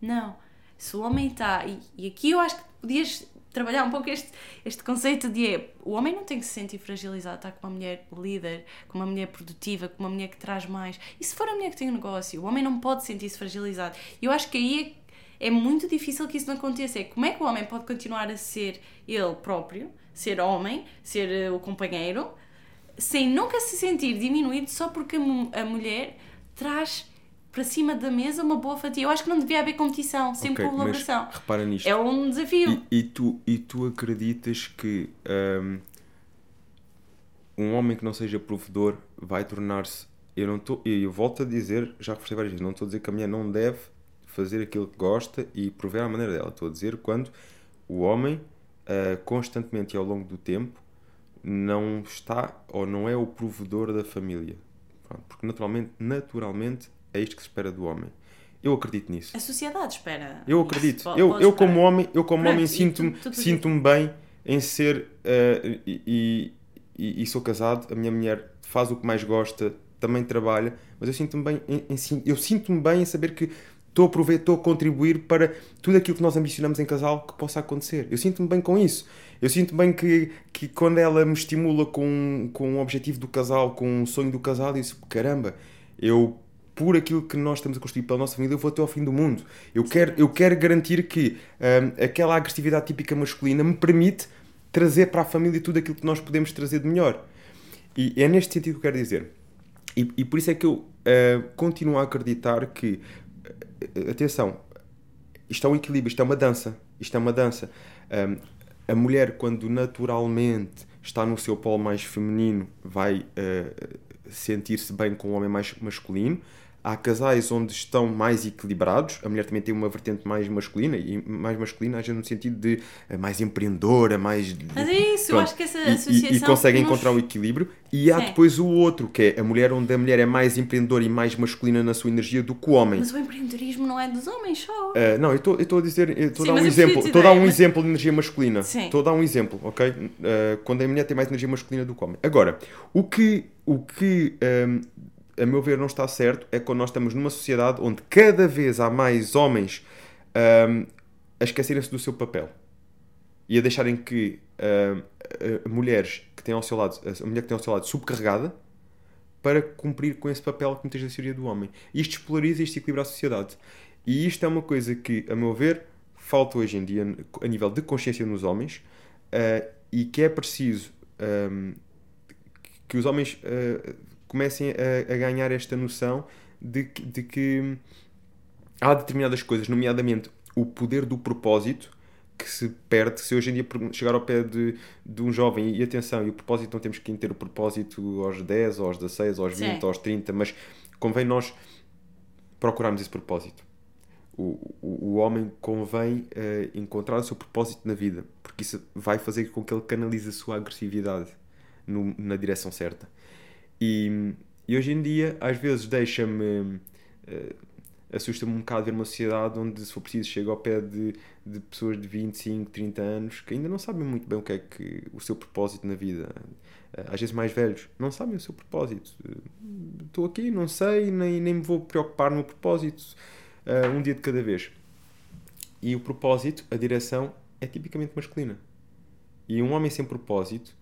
não. Se o homem está. E, e aqui eu acho que podias trabalhar um pouco este, este conceito de é, o homem não tem que se sentir fragilizado, está com uma mulher líder, com uma mulher produtiva, com uma mulher que traz mais. E se for a mulher que tem um negócio, o homem não pode sentir-se fragilizado. E eu acho que aí é, muito difícil que isso não aconteça. É como é que o homem pode continuar a ser ele próprio, ser homem, ser eh, o companheiro, sem nunca se sentir diminuído só porque a, mu- a mulher traz para cima da mesa uma boa fatia. Eu acho que não devia haver competição, sem Ok, mas colaboração. repara nisto. É um desafio. E, e tu, e tu acreditas que hum, um, homem que não seja provedor vai tornar-se. Eu não estou. Eu volto a dizer, já reforcei várias vezes, não estou a dizer que a mulher não deve fazer aquilo que gosta e prover à maneira dela. Estou a dizer quando o homem, ah, constantemente e ao longo do tempo, não está ou não é o provedor da família. Pronto, porque naturalmente, naturalmente é isto que se espera do homem. Eu acredito nisso. A sociedade espera. Eu isso. acredito. Po- Eu, eu como homem, eu como Pronto, homem sinto-me sinto bem em ser eh, e, e, e sou casado, a minha mulher faz o que mais gosta, também trabalha, mas eu sinto-me bem em, em eu sinto-me bem em saber que estou a prover, estou a contribuir para tudo aquilo que nós ambicionamos em casal que possa acontecer. Eu sinto-me bem com isso. Eu sinto bem que, que quando ela me estimula com, com o objetivo do casal, com o sonho do casal, eu disse, caramba, eu por aquilo que nós estamos a construir pela nossa família, eu vou até ao fim do mundo. Eu quero, eu quero garantir que hum, aquela agressividade típica masculina me permite trazer para a família tudo aquilo que nós podemos trazer de melhor. E é neste sentido que eu quero dizer. E, e por isso é que eu uh, continuo a acreditar que, atenção, isto é um equilíbrio, isto é uma dança. Isto é uma dança. Um, a mulher, quando naturalmente está no seu polo mais feminino, vai uh, sentir-se bem com o homem mais masculino. Há casais onde estão mais equilibrados, a mulher também tem uma vertente mais masculina, e mais masculina haja no sentido de uh, mais empreendedora, mais. Mas é isso, eu Pronto. acho que essa E- e, associação. e conseguem nós- encontrar o equilíbrio. E há Sim. depois o outro, que é a mulher, onde a mulher é mais empreendedora e mais masculina na sua energia do que o homem. Mas o empreendedorismo não é dos homens só. Uh, não, eu estou- eu a dizer, eu estou a dar um eu exemplo, estou a dar um mas- exemplo de energia masculina. Estou a dar um exemplo, ok? Uh, quando a mulher tem mais energia masculina do que o homem. Agora, o que, o que um, a meu ver não está certo é quando nós estamos numa sociedade onde cada vez há mais homens um, a esquecerem-se do seu papel e a deixarem que um, uh, mulheres que têm ao seu lado, a mulher que tem ao seu lado subcarregada para cumprir com esse papel que muitas vezes seria do homem. Isto despolariza e isto equilibra a sociedade. E isto é uma coisa que, a meu ver, falta hoje em dia a nível de consciência nos homens eh, e que é preciso ehm, que os homens eh, comecem a, a ganhar esta noção de, que- de que há determinadas coisas, nomeadamente o poder do propósito, que se perde se hoje em dia chegar ao pé de, de um jovem e atenção, e o propósito não temos que ter o propósito aos 10, aos 16, aos 20, Sim. aos 30, mas convém nós procurarmos esse propósito. O, o, o homem convém eh, encontrar o seu propósito na vida, porque isso vai fazer com que ele canalize a sua agressividade no- na direção certa. E, e hoje em dia, às vezes, deixa-me. eh, assusta-me um bocado ver uma sociedade onde, se for preciso, chega ao pé de, de pessoas de 25, 30 anos que ainda não sabem muito bem o que é que o seu propósito na vida. Eh, Às vezes mais velhos, não sabem o seu propósito. Estou aqui, não sei, nem, nem me vou preocupar no propósito. Eh, um dia de cada vez. E o propósito, a direção, é tipicamente masculina. E um homem sem propósito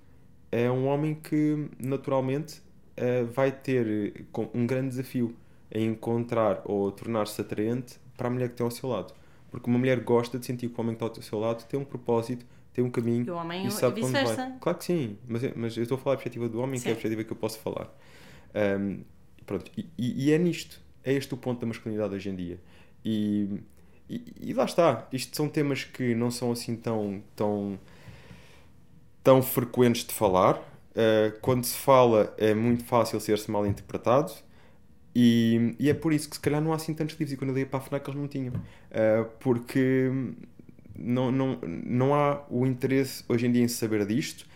é um homem que, naturalmente, eh, vai ter eh, um grande desafio em encontrar ou tornar-se atraente para a mulher que tem ao seu lado. Porque uma mulher gosta de sentir que o homem que está ao seu lado tem um propósito, tem um caminho E o homem e e sabe para onde vai. Claro que sim, mas, eu- mas eu estou a falar da perspectiva do homem, que é a Sim. perspectiva que eu posso falar. Ahm, pronto, e, e- e é nisto, é este o ponto da masculinidade hoje em dia. E, e, e lá está, isto são temas que não são assim tão, tão, tão frequentes de falar. Ah, quando se fala é muito fácil ser-se mal interpretado. E, e é por isso que se calhar não há assim tantos livros. E quando eu ia para a FNAC eles não tinham. Ah, porque não, não, não há o interesse hoje em dia em saber disto.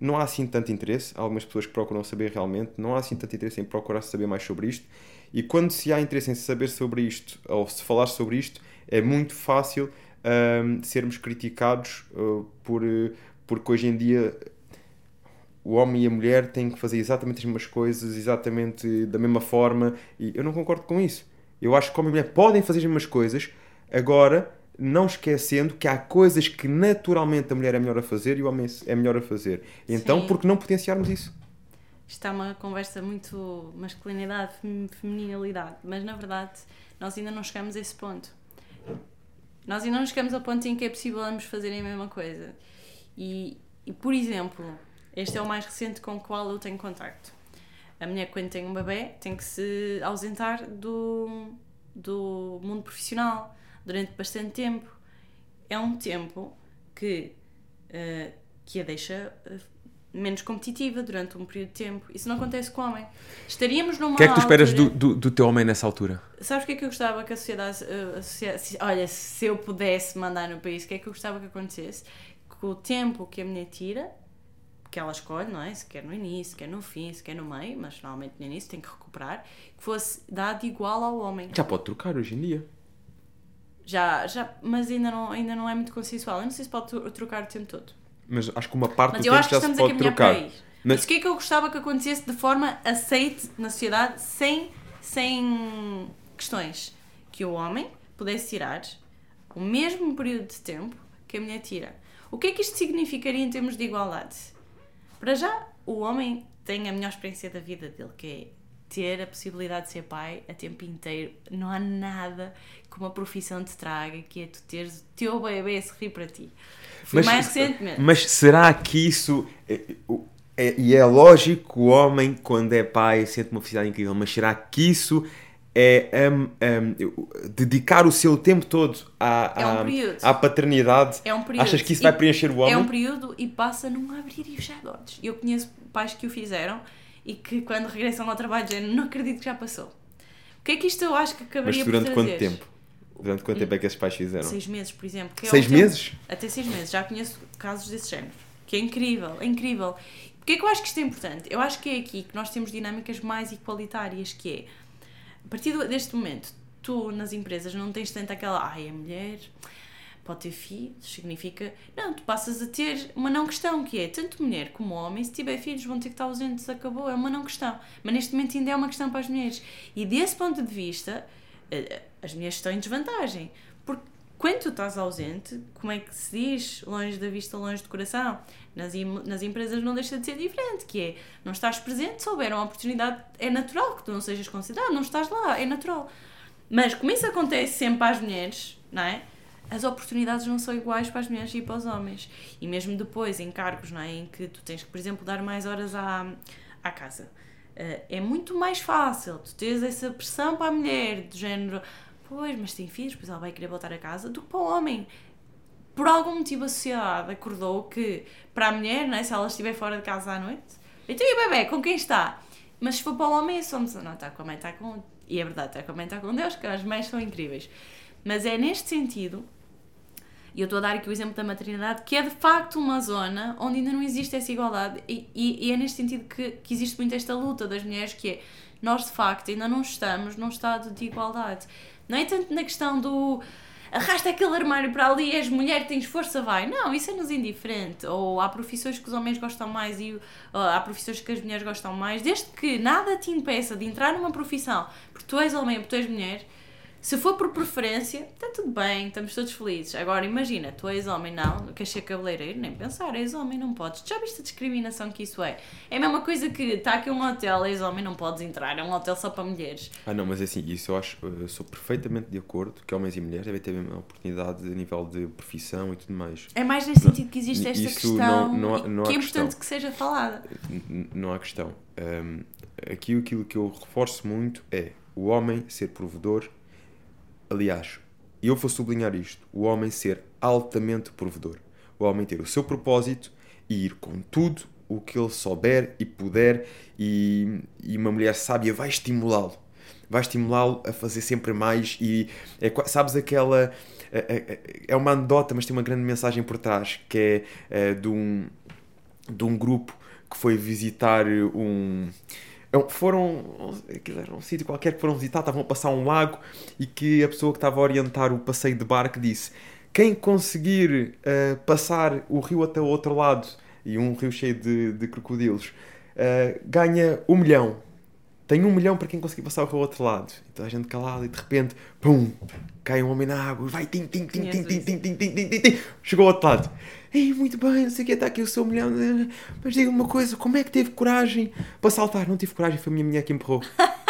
Não há assim tanto interesse. Há algumas pessoas que procuram saber realmente. Não há assim tanto interesse em procurar saber mais sobre isto. E quando se há interesse em saber sobre isto, ou se falar sobre isto, é muito fácil ahm, sermos criticados ah, por, eh, porque hoje em dia o homem e a mulher têm que fazer exatamente as mesmas coisas, exatamente da mesma forma, e eu não concordo com isso. Eu acho que homem e mulher podem fazer as mesmas coisas, agora não esquecendo que há coisas que naturalmente a mulher é melhor a fazer e o homem é melhor a fazer. Então, Sim. por que não potenciarmos isso? Isto é uma conversa muito masculinidade, fem- feminilidade, mas na verdade nós ainda não chegamos a esse ponto. Nós ainda não chegamos ao ponto em que é possível ambos fazerem a mesma coisa. E, e, por exemplo, este é o mais recente com o qual eu tenho contacto. A mulher, quando tem um bebê, tem que se ausentar do, do mundo profissional durante bastante tempo. É um tempo que, eh, que a deixa eh, menos competitiva durante um período de tempo. Isso não acontece com o homem. Estaríamos numa O que é que tu esperas altura- do, do, do teu homem nessa altura? Sabes o que é que eu gostava que a sociedade, eh, a sociedade- se- olha, se eu pudesse mandar no país, o que é que eu gostava que acontecesse? Que o tempo que a mulher tira, que ela escolhe, não é? Se quer no início, se quer no fim, se quer no meio, mas normalmente no início tem que recuperar, que fosse dado igual ao homem. Já pode trocar hoje em dia. Já, já, mas ainda não, ainda não é muito consensual. Eu não sei se pode tro- trocar o tempo todo. Mas acho que uma parte Mas do eu tempo acho que já se pode trocar. Mas- Mas o que é que eu gostava que acontecesse de forma aceite na sociedade, sem, sem questões? Que o homem pudesse tirar o mesmo período de tempo que a mulher tira. O que é que isto significaria em termos de igualdade? Para já, o homem tem a melhor experiência da vida dele, que é ter a possibilidade de ser pai a tempo inteiro. Não há nada que uma profissão te traga, que é tu teres o teu bebê a sorrir para ti. Fui mais recentemente. Mas será que isso. é- é- e é lógico que o homem, quando é pai, sente uma felicidade incrível, mas será que isso é hum, hum, dedicar o seu tempo todo à, É um à- paternidade? É um período. Achas que isso E vai preencher o homem? É um período e passa num abrir e fechar de olhos. Eu conheço pais que o fizeram e que quando regressam ao trabalho dizem não acredito que já passou. O que é que isto eu acho que Mas acabaria durante por quanto tempo? Durante quanto tempo é que esses pais fizeram? Seis meses, por exemplo. é Seis tempo- meses? Até seis meses. Já conheço casos desse género. Que é incrível, é incrível. Porquê é que eu acho que isto é importante? Eu acho que é aqui que nós temos dinâmicas mais igualitárias, que é, a partir deste momento, tu nas empresas não tens tanto aquela, ai, a mulher pode ter filhos, significa... Não, tu passas a ter uma não questão, que é, tanto mulher como homem, se tiver filhos vão ter que estar ausentes, acabou, é uma não questão. Mas neste momento ainda é uma questão para as mulheres. E desse ponto de vista, eh, as mulheres estão em desvantagem. Quando tu estás ausente, como é que se diz? Longe da vista, longe do coração. Nas, nas empresas não deixa de ser diferente, que é, não estás presente, se houver uma oportunidade, é natural que tu não sejas considerado, não estás lá, é natural. Mas como isso acontece sempre às mulheres, não é? As oportunidades não são iguais para as mulheres e para os homens. E mesmo depois, em cargos, não é? Em que tu tens que, por exemplo, dar mais horas à, à casa. Eh, é muito mais fácil tu teres essa pressão para a mulher, do género, pois, mas tem filhos, pois ela vai querer voltar a casa, do que para o homem. Por algum motivo a sociedade acordou que para a mulher, não é? se ela estiver fora de casa à noite, então e o bebê, com quem está? Mas se for para o homem, somos, não, está com a mãe, está com. E é verdade, está com a mãe, está com Deus, que as mães são incríveis. Mas é neste sentido, e eu estou a dar aqui o exemplo da maternidade, que é de facto uma zona onde ainda não existe essa igualdade, e, e- e é neste sentido que, que existe muito esta luta das mulheres, que é nós de facto ainda não estamos num estado de igualdade. Não é tanto na questão do arrasta aquele armário para ali, és mulher, tens força, vai. Não, isso é-nos indiferente. Ou há profissões que os homens gostam mais e há profissões que as mulheres gostam mais, desde que nada te impeça de entrar numa profissão porque tu és homem ou porque tu és mulher. Se for por preferência, está tudo bem, estamos todos felizes. Agora imagina, tu és homem, não, queres ser cabeleireiro, nem pensar, és homem, não podes. Já viste a discriminação que isso é? É a mesma coisa que está aqui um hotel, és homem, não podes entrar, é um hotel só para mulheres. Ah, não, mas assim, isso eu acho, eu sou perfeitamente de acordo que homens e mulheres devem ter a mesma oportunidade a nível de profissão e tudo mais. É mais nesse Não, sentido que existe esta questão não- não há- não há que é questão. importante que seja falada. Não há questão. Hum, aqui aquilo que eu reforço muito é o homem ser provedor. Aliás, eu vou sublinhar isto: o homem ser altamente provedor. O homem ter o seu propósito e ir com tudo o que ele souber e puder, e, e uma mulher sábia vai estimulá-lo. Vai estimulá-lo a fazer sempre mais. E é, sabes aquela. É, é- é uma anedota, mas tem uma grande mensagem por trás que é, é de um de um grupo que foi visitar um. É um- Foram. aquilo Era um sítio qualquer que foram visitar, estavam a passar um lago e que a pessoa que estava a orientar o passeio de barco disse: Quem conseguir eh, passar o rio até o outro lado, e um rio cheio de, de crocodilos, eh, ganha um milhão. Tem um milhão para quem conseguir passar o rio ao outro lado. Então a gente calada e de repente, pum, cai um homem na água, vai tim, tim, tim, tim, tim, tim, tim, tim, tim, tim, chegou ao outro lado. Ei, muito bem, não sei o que, está aqui o seu milhão. Mas diga-me uma coisa, como é que teve coragem para saltar? Não tive coragem, foi a minha mulher que empurrou.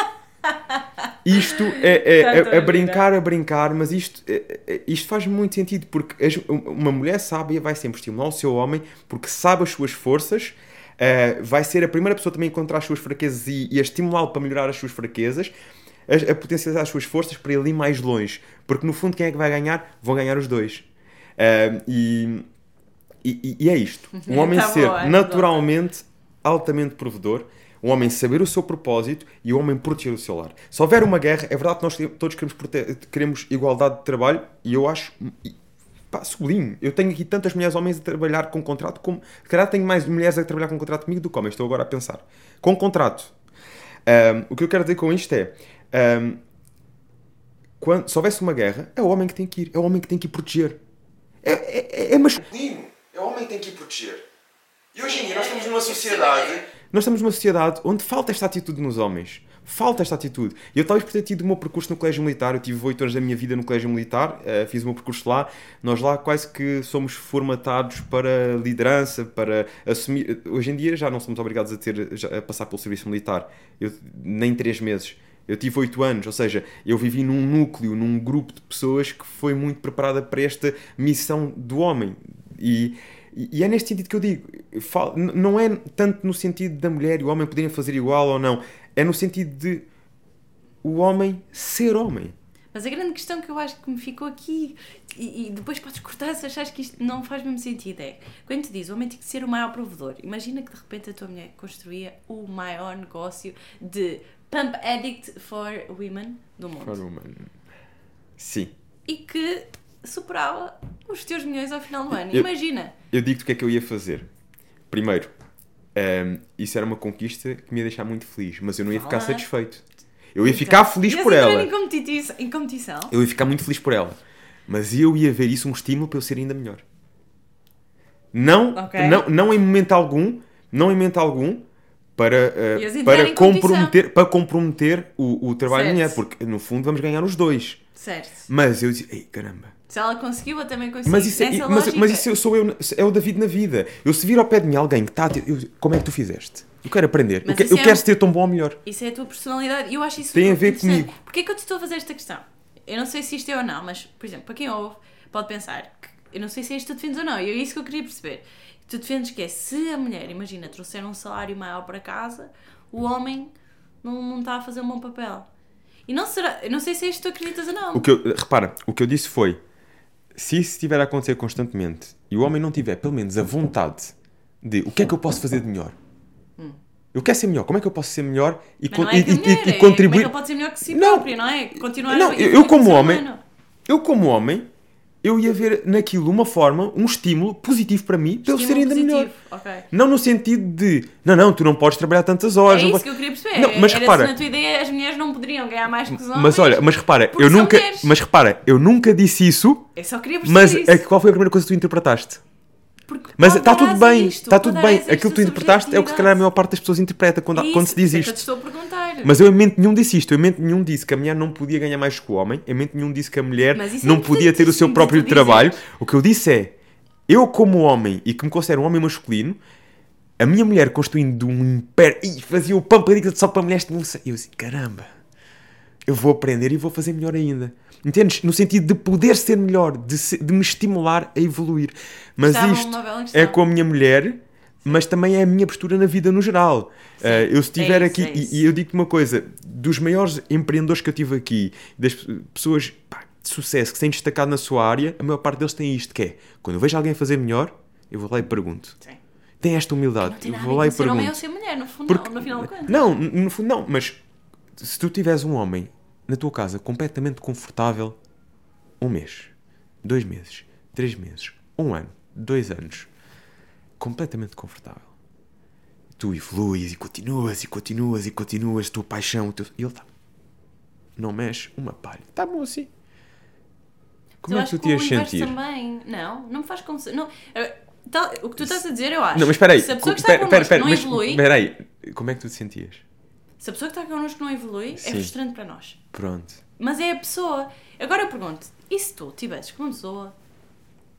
Isto é, é, é, a é brincar, a brincar, mas isto, é- é- isto faz muito sentido porque as- uma mulher sábia vai sempre estimular o seu homem porque sabe as suas forças, eh, vai ser a primeira pessoa também a encontrar as suas fraquezas e, e a estimulá-lo para melhorar as suas fraquezas, a, a potencializar as suas forças para ele ir mais longe. Porque no fundo, quem é que vai ganhar? Vão ganhar os dois. Eh, e, e, e é isto: um homem Tá ser boa, naturalmente altamente provedor, um homem saber o seu propósito e o homem proteger o seu lar. Se houver uma guerra, é verdade que nós todos queremos, queremos igualdade de trabalho e eu acho pá, sublime. Eu tenho aqui tantas mulheres homens a trabalhar com contrato como. Se calhar tenho mais mulheres a trabalhar com contrato comigo do que homens, estou agora a pensar. Com contrato. Ahm, o que eu quero dizer com isto é. ahm, quando, se houvesse uma guerra, é o homem que tem que ir, é o homem que tem que ir proteger. É, é, é, é masculino, é o homem tem que ir proteger. E hoje em dia nós estamos numa sociedade. Nós estamos numa sociedade onde falta esta atitude nos homens. Falta esta atitude. E eu, talvez por ter tido o meu percurso no colégio militar, eu tive 8 anos da minha vida no colégio militar, eh, fiz o meu percurso lá. Nós lá quase que somos formatados para liderança, para assumir. Hoje em dia já não somos obrigados a, ter, a passar pelo serviço militar. Eu, nem 3 meses. Eu tive 8 anos, ou seja, eu vivi num núcleo, num grupo de pessoas que foi muito preparada para esta missão do homem. E, e é neste sentido que eu digo, não é tanto no sentido da mulher e o homem poderem fazer igual ou não, é no sentido de o homem ser homem. Mas a grande questão que eu acho que me ficou aqui, e, e depois podes cortar se achares que isto não faz mesmo sentido, é quando te diz o homem tem que ser o maior provedor, imagina que de repente a tua mulher construía o maior negócio de Pump Addict for Women do mundo For woman. Sim. e que superava os teus milhões ao final do ano. Eu- Imagina! Eu digo-te o que é que eu ia fazer. Primeiro, ehm, isso era uma conquista que me ia deixar muito feliz, mas eu não ia ficar Fala. satisfeito. Eu ia ficar feliz por ela. Em competição, em competição. Eu ia ficar muito feliz por ela. Mas eu ia ver isso um estímulo para eu ser ainda melhor. Não, Ok. não, não em momento algum, não em momento algum, para, entrar para, comprometer, para comprometer o, o trabalho Certo. mulher, porque no fundo vamos ganhar os dois. Certo. Mas eu dizia, ei caramba, Se ela conseguiu, eu também consigo. mas isso, é, Nessa mas, mas isso eu- sou eu, é o David na vida. Eu se vir ao pé de mim alguém que está eu, como é que tu fizeste? Eu quero aprender. Eu, Mas que- isso eu é quero um- ser tão bom ou melhor. Isso é a tua personalidade eu acho isso Tem a ver comigo. Porquê é que eu te estou a fazer esta questão? Eu não sei se isto é ou não, mas, por exemplo, para quem ouve, pode pensar que eu não sei se é isto que tu defendes ou não, e é isso que eu queria perceber. Tu defendes que é se a mulher, imagina, trouxer um salário maior para casa, o homem não, não está a fazer um bom papel. E não será, eu não sei se é isto que tu acreditas ou não. O que eu, repara, o que eu disse foi: se isso estiver a acontecer constantemente e o homem não tiver pelo menos a vontade de o que é que eu posso fazer de melhor? Eu quero ser melhor, como é que eu posso ser melhor e, con- é e- que a e- mulher, e é como é contribuir? que ele pode ser melhor que si Não. próprio, não é? Continuar Não, a eu- eu como homem- humano. Eu, como homem, eu ia ver naquilo uma forma, um estímulo positivo para mim, para eu ser ainda melhor. positivo, ok. Não no sentido de, não, não, tu não podes trabalhar tantas horas. É isso podes- que eu queria perceber. Não, mas Era repara- se na tua ideia as mulheres não poderiam ganhar mais que os homens. Mas olha, mas repara, eu nunca, mulheres. mas repara, eu nunca disse isso, Eu só queria perceber mas isso. qual foi a primeira coisa que tu interpretaste? Porque Mas está dar tudo bem, isto, está tudo bem. Aquilo que tu interpretaste é o que se calhar a maior parte das pessoas interpreta quando, É quando isso, se diz isso é isto. estou a perguntar. Mas eu em momento nenhum disse isto, eu em momento nenhum disse que a mulher não podia ganhar mais que o homem, em momento nenhum disse que a mulher isso é não podia ter o seu próprio trabalho. O que eu disse é, eu como homem e que me considero um homem masculino, a minha mulher construindo um império e fazia o pampadito só para mulheres. Eu disse, caramba, eu vou aprender e vou fazer melhor ainda. Entendes? No sentido de poder ser melhor, de, se- de me estimular a evoluir. Mas Estava isto é com a minha mulher, mas também é a minha postura na vida no geral. Eh, eu se estiver é aqui, isso, é e- e, eu digo-te uma coisa, dos maiores empreendedores que eu tive aqui, das pe- pessoas pá, de sucesso que se têm destacado na sua área, a maior parte deles tem isto, que é, quando eu vejo alguém fazer melhor, eu vou lá e pergunto. Sim. Tem esta humildade, Não tem eu nada vou a lá e ser homem ou pergunto. ser mulher, no fundo, Porque- não, no final do. Não, no fundo não, mas se tu tiveres um homem na tua casa completamente confortável, um mês, dois meses, três meses, um ano, dois anos, completamente confortável. Tu evoluís e continuas e continuas e continuas, tua paixão, o teu... e ele está. Não mexe uma palha. Está bom assim. Como eu é que tu te ias sentir? também. Não, não me faz como. Não, o que tu estás a dizer, eu acho. Não, mas espera aí. Se a pessoa que está espera, connosco espera, não mas evolui, espera aí. Como é que tu te sentias? Se a pessoa que está connosco não evolui, é Sim. frustrante para nós. Pronto. Mas é a pessoa. Agora eu pergunto: e se tu tivesses com uma pessoa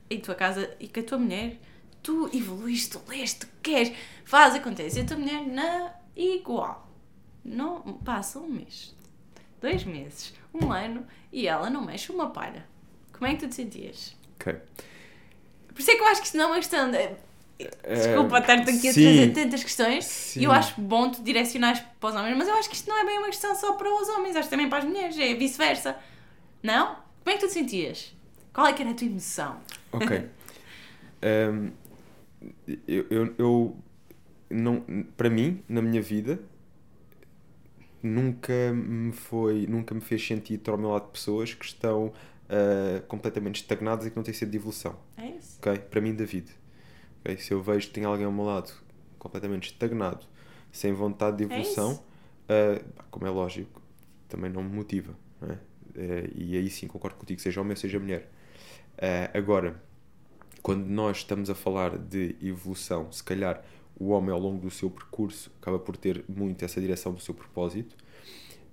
em tua casa e com a tua mulher, tu evoluís, tu lês, tu queres, faz, acontece, e a tua mulher na igual. Não, passa um mês, dois meses, um ano e ela não mexe uma palha. Como é que tu te sentias? Ok. Por isso é que eu acho que isto não é uma questão de. Desculpa estar-te aqui a trazer tantas questões. Sim. E eu acho bom tu direcionares para os homens, mas eu acho que isto não é bem uma questão só para os homens, acho também para as mulheres, é vice-versa. Não? Como é que tu te sentias? Qual é que era a tua emoção? Ok. Ahm, eu, eu, eu não, para mim, na minha vida, nunca me foi, nunca me fez sentir estar ao meu lado de pessoas que estão ah, completamente estagnadas e que não têm sede de evolução. É isso. Ok? Para mim, David. Ok? Se eu vejo que tem alguém ao meu lado completamente estagnado, sem vontade de É evolução, isso. ah, como é lógico, também não me motiva. não é? Eh, e aí sim concordo contigo, seja homem ou seja mulher. Ah, agora, quando nós estamos a falar de evolução, se calhar o homem ao longo do seu percurso acaba por ter muito essa direção do seu propósito.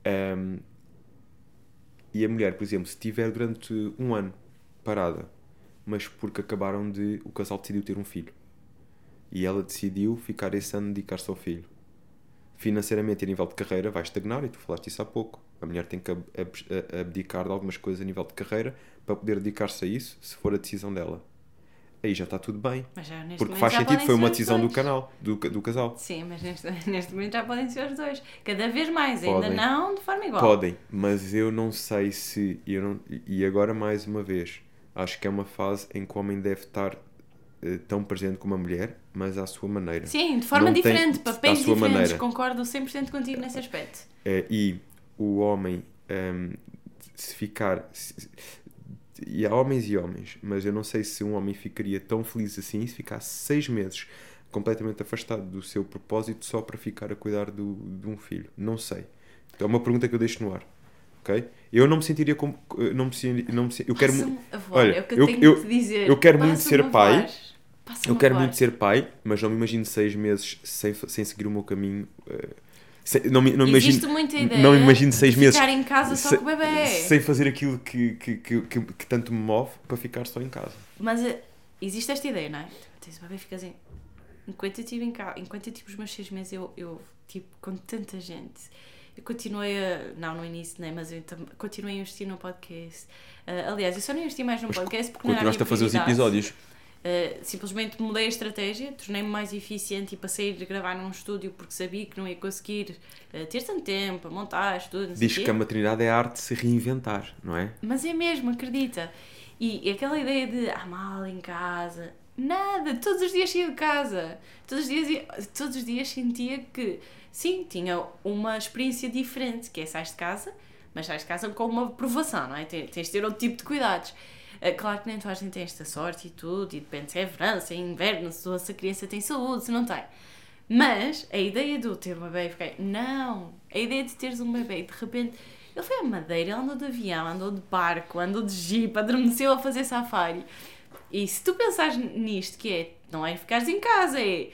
Ahm, e a mulher, por exemplo, se estiver durante um ano parada, mas porque acabaram de. o casal decidiu ter um filho e ela decidiu ficar esse ano dedicar-se ao filho. Financeiramente, a nível de carreira, vai estagnar, e tu falaste isso há pouco. A mulher tem que ab- ab- abdicar de algumas coisas a nível de carreira para poder dedicar-se a isso, se for a decisão dela. Aí já está tudo bem. Já Porque faz sentido, foi uma decisão do canal, do, do casal. Sim, mas neste, neste momento já podem ser os dois. Cada vez mais, ainda Podem. não de forma igual. Podem, mas eu não sei se. Eu não, e agora, mais uma vez, acho que é uma fase em que o homem deve estar eh, tão presente como a mulher, mas à sua maneira. Sim, de forma Não tem- diferente, papéis à sua diferentes. maneira. Concordo 100% contigo nesse aspecto. Eh, e o homem, ehm, se ficar. se- e há homens e homens, mas eu não sei se um homem ficaria tão feliz assim se ficasse seis meses completamente afastado do seu propósito só para ficar a cuidar do, de um filho. Não sei. É uma pergunta que eu deixo no ar. Ok? Eu não me sentiria como. Não me, não me eu quero. voz, olha, é o que eu, eu- eu- eu quero muito ser a pai. Voz. Passa-me Eu quero muito ser pai, mas não me imagino seis meses sem, sem seguir o meu caminho. eh, sem- não me, não me Existe imagino, muita ideia não me imagino seis de meses ficar em casa só sem, com o bebê. sem fazer aquilo que, que, que, que, que tanto me move para ficar só em casa. Mas eh, existe esta ideia, não é? Tens o bebê ficas assim. Enquanto eu estive em casa, enquanto eu tive os meus seis meses, eu, eu tipo, com tanta gente, eu continuei a. Não, no início, né? Mas eu continuei a investir no podcast. Ah, aliás, eu só não investi mais no podcast porque não era a Continuaste fazer os episódios. Uh, simplesmente mudei a estratégia, tornei-me mais eficiente e passei a gravar num estúdio porque sabia que não ia conseguir uh, ter tanto tempo a montar, tudo, Diz que a maternidade é a arte de se reinventar, não é? Mas é mesmo, acredita. E, e aquela ideia de ah, mal em casa, nada, todos os dias saía de casa. Todos os dias, ia- todos os dias sentia que, sim, tinha uma experiência diferente, que é sais de casa, mas sais de casa com uma aprovação, não é? Tens de ter outro tipo de cuidados. Ah, Claro que nem toda a gente tem esta sorte e tudo, e depende se é verão, se é inverno, se a criança tem saúde, se não tem. Mas a ideia do ter um bebê ficar. Não! A ideia de teres um bebê e de repente. Ele foi a Madeira, ele andou de avião, andou de barco, andou de jeep, adormeceu a fazer safari. E se tu pensares nisto, que é. Não é ficares em casa, é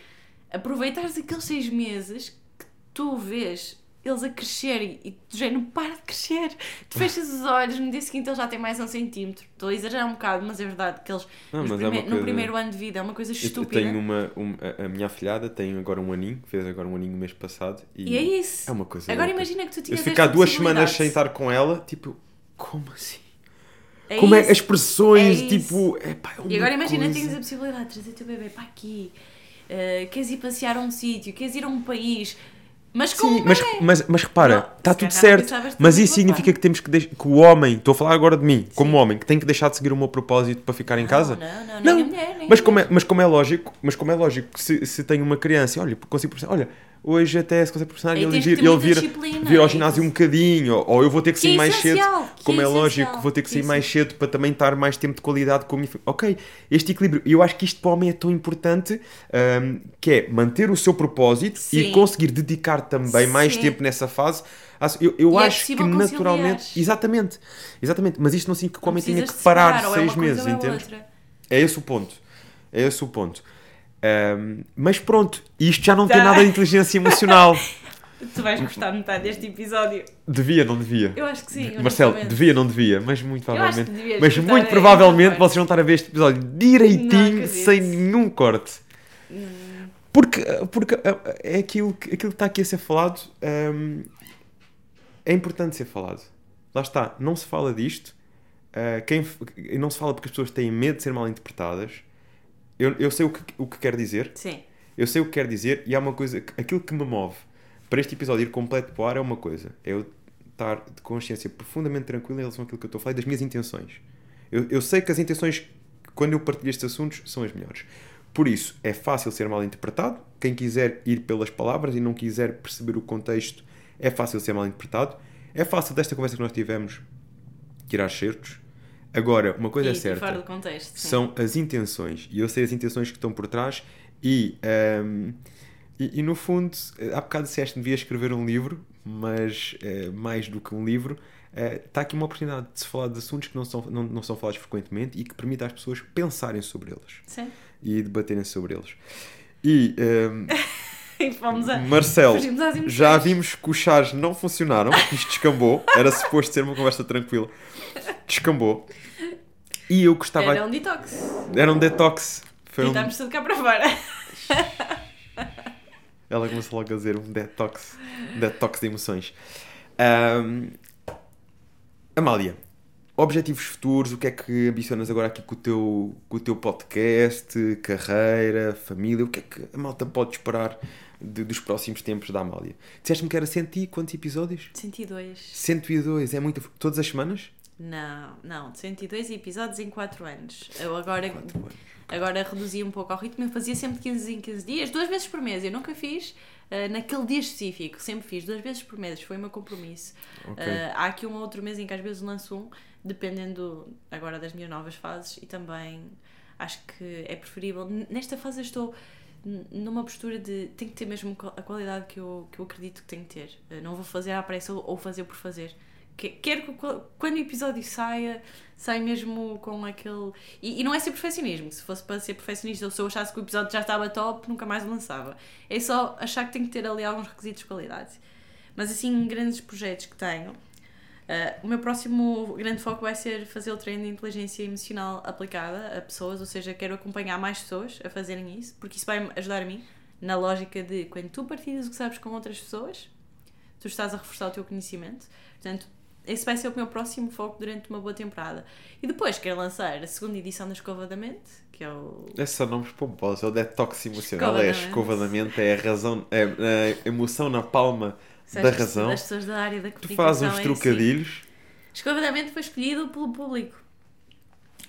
aproveitares aqueles seis meses que tu vês eles a crescer e, tu já não para de crescer. Tu fechas os olhos, no dia seguinte ele já tem mais um centímetro. Estou a exagerar um bocado, mas é verdade que eles Não, mas é prime- uma no coisa- primeiro ano de vida é uma coisa Eu estúpida. tenho uma, um- a- minha afilhada tem agora um aninho, fez agora um aninho no mês passado e, E é isso. é uma coisa Agora louca. imagina que tu Eu tinhas se ficar duas semanas sem estar com ela, tipo, como assim? É como é isso. as expressões, É tipo, é pá, é uma E agora imagina coisa... tens a possibilidade de trazer o teu bebê para aqui. Uh, queres ir passear a um sítio, queres ir a um país, mas com Sim, um mas, bebê. mas, mas repara, Não, está tudo certo. Mas isso significa que temos que deixar que o homem, estou a falar agora de mim, como homem, que tem que deixar de seguir o meu propósito para ficar em casa. Não, não, não, Não, nem a mulher, nem Mas como, é, mas como é lógico, mas como é lógico que se, se tenho uma criança, olha, consigo olha, hoje até se consegue proporcionar ele vir, que ele vir, vir ao é ginásio um bocadinho, ou, ou eu vou ter que Que sair é mais cedo. que Como é, é lógico, vou ter que que sair é mais cedo para também estar mais tempo de qualidade com a minha família. Ok, este equilíbrio. E eu acho que isto para o homem é tão importante, hum, que é manter o seu propósito e Sim. conseguir dedicar também mais Sim. tempo nessa fase. Às- Eu, eu E é acho que possível naturalmente. conciliar. Exatamente, exatamente. Mas isto não significa que o homem tenha que parar é seis meses, é outra. É esse o ponto. É esse o ponto. Ahm, mas pronto, isto já não tem Tá. nada de inteligência emocional. Tu vais gostar de metade deste episódio. Devia, não devia. Eu acho que sim. Marcelo, devia, não devia, mas muito provavelmente. Mas muito provavelmente vocês vão estar a ver este episódio direitinho, sem nenhum corte. Hum, Porque, porque ah, é aquilo que, aquilo que está aqui a ser falado. ahm, é importante ser falado. Lá está, não se fala disto. ah, quem, não se fala porque as pessoas têm medo de ser mal interpretadas. Eu, eu sei o que, o que quer dizer. Sim. Eu sei o que quer dizer e há uma coisa. Aquilo que me move para este episódio ir completo para o ar é uma coisa. É eu estar de consciência profundamente tranquilo em relação àquilo que eu estou a falar e das minhas intenções. Eu, eu sei que as intenções, quando eu partilho estes assuntos, são as melhores. Por isso, é fácil ser mal interpretado. Quem quiser ir pelas palavras e não quiser perceber o contexto, é fácil ser mal interpretado. É fácil desta conversa que nós tivemos tirar certos. Agora, uma coisa e é certa. contexto. são as intenções. E eu sei as intenções que estão por trás e, ehm, e, e, no fundo, há bocado disseste que devia escrever um livro, mas eh, mais do que um livro, eh, está aqui uma oportunidade de se falar de assuntos que não são, não, não são falados frequentemente e que permite às pessoas pensarem sobre eles Sim. e debaterem sobre eles. E ehm, E fomos a. Marcelo, já vimos que os chás não funcionaram, isto descambou, era suposto ser uma conversa tranquila, descambou. E eu gostava. Era um detox. Era um detox. Foi E um... tudo cá para fora. Ela começou logo a dizer um detox. Um detox de emoções. Ahm, Amália, objetivos futuros, o que é que ambicionas agora aqui com o teu, com o teu podcast, carreira, família? O que é que a malta pode esperar de- dos próximos tempos da Amália? Disseste-me que era 100 e quantos episódios? 102. 102, é muito. Todas as semanas? Não, não. 102 episódios em 4 anos. Eu agora, Quatro agora reduzi um pouco ao ritmo. Eu fazia sempre 15 em 15 dias, duas vezes por mês. Eu nunca fiz ah, naquele dia específico. Sempre fiz duas vezes por mês. Foi o meu compromisso. Ok. Ah, há aqui um outro mês em que às vezes lanço um, dependendo agora das minhas novas fases. E também acho que é preferível. Nesta fase eu estou numa postura de tem que ter mesmo a qualidade que eu, que eu acredito que tem que ter. Eh, Não vou fazer à pressa ou ou fazer por fazer. Que- Quero que quando o episódio saia, saia mesmo com aquele. E, e não é ser perfeccionismo. Se fosse para ser perfeccionista, ou se eu achasse que o episódio já estava top, nunca mais o lançava. É só achar que tem que ter ali alguns requisitos de qualidade. Mas assim, grandes projetos que tenho. Uh, o meu próximo grande foco vai ser fazer o treino de inteligência emocional aplicada a pessoas, ou seja, quero acompanhar mais pessoas a fazerem isso, porque isso vai ajudar a mim na lógica de quando tu partilhas o que sabes com outras pessoas, tu estás a reforçar o teu conhecimento. Portanto, esse vai ser o meu próximo foco durante uma boa temporada. E depois quero lançar a segunda edição da Escova da Mente, que é o. É só nomes pomposos, é o detox emocional, Escova é a escova da mente, é a razão, é a emoção na palma da razão. Das pessoas da área da Tu fazes uns é assim. trocadilhos. Escova da Mente foi escolhido pelo público.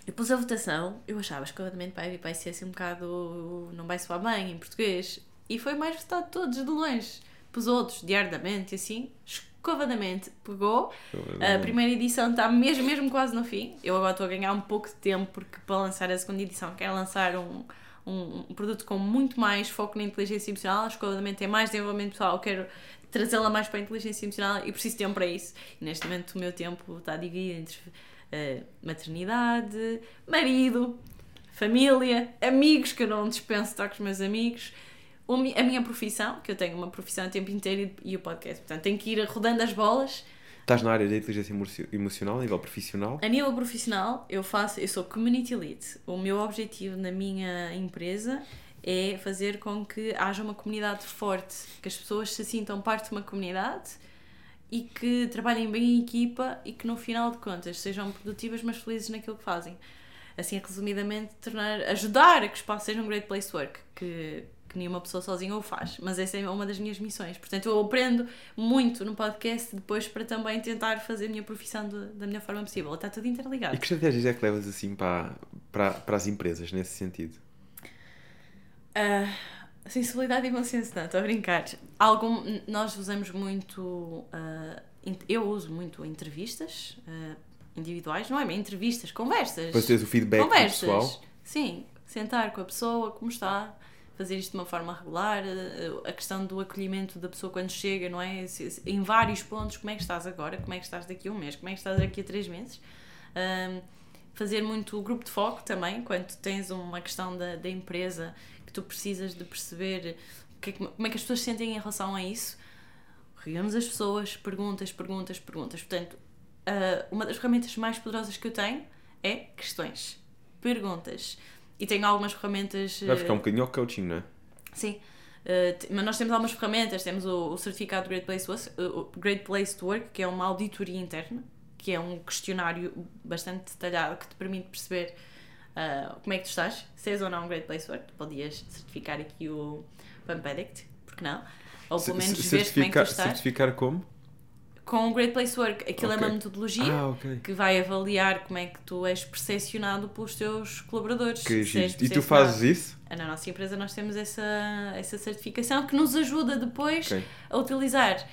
Eu pus a votação, eu achava Escova da Mente vai, vai ser assim um bocado. não vai soar bem em português. E foi mais votado de todos, de longe. Pus outros, diariamente assim. Escova da Mente pegou. A primeira edição está mesmo, mesmo quase no fim. Eu agora estou a ganhar um pouco de tempo porque para lançar a segunda edição quero lançar um, um, um produto com muito mais foco na inteligência emocional. A Escola da Mente tem mais desenvolvimento pessoal. Eu quero trazê-la mais para a inteligência emocional e preciso de tempo para isso. E neste momento o meu tempo está dividido entre eh, maternidade, marido, família, amigos, que eu não dispenso estar com os meus amigos. O A minha profissão, que eu tenho uma profissão a tempo inteiro e o podcast. Portanto, tenho que ir rodando as bolas Estás na área da inteligência emo- emocional, a nível profissional. A nível profissional, eu faço, eu sou community lead. O meu objetivo na minha empresa é fazer com que haja uma comunidade forte, que as pessoas se sintam parte de uma comunidade e que trabalhem bem em equipa e que no final de contas sejam produtivas mas felizes naquilo que fazem. Assim, resumidamente, tornar, ajudar a que o espaço seja um great place to work, que, que nenhuma pessoa sozinha o faz. Mas essa é uma das minhas missões. Portanto, eu aprendo muito no podcast depois para também tentar fazer a minha profissão de- da melhor forma possível. Está tudo interligado. E que estratégias é que levas assim para, para, para as empresas nesse sentido? Ah, sensibilidade e bom senso, não, estou a brincar. Algum, nós usamos muito, in- eu uso muito entrevistas ah, individuais, não é bem entrevistas, conversas. Para teres o feedback conversas. pessoal. Sim, sentar com a pessoa, como está, fazer isto de uma forma regular, ah, a questão do acolhimento da pessoa quando chega, não é? Em vários pontos, como é que estás agora, como é que estás daqui a um mês, como é que estás daqui a três meses. Ah, fazer muito grupo de foco também, quando tens uma questão da, da empresa que tu precisas de perceber é que- como é que as pessoas se sentem em relação a isso. Reunimos as pessoas, perguntas, perguntas, perguntas. Portanto, ah, uma das ferramentas mais poderosas que eu tenho é questões, perguntas. E tenho algumas ferramentas. Vai eh, ficar um bocadinho ao coaching, não é? Sim. Uh, mas nós temos algumas ferramentas, temos o, o certificado Great Place, to Work, uh, o Great Place to Work, que é uma auditoria interna, que é um questionário bastante detalhado que te permite perceber uh, como é que tu estás, se és ou não um Great Place to Work. Podias certificar aqui o Pump Addict, porque não? Ou pelo menos ver como é que tu estás. certificar como? Com o Great Place Work, aquilo é Ok. uma metodologia Ah, ok. que vai avaliar como é que tu és percepcionado pelos teus colaboradores. Que. E tu fazes isso? Na nossa empresa nós temos essa, essa certificação que nos ajuda depois Ok. a utilizar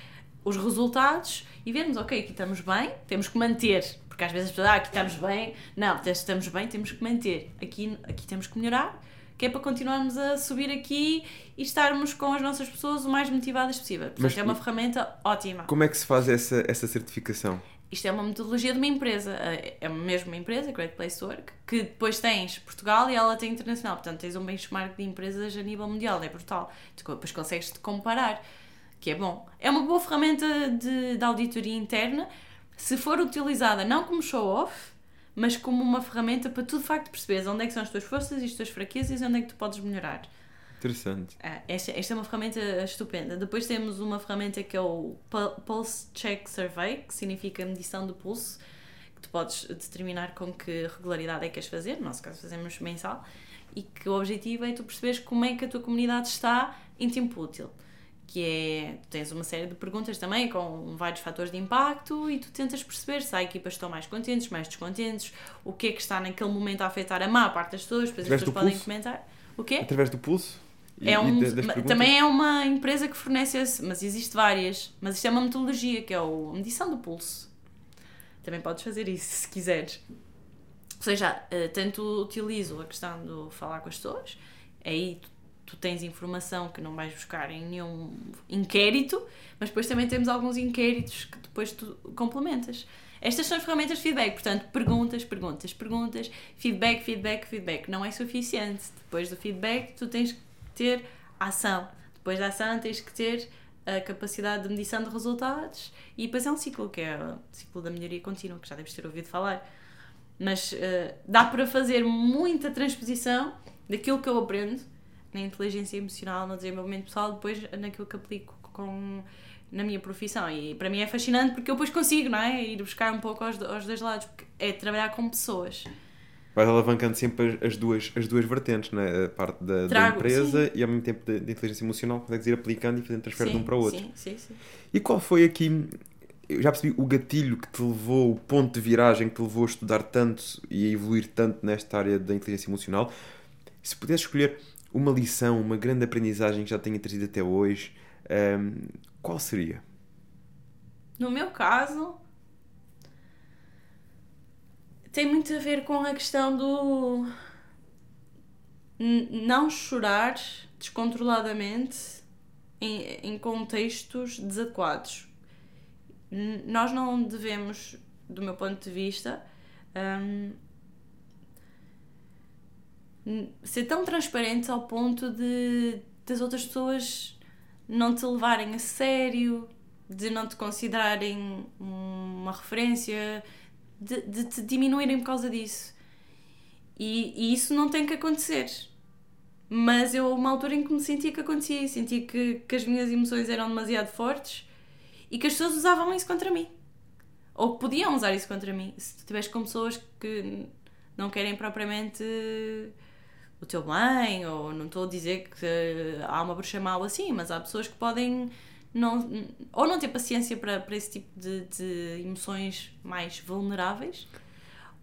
os resultados e vermos, ok, aqui estamos bem, temos que manter, Porque às vezes as pessoas, ah, aqui estamos bem. Não, estamos bem, temos que manter. Aqui, aqui temos que melhorar, que é para continuarmos a subir aqui e estarmos com as nossas pessoas o mais motivadas possível. Portanto, Mas é uma ferramenta ótima. Como é que se faz essa, essa certificação? Isto é uma metodologia de uma empresa, é mesmo uma empresa, Great Place to Work, que depois tens Portugal e ela tem internacional, portanto tens um benchmark de empresas a nível mundial, é brutal. Depois consegues te comparar, que é bom. É uma boa ferramenta de, de auditoria interna, se for utilizada não como show-off, mas como uma ferramenta para tu de facto perceberes onde é que são as tuas forças e as tuas fraquezas e onde é que tu podes melhorar. Interessante. Ah, esta, esta é uma ferramenta estupenda. Depois temos uma ferramenta que é o Pu- Pulse Check Survey, que significa medição do pulso, que tu podes determinar com que regularidade é que queres fazer, no nosso caso fazemos mensal, e que o objetivo é tu perceberes como é que a tua comunidade está em tempo útil. Que é, tu tens uma série de perguntas também com vários fatores de impacto e tu tentas perceber se há equipas que estão mais contentes, mais descontentes, o que é que está naquele momento a afetar a maior parte das pessoas, depois as Através pessoas podem pulso? comentar. O quê? Através do pulso? E- É um, também é uma empresa que fornece esse, mas existe várias. Mas isto é uma metodologia que é o, a medição do pulso. Também podes fazer isso se quiseres. Ou seja, eh, tanto utilizo a questão do falar com as pessoas, aí tu, tu tens informação que não vais buscar em nenhum inquérito, mas depois também temos alguns inquéritos que depois tu complementas. Estas são as ferramentas de feedback, portanto, perguntas, perguntas, perguntas, feedback, feedback, feedback. Não é suficiente. Depois do feedback, tu tens que ter ação. Depois da ação, tens que ter a capacidade de medição de resultados e depois é um ciclo, que é o ciclo da melhoria contínua, que já deves ter ouvido falar. Mas eh, dá para fazer muita transposição daquilo que eu aprendo na inteligência emocional, no desenvolvimento pessoal, depois naquilo que aplico com, na minha profissão. E para mim é fascinante porque eu depois consigo, não é? Ir buscar um pouco aos, aos dois lados, porque é trabalhar com pessoas. Vais alavancando sempre as duas, as duas vertentes, né? a parte da, da Trago, empresa e ao mesmo tempo da, da inteligência emocional, consegues ir aplicando e fazendo transfer de Sim, um para o outro. Sim, sim, sim. E qual foi aqui, eu já percebi, o gatilho que te levou, o ponto de viragem que te levou a estudar tanto e a evoluir tanto nesta área da inteligência emocional? Se pudesse escolher uma lição, uma grande aprendizagem que já tenha trazido até hoje, hum, qual seria? No meu caso, tem muito a ver com a questão do não chorar descontroladamente em, em contextos desadequados. Nós não devemos, do meu ponto de vista, n- ser tão transparentes ao ponto de das outras pessoas não te levarem a sério, de não te considerarem uma referência, de, de te diminuírem por causa disso. E, e isso não tem que acontecer. Mas eu, uma altura em que me sentia que acontecia, sentia que, que as minhas emoções eram demasiado fortes e que as pessoas usavam isso contra mim. Ou que podiam usar isso contra mim. Se tu estiveres com pessoas que não querem propriamente o teu bem, ou não estou a dizer que há uma bruxa mau assim, mas há pessoas que podem não, ou não ter paciência para, para esse tipo de, de emoções mais vulneráveis,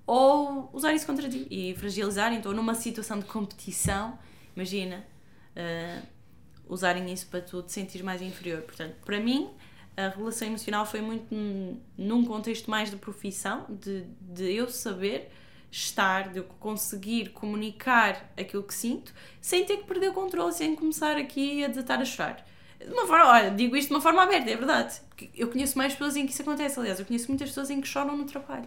ou usar isso contra ti e fragilizarem. Então, numa situação de competição, imagina, uh, usarem isso para tu te sentir mais inferior. Portanto, para mim, a relação emocional foi muito num contexto mais de profissão, de, de eu saber estar, de eu conseguir comunicar aquilo que sinto, sem ter que perder o controle, sem começar aqui a desatar a chorar. De uma forma, olha, digo isto de uma forma aberta, é verdade. Eu conheço mais pessoas em que isso acontece, aliás, eu conheço muitas pessoas em que choram no trabalho.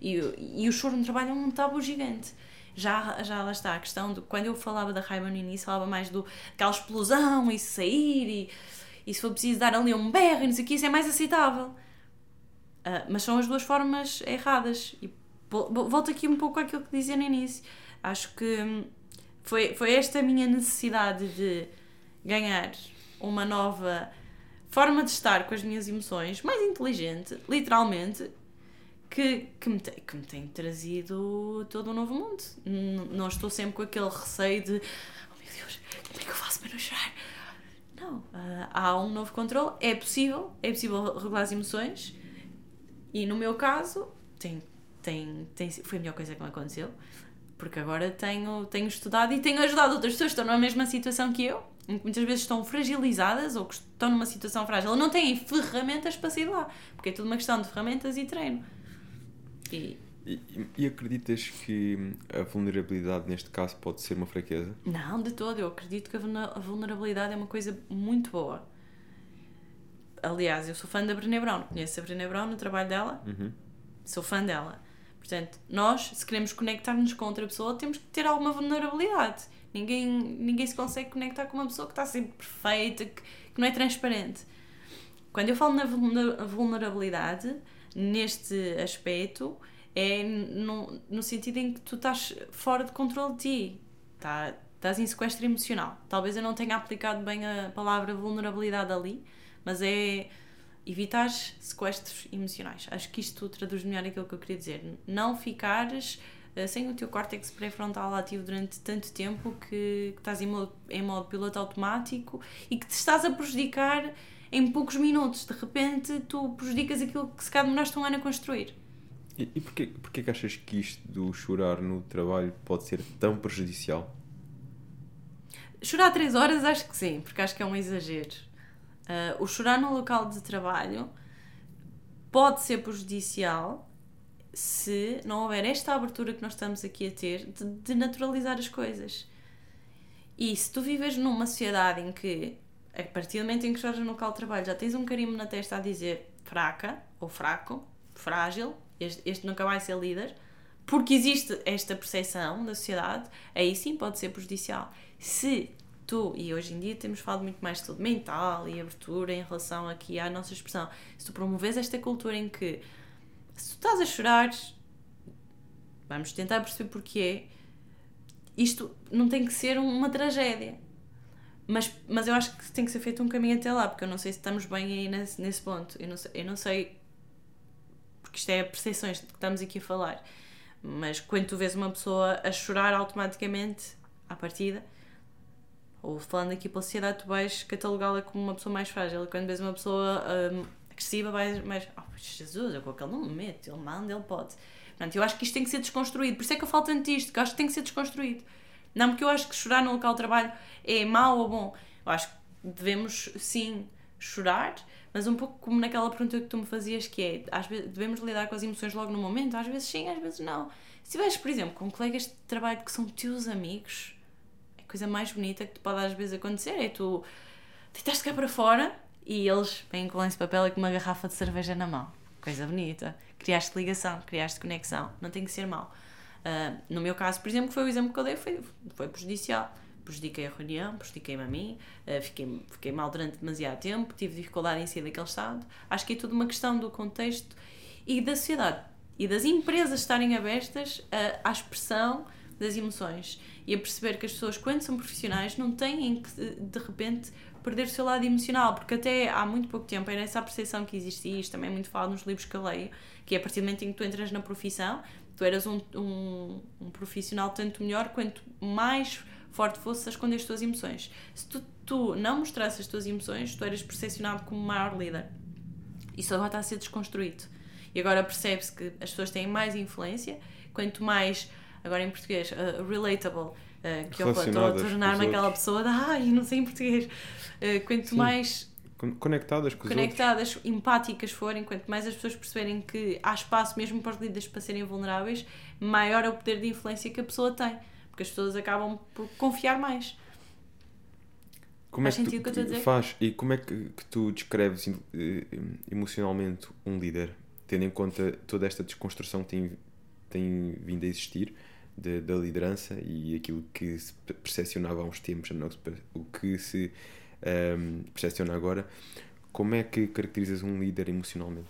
E, e o choro no trabalho é um tabu gigante. Já, já lá está a questão de quando eu falava da raiva no início, falava mais do aquela explosão e sair e, e se for preciso dar ali um berro e não sei o que, isso é mais aceitável. Ah, mas são as duas formas erradas. E volto aqui um pouco àquilo que dizia no início. Acho que hum, foi, foi esta a minha necessidade de ganhar uma nova forma de estar com as minhas emoções, mais inteligente, literalmente, que, que, me, te- que me tem trazido todo um novo mundo. N- Não estou sempre com aquele receio de oh meu Deus, como é que eu faço para não chorar? Não, ah, há um novo controle, é possível, é possível regular as emoções e no meu caso tem, tem, tem, foi a melhor coisa que me aconteceu porque agora tenho, tenho estudado e tenho ajudado outras pessoas que estão na mesma situação que eu, em que muitas vezes estão fragilizadas ou que estão numa situação frágil, não têm ferramentas para sair lá, porque é tudo uma questão de ferramentas e treino. E E, e acreditas que a vulnerabilidade neste caso pode ser uma fraqueza? não, de todo, eu acredito que a vulnerabilidade é uma coisa muito boa. Aliás, eu sou fã da Brené Brown, conheço a Brené Brown no trabalho dela, Uhum. sou fã dela. Portanto, nós, se queremos conectar-nos com outra pessoa, temos que ter alguma vulnerabilidade. Ninguém, ninguém se consegue conectar com uma pessoa que está sempre perfeita, que, que não é transparente. Quando eu falo na vulner- vulnerabilidade, neste aspecto, é no, no sentido em que tu estás fora de controle de ti. Tá, estás em sequestro emocional. Talvez eu não tenha aplicado bem a palavra vulnerabilidade ali, mas é evitar sequestros emocionais. Acho que isto traduz melhor aquilo que eu queria dizer. Não ficares eh, sem o teu córtex pré-frontal ativo durante tanto tempo que, que estás em modo, em modo piloto automático e que te estás a prejudicar em poucos minutos. De repente, tu prejudicas aquilo que se calhar demoraste um ano a construir. E, e porquê, porquê que achas que isto do chorar no trabalho pode ser tão prejudicial? Chorar 3 horas, acho que sim, porque acho que é um exagero. Ah, o chorar no local de trabalho pode ser prejudicial se não houver esta abertura que nós estamos aqui a ter de, de naturalizar as coisas. E se tu vives numa sociedade em que, a partir do momento em que choras no local de trabalho, já tens um carimbo na testa a dizer fraca ou fraco, frágil, este, este nunca vai ser líder, porque existe esta percepção da sociedade, aí sim pode ser prejudicial. Se tu, e hoje em dia temos falado muito mais de saúde mental e abertura em relação aqui à nossa expressão, se tu promoves esta cultura em que se tu estás a chorar, vamos tentar perceber porquê, isto não tem que ser uma tragédia. Mas, mas eu acho que tem que ser feito um caminho até lá, porque eu não sei se estamos bem aí nesse, nesse ponto. Eu não, sei, eu não sei, porque isto é percepções de que estamos aqui a falar. Mas quando tu vês uma pessoa a chorar automaticamente à partida, ou falando aqui pela sociedade, tu vais catalogá-la como uma pessoa mais frágil. Quando vês uma pessoa hum, agressiva, vais mais. Oh, Jesus, eu com aquele não me meto, ele manda, ele pode. Portanto, eu acho que isto tem que ser desconstruído. Por isso é que eu falo tanto disto, que acho que tem que ser desconstruído. Não porque eu acho que chorar no local de trabalho é mau ou bom. Eu acho que devemos, sim, chorar, mas um pouco como naquela pergunta que tu me fazias, que é, às vezes, devemos lidar com as emoções logo no momento? Às vezes sim, às vezes não. Se tiveres, por exemplo, com colegas de trabalho que são teus amigos, coisa mais bonita que te pode às vezes acontecer é tu deitaste cá para fora e eles vêm com esse papel e com uma garrafa de cerveja na mão. Coisa bonita. Criaste ligação, criaste conexão. Não tem que ser mau. Uh, no meu caso, por exemplo, foi o exemplo que eu dei, foi, foi prejudicial. Prejudiquei a reunião, prejudiquei-me a mim, uh, fiquei, fiquei mal durante demasiado tempo, tive dificuldade em sair daquele estado. Acho que é tudo uma questão do contexto e da sociedade e das empresas estarem abertas uh, à expressão das emoções e a perceber que as pessoas, quando são profissionais, não têm que de repente perder o seu lado emocional, porque até há muito pouco tempo era essa a percepção que existia, isto também é muito falado nos livros que eu leio, que é a partir do momento em que tu entras na profissão, tu eras um, um, um profissional tanto melhor quanto mais forte fosses a esconder as tuas emoções. Se tu, tu não mostrasses as tuas emoções, tu eras percepcionado como maior líder. Isso agora está a ser desconstruído. E agora percebe-se que as pessoas têm mais influência, quanto mais, agora em português, uh, relatable, uh, que eu estou a tornar-me aquela pessoa de ai, não sei em português. Uh, quanto Sim. mais Con- Conectadas com os outros. conectadas, empáticas forem, quanto mais as pessoas perceberem que há espaço mesmo para os líderes para serem vulneráveis, maior é o poder de influência que a pessoa tem. Porque as pessoas acabam por confiar mais. Como Faz é que sentido o que eu estou a dizer? Faz. E como é que, que tu descreves emocionalmente um líder, tendo em conta toda esta desconstrução que tem, tem vindo a existir de- da liderança e aquilo que se pe- percepcionava há uns tempos, não o que se ehm, percepciona agora, como é que caracterizas um líder emocionalmente?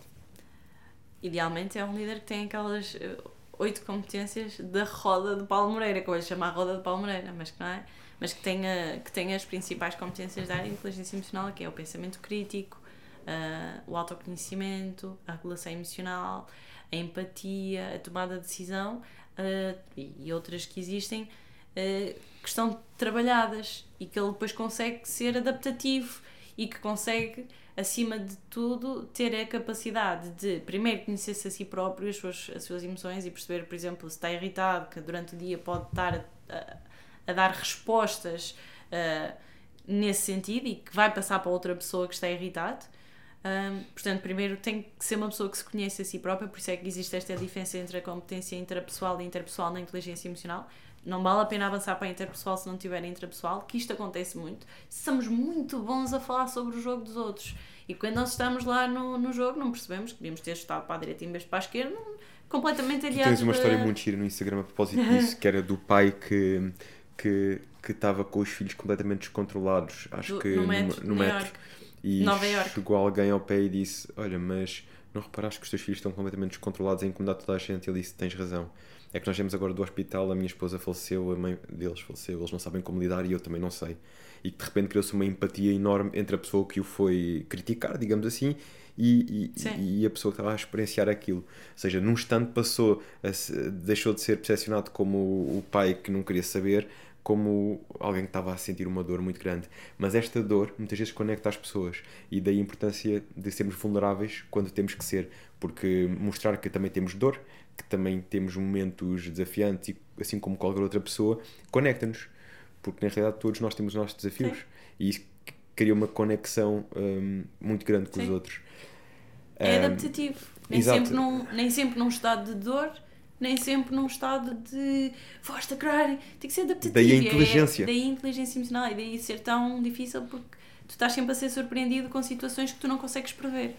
Idealmente é um líder que tem aquelas eh, oito competências da roda de Paulo Moreira, que eu vou chamar roda de Paulo Moreira, mas que não é? Mas que tenha, que tenha as principais competências da área de inteligência emocional, que é o pensamento crítico, ah, o autoconhecimento, a regulação emocional, a empatia, a tomada de decisão ah, e, outras que existem ah, que estão trabalhadas e que ele depois consegue ser adaptativo e que consegue, acima de tudo, ter a capacidade de, primeiro, conhecer-se a si próprio, as suas, as suas emoções e perceber, por exemplo, se está irritado, que durante o dia pode estar a, a, a dar respostas ah, nesse sentido e que vai passar para outra pessoa que está irritado. Ahm, portanto, primeiro tem que ser uma pessoa que se conhece a si própria, por isso é que existe esta diferença entre a competência intrapessoal e interpessoal na inteligência emocional. Não vale a pena avançar para a interpessoal se não tiver intrapessoal, que isto acontece muito. Somos muito bons a falar sobre o jogo dos outros. E quando nós estamos lá no, no jogo, não percebemos que devíamos ter estado para a direita em vez de para a esquerda, completamente Tu aliados. tens uma história muito gira no Instagram a propósito disso, que era do pai que que que estava com os filhos completamente descontrolados, acho do- que no metro, no metro. York. E Nova Iorque. chegou alguém ao pé e disse: Olha, mas não reparaste que os teus filhos estão completamente descontrolados a incomodar toda a gente? Ele disse: Tens razão. É que nós viemos agora do hospital, a minha esposa faleceu, a mãe deles faleceu, eles não sabem como lidar e eu também não sei. E de repente criou-se uma empatia enorme entre a pessoa que o foi criticar, digamos assim, e, e, e a pessoa que estava a experienciar aquilo. Ou seja, num instante passou, a deixou de ser percepcionado como o pai que não queria saber, como alguém que estava a sentir uma dor muito grande. Mas esta dor muitas vezes conecta as pessoas e daí a importância de sermos vulneráveis quando temos que ser, porque mostrar que também temos dor, que também temos momentos desafiantes, e assim como qualquer outra pessoa, conecta-nos, porque na realidade todos nós temos os nossos desafios Sim. e isso cria uma conexão hum, muito grande com os Sim. outros. É Hum, adaptativo. Nem exato. sempre, num, nem sempre num estado de dor, nem sempre num estado de voz a cry. Tem que ser adaptativo. Daí a É- inteligência. daí a inteligência emocional. E daí ser tão difícil porque tu estás sempre a ser surpreendido com situações que tu não consegues prever.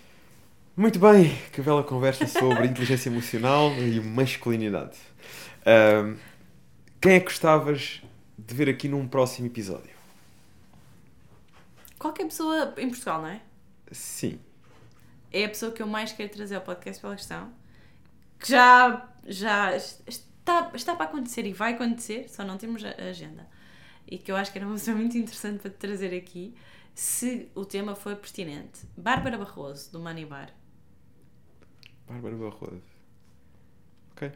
Muito bem, que bela conversa sobre inteligência emocional e masculinidade. Ahm, quem é que gostavas de ver aqui num próximo episódio? Qualquer pessoa em Portugal, não é? Sim. É a pessoa que eu mais quero trazer ao podcast pela questão. Que já, já está, está para acontecer e vai acontecer, só não temos a agenda. E que eu acho que era uma pessoa muito interessante para te trazer aqui, se o tema for pertinente. Bárbara Barroso, do Money Bar. Bárbara Barroso. Ok.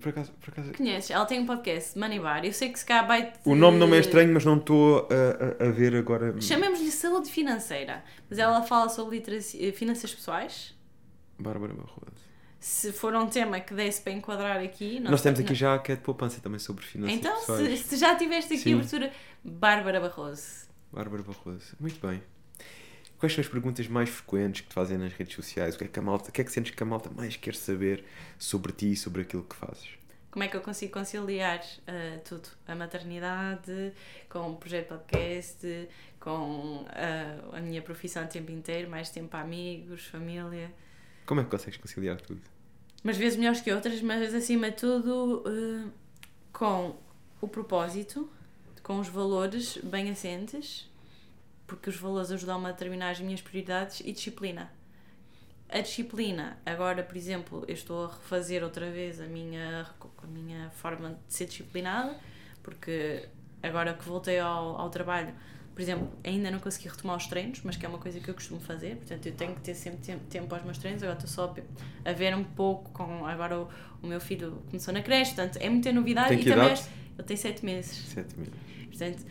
Por acaso, por acaso... Conheces? Ela tem um podcast, Money Bar. Eu sei que se cá vai. O nome não é estranho, mas não estou a, a, a ver agora. Chamemos-lhe saúde financeira. Mas ela fala sobre finanças pessoais. Bárbara Barroso. Se for um tema que desse para enquadrar aqui. não Nós temos aqui já a Cat Poupança também sobre finanças Então, se, se já tiveste aqui Sim. a abertura, Bárbara Barroso. Bárbara Barroso. Muito bem. Quais são as perguntas mais frequentes que te fazem nas redes sociais? O que é que a malta, o que é que sentes que a malta mais quer saber sobre ti e sobre aquilo que fazes? Como é que eu consigo conciliar ah, tudo? A maternidade, com o projeto podcast, com ah, a minha profissão a tempo inteiro, mais tempo para amigos, família. Como é que consegues conciliar tudo? Umas vezes melhores que outras, mas acima de tudo ah, com o propósito, com os valores bem assentes, porque os valores ajudam-me a determinar as minhas prioridades e disciplina. A disciplina, agora, por exemplo, eu estou a refazer outra vez a minha, a minha forma de ser disciplinada, porque agora que voltei ao, ao trabalho, por exemplo, ainda não consegui retomar os treinos, mas que é uma coisa que eu costumo fazer, portanto eu tenho que ter sempre tempo, tempo aos meus treinos, agora estou só a ver um pouco com, agora o, o meu filho começou na creche, portanto é muita novidade e também idade? ele tem sete meses. Sete meses. Portanto,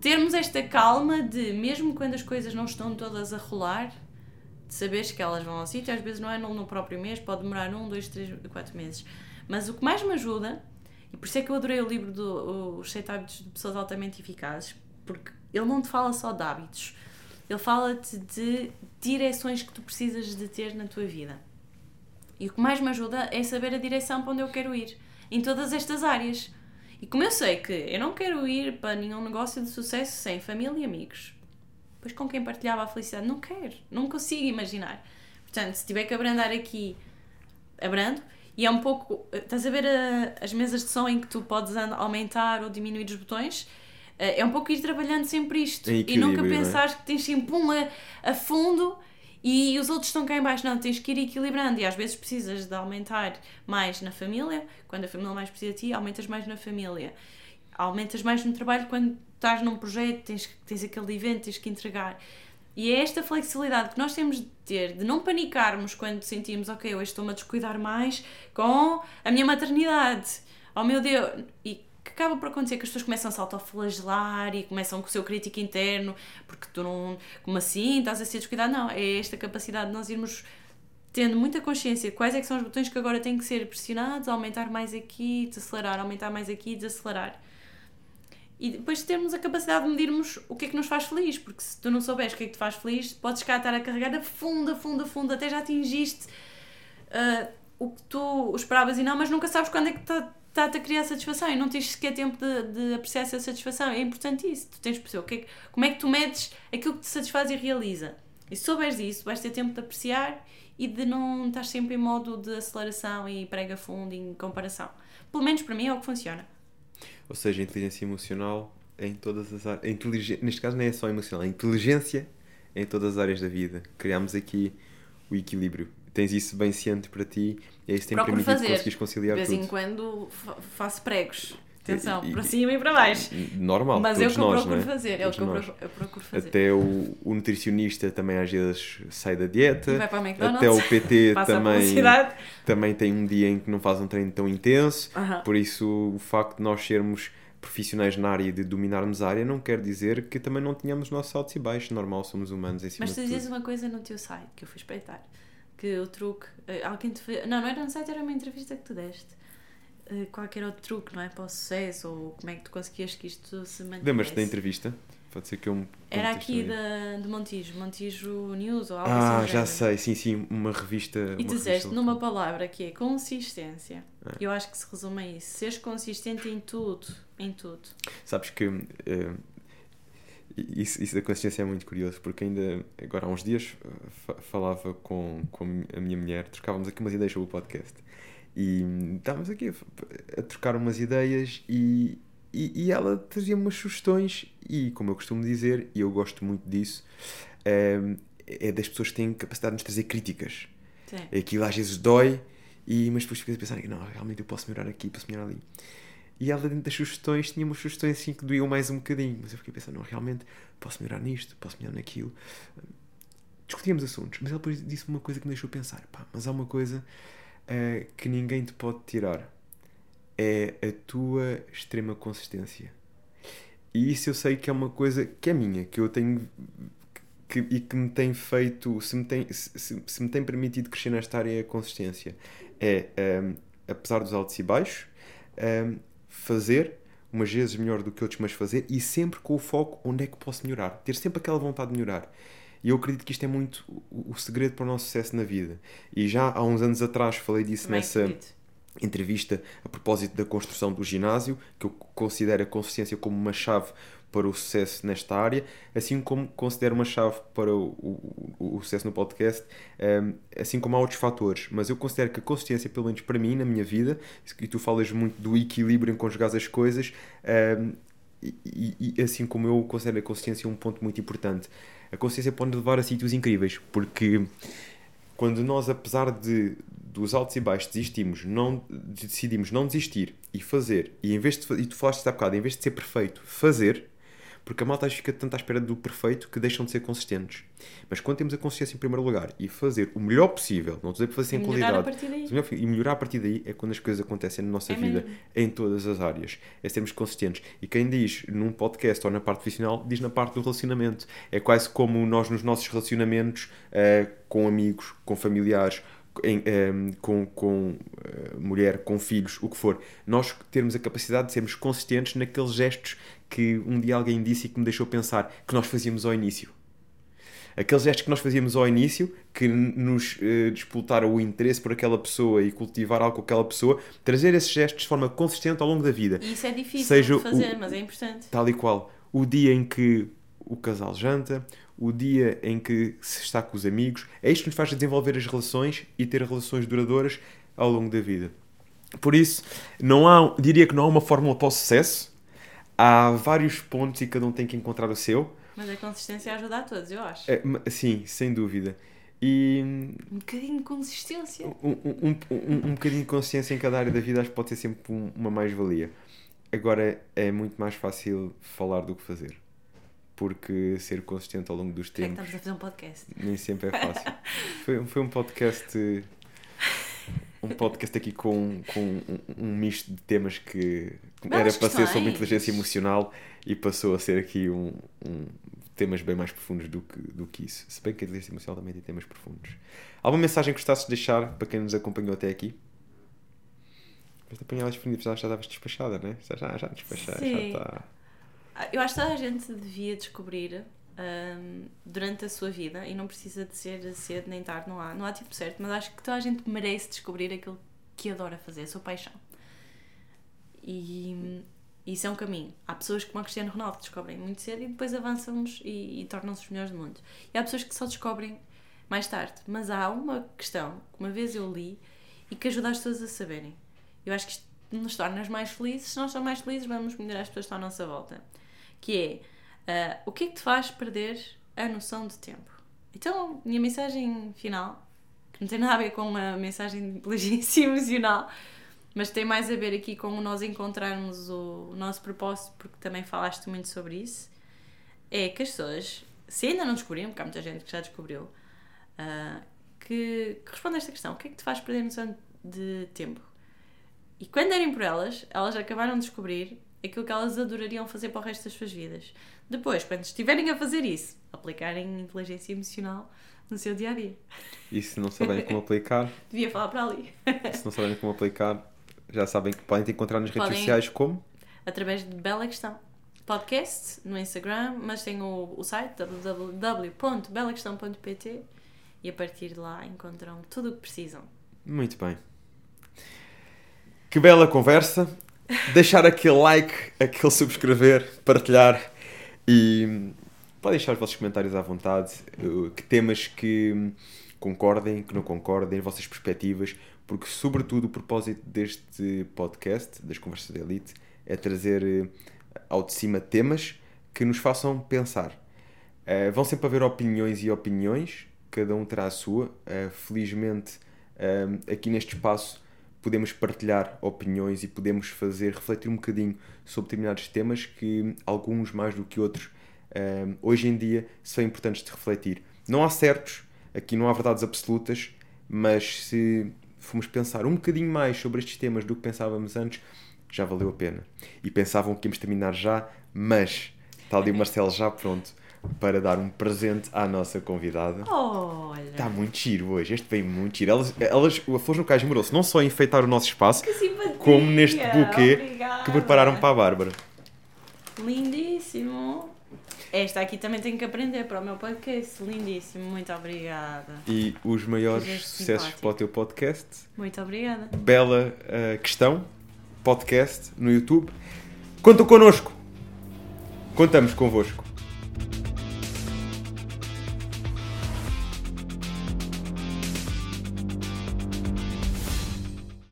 termos esta calma de, mesmo quando as coisas não estão todas a rolar, de saberes que elas vão ao sítio, às vezes não é no, próprio mês, pode demorar um, dois, três, quatro meses. Mas o que mais me ajuda, e por isso é que eu adorei o livro do Os Sete Hábitos de Pessoas Altamente Eficazes, porque ele não te fala só de hábitos, ele fala-te de direções que tu precisas de ter na tua vida. E o que mais me ajuda é saber a direção para onde eu quero ir, em todas estas áreas. E como eu sei que eu não quero ir para nenhum negócio de sucesso sem família e amigos, pois com quem partilhava a felicidade, não quero, não consigo imaginar. Portanto, se tiver que abrandar aqui, abrando. E é um pouco. Estás a ver a- as mesas de som em que tu podes aumentar ou diminuir os botões? Eh, É um pouco ir trabalhando sempre isto. Em e nunca é? pensares que tens sempre um a, a fundo e os outros estão cá em baixo. Não, tens que ir equilibrando. E às vezes precisas de aumentar mais na família. Quando a família mais precisa de ti, aumentas mais na família. Aumentas mais no trabalho quando estás num projeto, tens, tens aquele evento, tens que entregar. E é esta flexibilidade que nós temos de ter, de não panicarmos quando sentimos, ok, hoje estou-me a descuidar mais com a minha maternidade. Oh meu Deus! E que acaba por acontecer que as pessoas começam a se autoflagelar e começam com o seu crítico interno, porque tu não. Como assim? Estás a ser descuidado? Não, é esta capacidade de nós irmos tendo muita consciência de quais é que são os botões que agora têm que ser pressionados, aumentar mais aqui, desacelerar, aumentar mais aqui, desacelerar. e depois termos a capacidade de medirmos o que é que nos faz feliz, porque se tu não souberes o que é que te faz feliz, podes cá estar a carregar a fundo, a fundo, a fundo, até já atingiste ah, o que tu esperavas e não, mas nunca sabes quando é que está-te a criar satisfação e não tens sequer tempo de, de apreciar essa satisfação. É importante isso, tu tens de perceber o que é como é que tu medes aquilo que te satisfaz e realiza. E se souberes isso, vais ter tempo de apreciar e de não estar sempre em modo de aceleração e prega fundo em comparação. Pelo menos para mim é o que funciona. Ou seja, inteligência emocional em todas as áreas. Inteligen... Neste caso não é só emocional, é inteligência em todas as áreas da vida. Criámos aqui o equilíbrio. Tens isso bem ciente para ti e é isso que tem Procuro permitido fazer. conseguires De conciliar vez em tudo. quando fa- faço pregos. Atenção, E- e- para cima e para baixo. Normal, Mas é o que eu procuro não é? fazer. É o que eu nós. procuro, eu procuro fazer. Até o, o nutricionista também às vezes sai da dieta. E vai para o McDonald's. Até o PT também, também tem um dia em que não faz um treino tão intenso. Aham. Por isso, o facto de nós sermos profissionais na área e de dominarmos a área não quer dizer que também não tenhamos os nossos altos e baixos. Normal, somos humanos em cima Mas tu de dizes tudo. uma coisa no teu site que eu fui espreitar. Que o truque. eh, Alguém te fez. Não, não era no site, era uma entrevista que tu deste. Eh, Qualquer outro truque, não é? Para o sucesso ou como é que tu conseguias que isto se mantivesse. Lembras-te da entrevista? Pode ser que eu me Era aqui da, de Montijo, Montijo News ou algo Ah, assim. do já sei, sim, sim, uma revista. E uma revista disseste local. numa palavra que é consistência. É. Eu acho que se resume a isso. Seres consistente em tudo. Em tudo. Sabes que eh, isso, isso da consciência é muito curioso, porque ainda agora há uns dias eh, fa- falava com, com a minha mulher, trocávamos aqui umas ideias sobre o podcast e hum, estávamos aqui a, a trocar umas ideias e, e, e ela trazia umas sugestões e como eu costumo dizer, e eu gosto muito disso, eh, é das pessoas que têm capacidade de nos trazer críticas. Sim. Aquilo às vezes dói, e, mas depois ficas a pensar, não, realmente eu posso melhorar aqui, posso melhorar ali. E ela, dentro das sugestões, tinha umas sugestões assim que doíam mais um bocadinho. Mas eu fiquei pensando, não, realmente posso melhorar nisto, posso melhorar naquilo. Discutíamos assuntos, mas ela depois disse uma coisa que me deixou pensar, pá, mas há uma coisa eh, que ninguém te pode tirar. É a tua extrema consistência. E isso eu sei que é uma coisa que é minha, que eu tenho que, e que me tem feito, se me tem, se, se- me tem permitido crescer nesta área a consistência. É, ehm, apesar dos altos e baixos, ehm, fazer umas vezes melhor do que outros, mas fazer e sempre com o foco onde é que posso melhorar. Ter sempre aquela vontade de melhorar. E eu acredito que isto é muito o, segredo para o nosso sucesso na vida. E já há uns anos atrás falei disso Também nessa acredito. entrevista a propósito da construção do ginásio, que eu considero a consistência como uma chave para o sucesso nesta área, assim como considero uma chave para o, o, o- sucesso no podcast, ehm, assim como há outros fatores. Mas eu considero que a consistência, pelo menos para mim, na minha vida, e tu falas muito do equilíbrio em conjugar as coisas, ehm, e, e- assim como eu considero a consistência um ponto muito importante. A consistência pode levar a sítios incríveis, porque quando nós, apesar de dos altos e baixos, desistimos, não, decidimos não desistir e fazer, e em vez de, e tu falaste há bocado, em vez de ser perfeito, fazer, porque a malta fica tanto à espera do perfeito que deixam de ser consistentes. Mas quando temos a consciência em primeiro lugar e fazer o melhor possível, não estou a dizer fazer sem qualidade, e melhorar a partir daí é quando as coisas acontecem na nossa É vida, mesmo. em todas as áreas. É sermos consistentes. E quem diz num podcast ou na parte profissional, diz na parte do relacionamento. É quase como nós nos nossos relacionamentos eh, com amigos, com familiares, em, em, com, com eh, mulher, com filhos, o que for. Nós termos a capacidade de sermos consistentes naqueles gestos que um dia alguém disse e que me deixou pensar que nós fazíamos ao início. Aqueles gestos que nós fazíamos ao início, que nos eh, disputaram o interesse por aquela pessoa e cultivar algo com aquela pessoa, trazer esses gestos de forma consistente ao longo da vida. E isso é difícil Seja de fazer, o- mas é importante. Tal e qual. O dia em que o casal janta, o dia em que se está com os amigos, é isto que nos faz desenvolver as relações e ter relações duradouras ao longo da vida. Por isso, não há, diria que não há uma fórmula para o sucesso. Há vários pontos e cada um tem que encontrar o seu. Mas a consistência ajuda a todos, eu acho. É, sim, sem dúvida. E Um bocadinho de consistência. um, um, um, um, bocadinho de consciência em cada área da vida acho que pode ser sempre um- uma mais-valia. Agora é muito mais fácil falar do que fazer. Porque ser consistente ao longo dos que é que tempos estamos a fazer um podcast? nem sempre é fácil. foi, foi um podcast. Um podcast aqui com, com um, um misto de temas que Belas era para ser sobre inteligência emocional e passou a ser aqui um, um- temas bem mais profundos do que, do que isso. Se bem que a inteligência emocional também tem temas profundos. Alguma mensagem que gostasses de deixar para quem nos acompanhou até aqui? Mas apanhadas definitivas já já estavas despachada, né? Já, já, já despachaste, já está. Eu acho que toda a gente devia descobrir hum, durante a sua vida, e não precisa de ser cedo nem tarde, não há, não há tipo certo, mas acho que toda a gente merece descobrir aquilo que adora fazer, a sua paixão. E isso é um caminho. Há pessoas como a Cristiano Ronaldo que descobrem muito cedo e depois avançam-nos e, e tornam-se os melhores do mundo. E há pessoas que só descobrem mais tarde. Mas há uma questão que uma vez eu li e que ajuda as pessoas a saberem. Eu acho que isto nos torna mais felizes. Se nós somos mais felizes, vamos melhorar as pessoas que estão à nossa volta. Que é, ah, o que é que te faz perder a noção de tempo? Então, minha mensagem final, que não tem nada a ver com uma mensagem de inteligência emocional, mas tem mais a ver aqui com nós encontrarmos o nosso propósito, porque também falaste muito sobre isso, é que as pessoas, se ainda não descobriram, porque há muita gente que já descobriu, uh, que, que responde a esta questão: o que é que te faz perder a noção de tempo? E quando derem por elas, elas acabaram de descobrir aquilo que elas adorariam fazer para o resto das suas vidas. Depois, quando estiverem a fazer isso, aplicarem inteligência emocional no seu dia a dia. E se não souberem como aplicar, Devia falar para ali. se não souberem como aplicar, já sabem que podem te encontrar nas redes Podem. sociais como? através de Bela Questão. Podcast no Instagram, mas tem o, o site www.belaquestão.pt e a partir de lá encontram tudo o que precisam. Muito bem. Que bela conversa. Deixar aquele like, aquele subscrever, partilhar e podem deixar os vossos comentários à vontade. uh, Que temas que concordem, que não concordem, as vossas perspectivas, porque, sobretudo, o propósito deste podcast, das Conversas da Elite, é trazer eh, ao de cima temas que nos façam pensar. Eh, vão sempre haver opiniões e opiniões, cada um terá a sua. Eh, felizmente, eh, aqui neste espaço, podemos partilhar opiniões e podemos fazer refletir um bocadinho sobre determinados temas que, alguns mais do que outros, eh, hoje em dia são importantes de refletir. Não há certos, aqui não há verdades absolutas, mas se formos pensar um bocadinho mais sobre estes temas do que pensávamos antes, já valeu a pena. E pensavam que íamos terminar já, mas está ali o Marcelo já pronto para dar um presente à nossa convidada. Olha! Está muito giro hoje, este veio muito giro. Elas, elas a Flores no Cais demorou-se não só a enfeitar o nosso espaço, como neste buquê Obrigada. que prepararam para a Bárbara. Lindíssimo! Esta aqui também tenho que aprender para o meu podcast. Lindíssimo, muito obrigada. E os maiores sucessos simpático. para o teu podcast. Muito obrigada. Bela uh, questão, podcast no YouTube. Contam connosco. Contamos convosco.